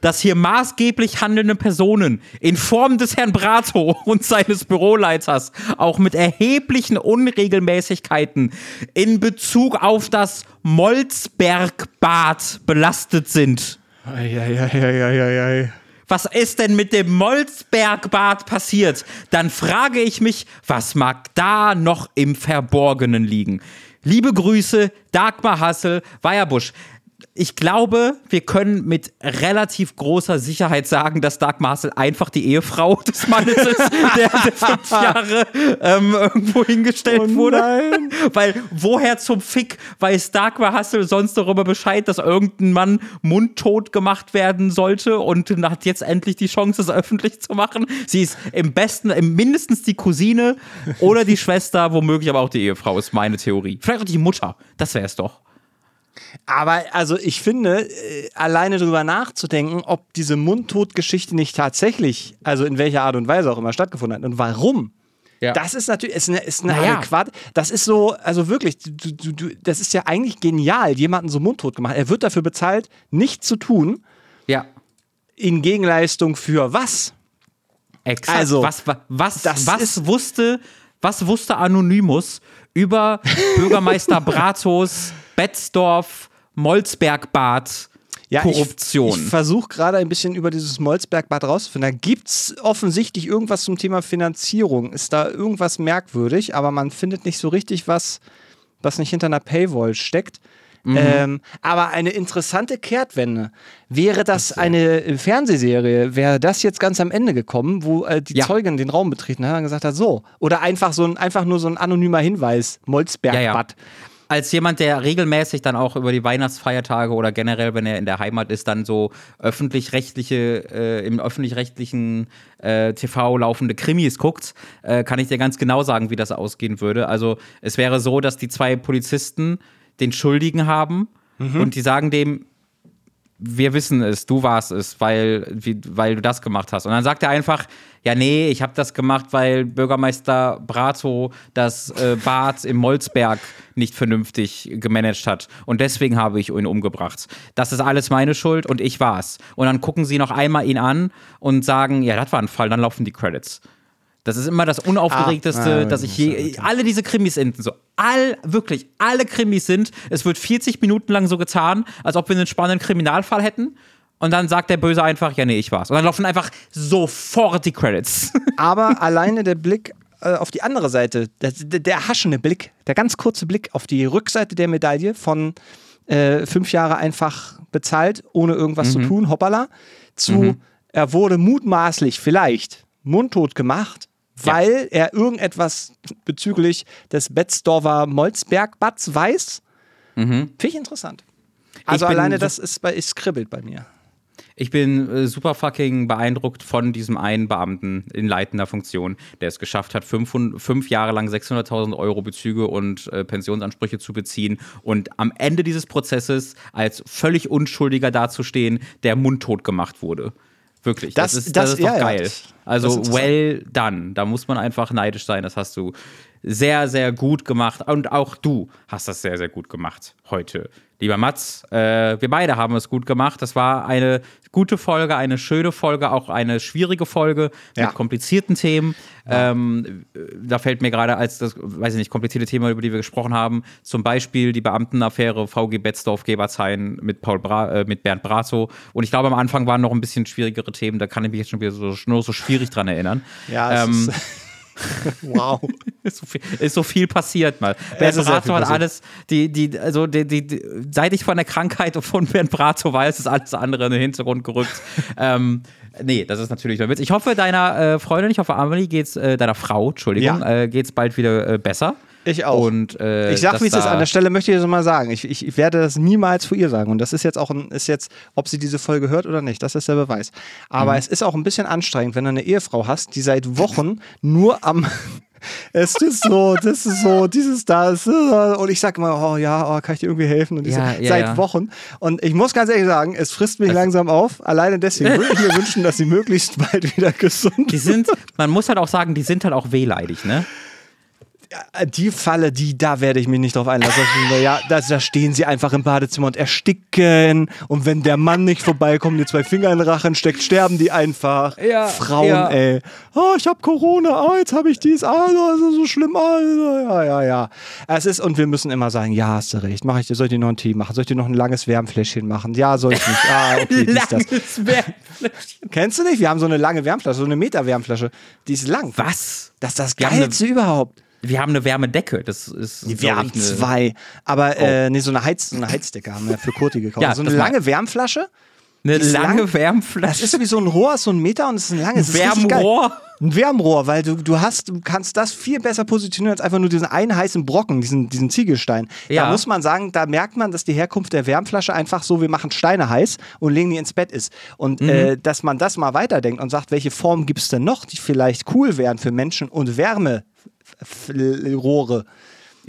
Dass hier maßgeblich handelnde Personen in Form des Herrn Brato und seines Büroleiters auch mit erheblichen Unregelmäßigkeiten in Bezug auf das Molzbergbad belastet sind. Eieieiei. Was ist denn mit dem Molzbergbad passiert? Dann frage ich mich, was mag da noch im Verborgenen liegen? Liebe Grüße, Dagmar Hassel, Weierbusch ich glaube, wir können mit relativ großer Sicherheit sagen, dass Dark Marcel einfach die Ehefrau *laughs* des Mannes ist, der, der fünf Jahre ähm, irgendwo hingestellt oh wurde. *laughs* Weil woher zum Fick weiß Dark Hassel sonst darüber Bescheid, dass irgendein Mann mundtot gemacht werden sollte und hat jetzt endlich die Chance, es öffentlich zu machen. Sie ist im besten, im mindestens die Cousine oder die Schwester, womöglich aber auch die Ehefrau, ist meine Theorie. Vielleicht auch die Mutter. Das wäre es doch. Aber also ich finde, äh, alleine darüber nachzudenken, ob diese Mundtot-Geschichte nicht tatsächlich, also in welcher Art und Weise auch immer stattgefunden hat und warum. Ja. Das ist natürlich, ist eine, ist eine naja. adäquate, das ist so, also wirklich, du, du, du, das ist ja eigentlich genial, jemanden so mundtot gemacht. Er wird dafür bezahlt, nichts zu tun. Ja. In Gegenleistung für was? Exakt. Also, was, was, was wusste, was wusste Anonymous über Bürgermeister *laughs* Bratos Betzdorf, Molzbergbad. Ja, Korruption. Ich, ich versuche gerade ein bisschen über dieses Molzbergbad rauszufinden. Da gibt es offensichtlich irgendwas zum Thema Finanzierung. Ist da irgendwas merkwürdig, aber man findet nicht so richtig was, was nicht hinter einer Paywall steckt. Mhm. Ähm, aber eine interessante Kehrtwende. Wäre das eine Fernsehserie, wäre das jetzt ganz am Ende gekommen, wo äh, die ja. Zeugin den Raum betreten hat und gesagt hat, so. Oder einfach so ein, einfach nur so ein anonymer Hinweis, Molzbergbad. Ja, ja als jemand, der regelmäßig dann auch über die Weihnachtsfeiertage oder generell, wenn er in der Heimat ist, dann so öffentlich-rechtliche, äh, im öffentlich-rechtlichen äh, TV laufende Krimis guckt, äh, kann ich dir ganz genau sagen, wie das ausgehen würde. Also es wäre so, dass die zwei Polizisten den Schuldigen haben mhm. und die sagen dem, wir wissen es, du warst es, weil, wie, weil du das gemacht hast. Und dann sagt er einfach, ja, nee, ich habe das gemacht, weil Bürgermeister Brato das äh, Bad im Molzberg nicht vernünftig gemanagt hat. Und deswegen habe ich ihn umgebracht. Das ist alles meine Schuld und ich war's. Und dann gucken sie noch einmal ihn an und sagen, ja, das war ein Fall, dann laufen die Credits. Das ist immer das Unaufgeregteste, ah, ah, dass ich je, alle diese Krimis enden so. All, wirklich, alle Krimis sind, es wird 40 Minuten lang so getan, als ob wir einen spannenden Kriminalfall hätten. Und dann sagt der Böse einfach, ja, nee, ich war's. Und dann laufen einfach sofort die Credits. *laughs* Aber alleine der Blick äh, auf die andere Seite, der, der, haschende Blick, der ganz kurze Blick auf die Rückseite der Medaille von äh, fünf Jahre einfach bezahlt, ohne irgendwas mhm. zu tun, hoppala, zu mhm. er wurde mutmaßlich vielleicht mundtot gemacht, weil ja. er irgendetwas bezüglich des Betzdorfer Molzbergbads weiß. Mhm. Finde ich interessant. Also ich alleine das ist bei, es kribbelt bei mir. Ich bin äh, super fucking beeindruckt von diesem einen Beamten in leitender Funktion, der es geschafft hat, fünf, fünf Jahre lang 600.000 Euro Bezüge und äh, Pensionsansprüche zu beziehen und am Ende dieses Prozesses als völlig Unschuldiger dazustehen, der mundtot gemacht wurde. Wirklich. Das, das ist, das, das ist doch ja, geil. Also, well done. Da muss man einfach neidisch sein. Das hast du sehr, sehr gut gemacht. Und auch du hast das sehr, sehr gut gemacht heute. Lieber Mats, äh, wir beide haben es gut gemacht. Das war eine gute Folge, eine schöne Folge, auch eine schwierige Folge Ja. mit komplizierten Themen. Ähm, da fällt mir gerade als das, weiß ich nicht, komplizierte Thema, über die wir gesprochen haben, zum Beispiel die Beamtenaffäre VG Betzdorf, Gebertshain mit Paul Bra äh, mit Bernd Brazo. Und ich glaube, am Anfang waren noch ein bisschen schwierigere Themen, da kann ich mich jetzt schon wieder so, nur so schwierig dran erinnern. Ja, es ähm, ist, *laughs* *laughs* wow. ist, so viel, ist so viel passiert mal. Bernd viel hat alles, die, die, also die, die, seit ich von der Krankheit von Bernd Brazo weiß, ist alles andere in den Hintergrund gerückt. *laughs* ähm, nee, das ist natürlich nur Witz. Ich hoffe, deiner äh, Freundin, ich hoffe, Amelie geht's, äh, deiner Frau, Entschuldigung, Ja. äh, geht's bald wieder äh, besser. Ich auch. Und, äh, ich sag, wie es ist. An der Stelle möchte ich das mal sagen. Ich, ich, ich werde das niemals vor ihr sagen. Und das ist jetzt auch ein, ist jetzt, ob sie diese Folge hört oder nicht, das ist der Beweis. Aber Mhm. es ist auch ein bisschen anstrengend, wenn du eine Ehefrau hast, die seit Wochen nur am. *laughs* Es ist so, das ist so, dieses da ist, äh, und ich sage immer, oh ja, oh, kann ich dir irgendwie helfen? Und die Ja, so, ja, seit ja. Wochen. Und ich muss ganz ehrlich sagen, es frisst mich langsam auf. Alleine deswegen würde ich mir wünschen, dass sie möglichst bald wieder gesund Die sind, man muss halt auch sagen, die sind halt auch wehleidig, ne? Die Falle, die, da werde ich mich nicht drauf einlassen. Ja, da, da stehen sie einfach im Badezimmer und ersticken. Und wenn der Mann nicht vorbeikommt, die zwei Finger in den Rachen steckt, sterben die einfach. Ja, Frauen, ja. ey. Oh, ich habe Corona, oh, jetzt habe ich dies, ah, das ist so schlimm, ah, ja, ja, ja. Es ist, und wir müssen immer sagen, ja, hast du recht. Mach ich dir, soll ich dir noch einen Tee machen? Soll ich dir noch ein langes Wärmfläschchen machen? Ja, soll ich nicht. Ah, okay, dies, das. Langes Wärmfläschchen. Kennst du nicht? Wir haben so eine lange Wärmflasche, so eine Meter Wärmflasche. Die ist lang. Was? Das ist das Geilste überhaupt. Wir haben eine Wärmedecke. Das ist. Wir haben zwei. Aber äh, nee, so eine, Heiz, so eine Heizdecke haben wir für Kurti gekauft. Ja, so eine lange Wärmflasche. Eine lange lang. Wärmflasche. Das ist wie so ein Rohr, so ein Meter und es ist ein langes. Wärmrohr. Ein Wärmrohr, weil du, du hast, du kannst das viel besser positionieren als einfach nur diesen einen heißen Brocken, diesen, diesen Ziegelstein. Ja. Da muss man sagen, da merkt man, dass die Herkunft der Wärmflasche einfach so, wir machen Steine heiß und legen die ins Bett ist. Und Mhm. äh, dass man das mal weiterdenkt und sagt, welche Formen gibt es denn noch, die vielleicht cool wären für Menschen und Wärmerohre.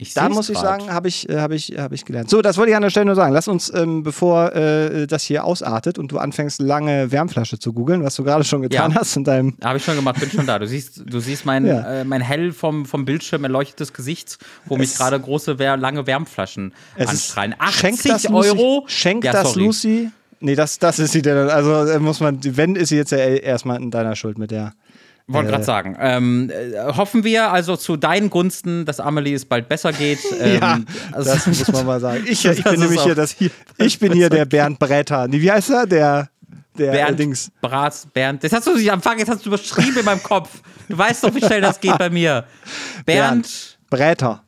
Ich Da muss ich grad. sagen, habe ich, äh, hab ich, hab ich gelernt. So, das wollte ich an der Stelle nur sagen. Lass uns, ähm, bevor äh, das hier ausartet und du anfängst, lange Wärmflasche zu googeln, was du gerade schon getan Ja. hast in deinem. Habe ich schon gemacht, bin schon da. Du siehst, du siehst mein, Ja. äh, mein hell vom, vom Bildschirm erleuchtetes Gesicht, wo mich Es- gerade große, lange Wärmflaschen anstrahlen. Schenkt 80 das Lucy, Euro? Schenkt ja, das. Lucy. Nee, das, das ist sie denn. Also äh, muss man, wenn ist sie jetzt ja erstmal in deiner Schuld mit der. Wollte Äh, gerade sagen. Ähm, äh, hoffen wir also zu deinen Gunsten, dass Amelie es bald besser geht. *laughs* Ähm, ja, also- das muss man mal sagen. *laughs* Ich, ich bin nämlich hier das, *laughs* ich bin hier der Bernd Bretter. Nee, wie heißt er? Der, der Bernd Dings. Brat, Bernd. Das hast du nicht am Anfang, jetzt hast du überschrieben in meinem Kopf. Du weißt doch, wie schnell das geht bei mir. Bernd, Bräter.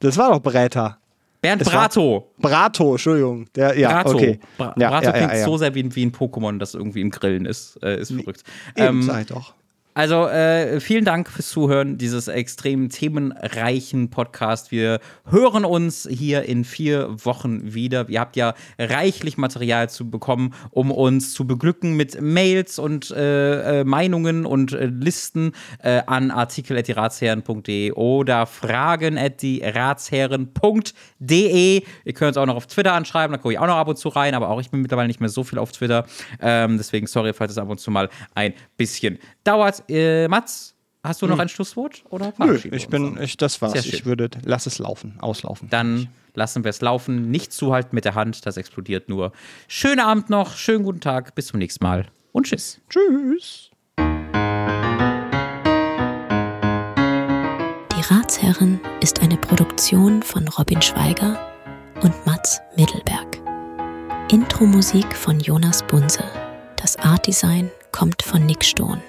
Das war doch Bräter. Bernd Es Brato. Brato, Entschuldigung. Der, ja, Brato. okay. Bra ja, Brato ja, klingt ja, ja. so sehr wie, ein- wie ein Pokémon, das irgendwie im Grillen ist. Äh, ist verrückt. Eben, Ähm, ich doch. Also äh, vielen Dank fürs Zuhören dieses extrem themenreichen Podcast. Wir hören uns hier in vier Wochen wieder. Ihr habt ja reichlich Material zu bekommen, um uns zu beglücken mit Mails und äh, äh, Meinungen und äh, Listen äh, an artikel.diratsherren.de oder fragen at diratsherren.de. Ihr könnt uns auch noch auf Twitter anschreiben, da gucke ich auch noch ab und zu rein, aber auch ich bin mittlerweile nicht mehr so viel auf Twitter. Ähm, deswegen sorry, falls es ab und zu mal ein bisschen dauert. Äh, Mats, hast du noch ein Schlusswort? Oder Nö, ich bin, ich, das war's. Ich würde, lass es laufen, auslaufen. Dann lassen wir es laufen. Nicht zuhalten mit der Hand, das explodiert nur. Schönen Abend noch, schönen guten Tag, bis zum nächsten Mal und tschüss. Tschüss. Die Ratsherren ist eine Produktion von Robin Schweiger und Mats Mittelberg. Intro-Musik von Jonas Bunse. Das Artdesign kommt von Nick Stohn.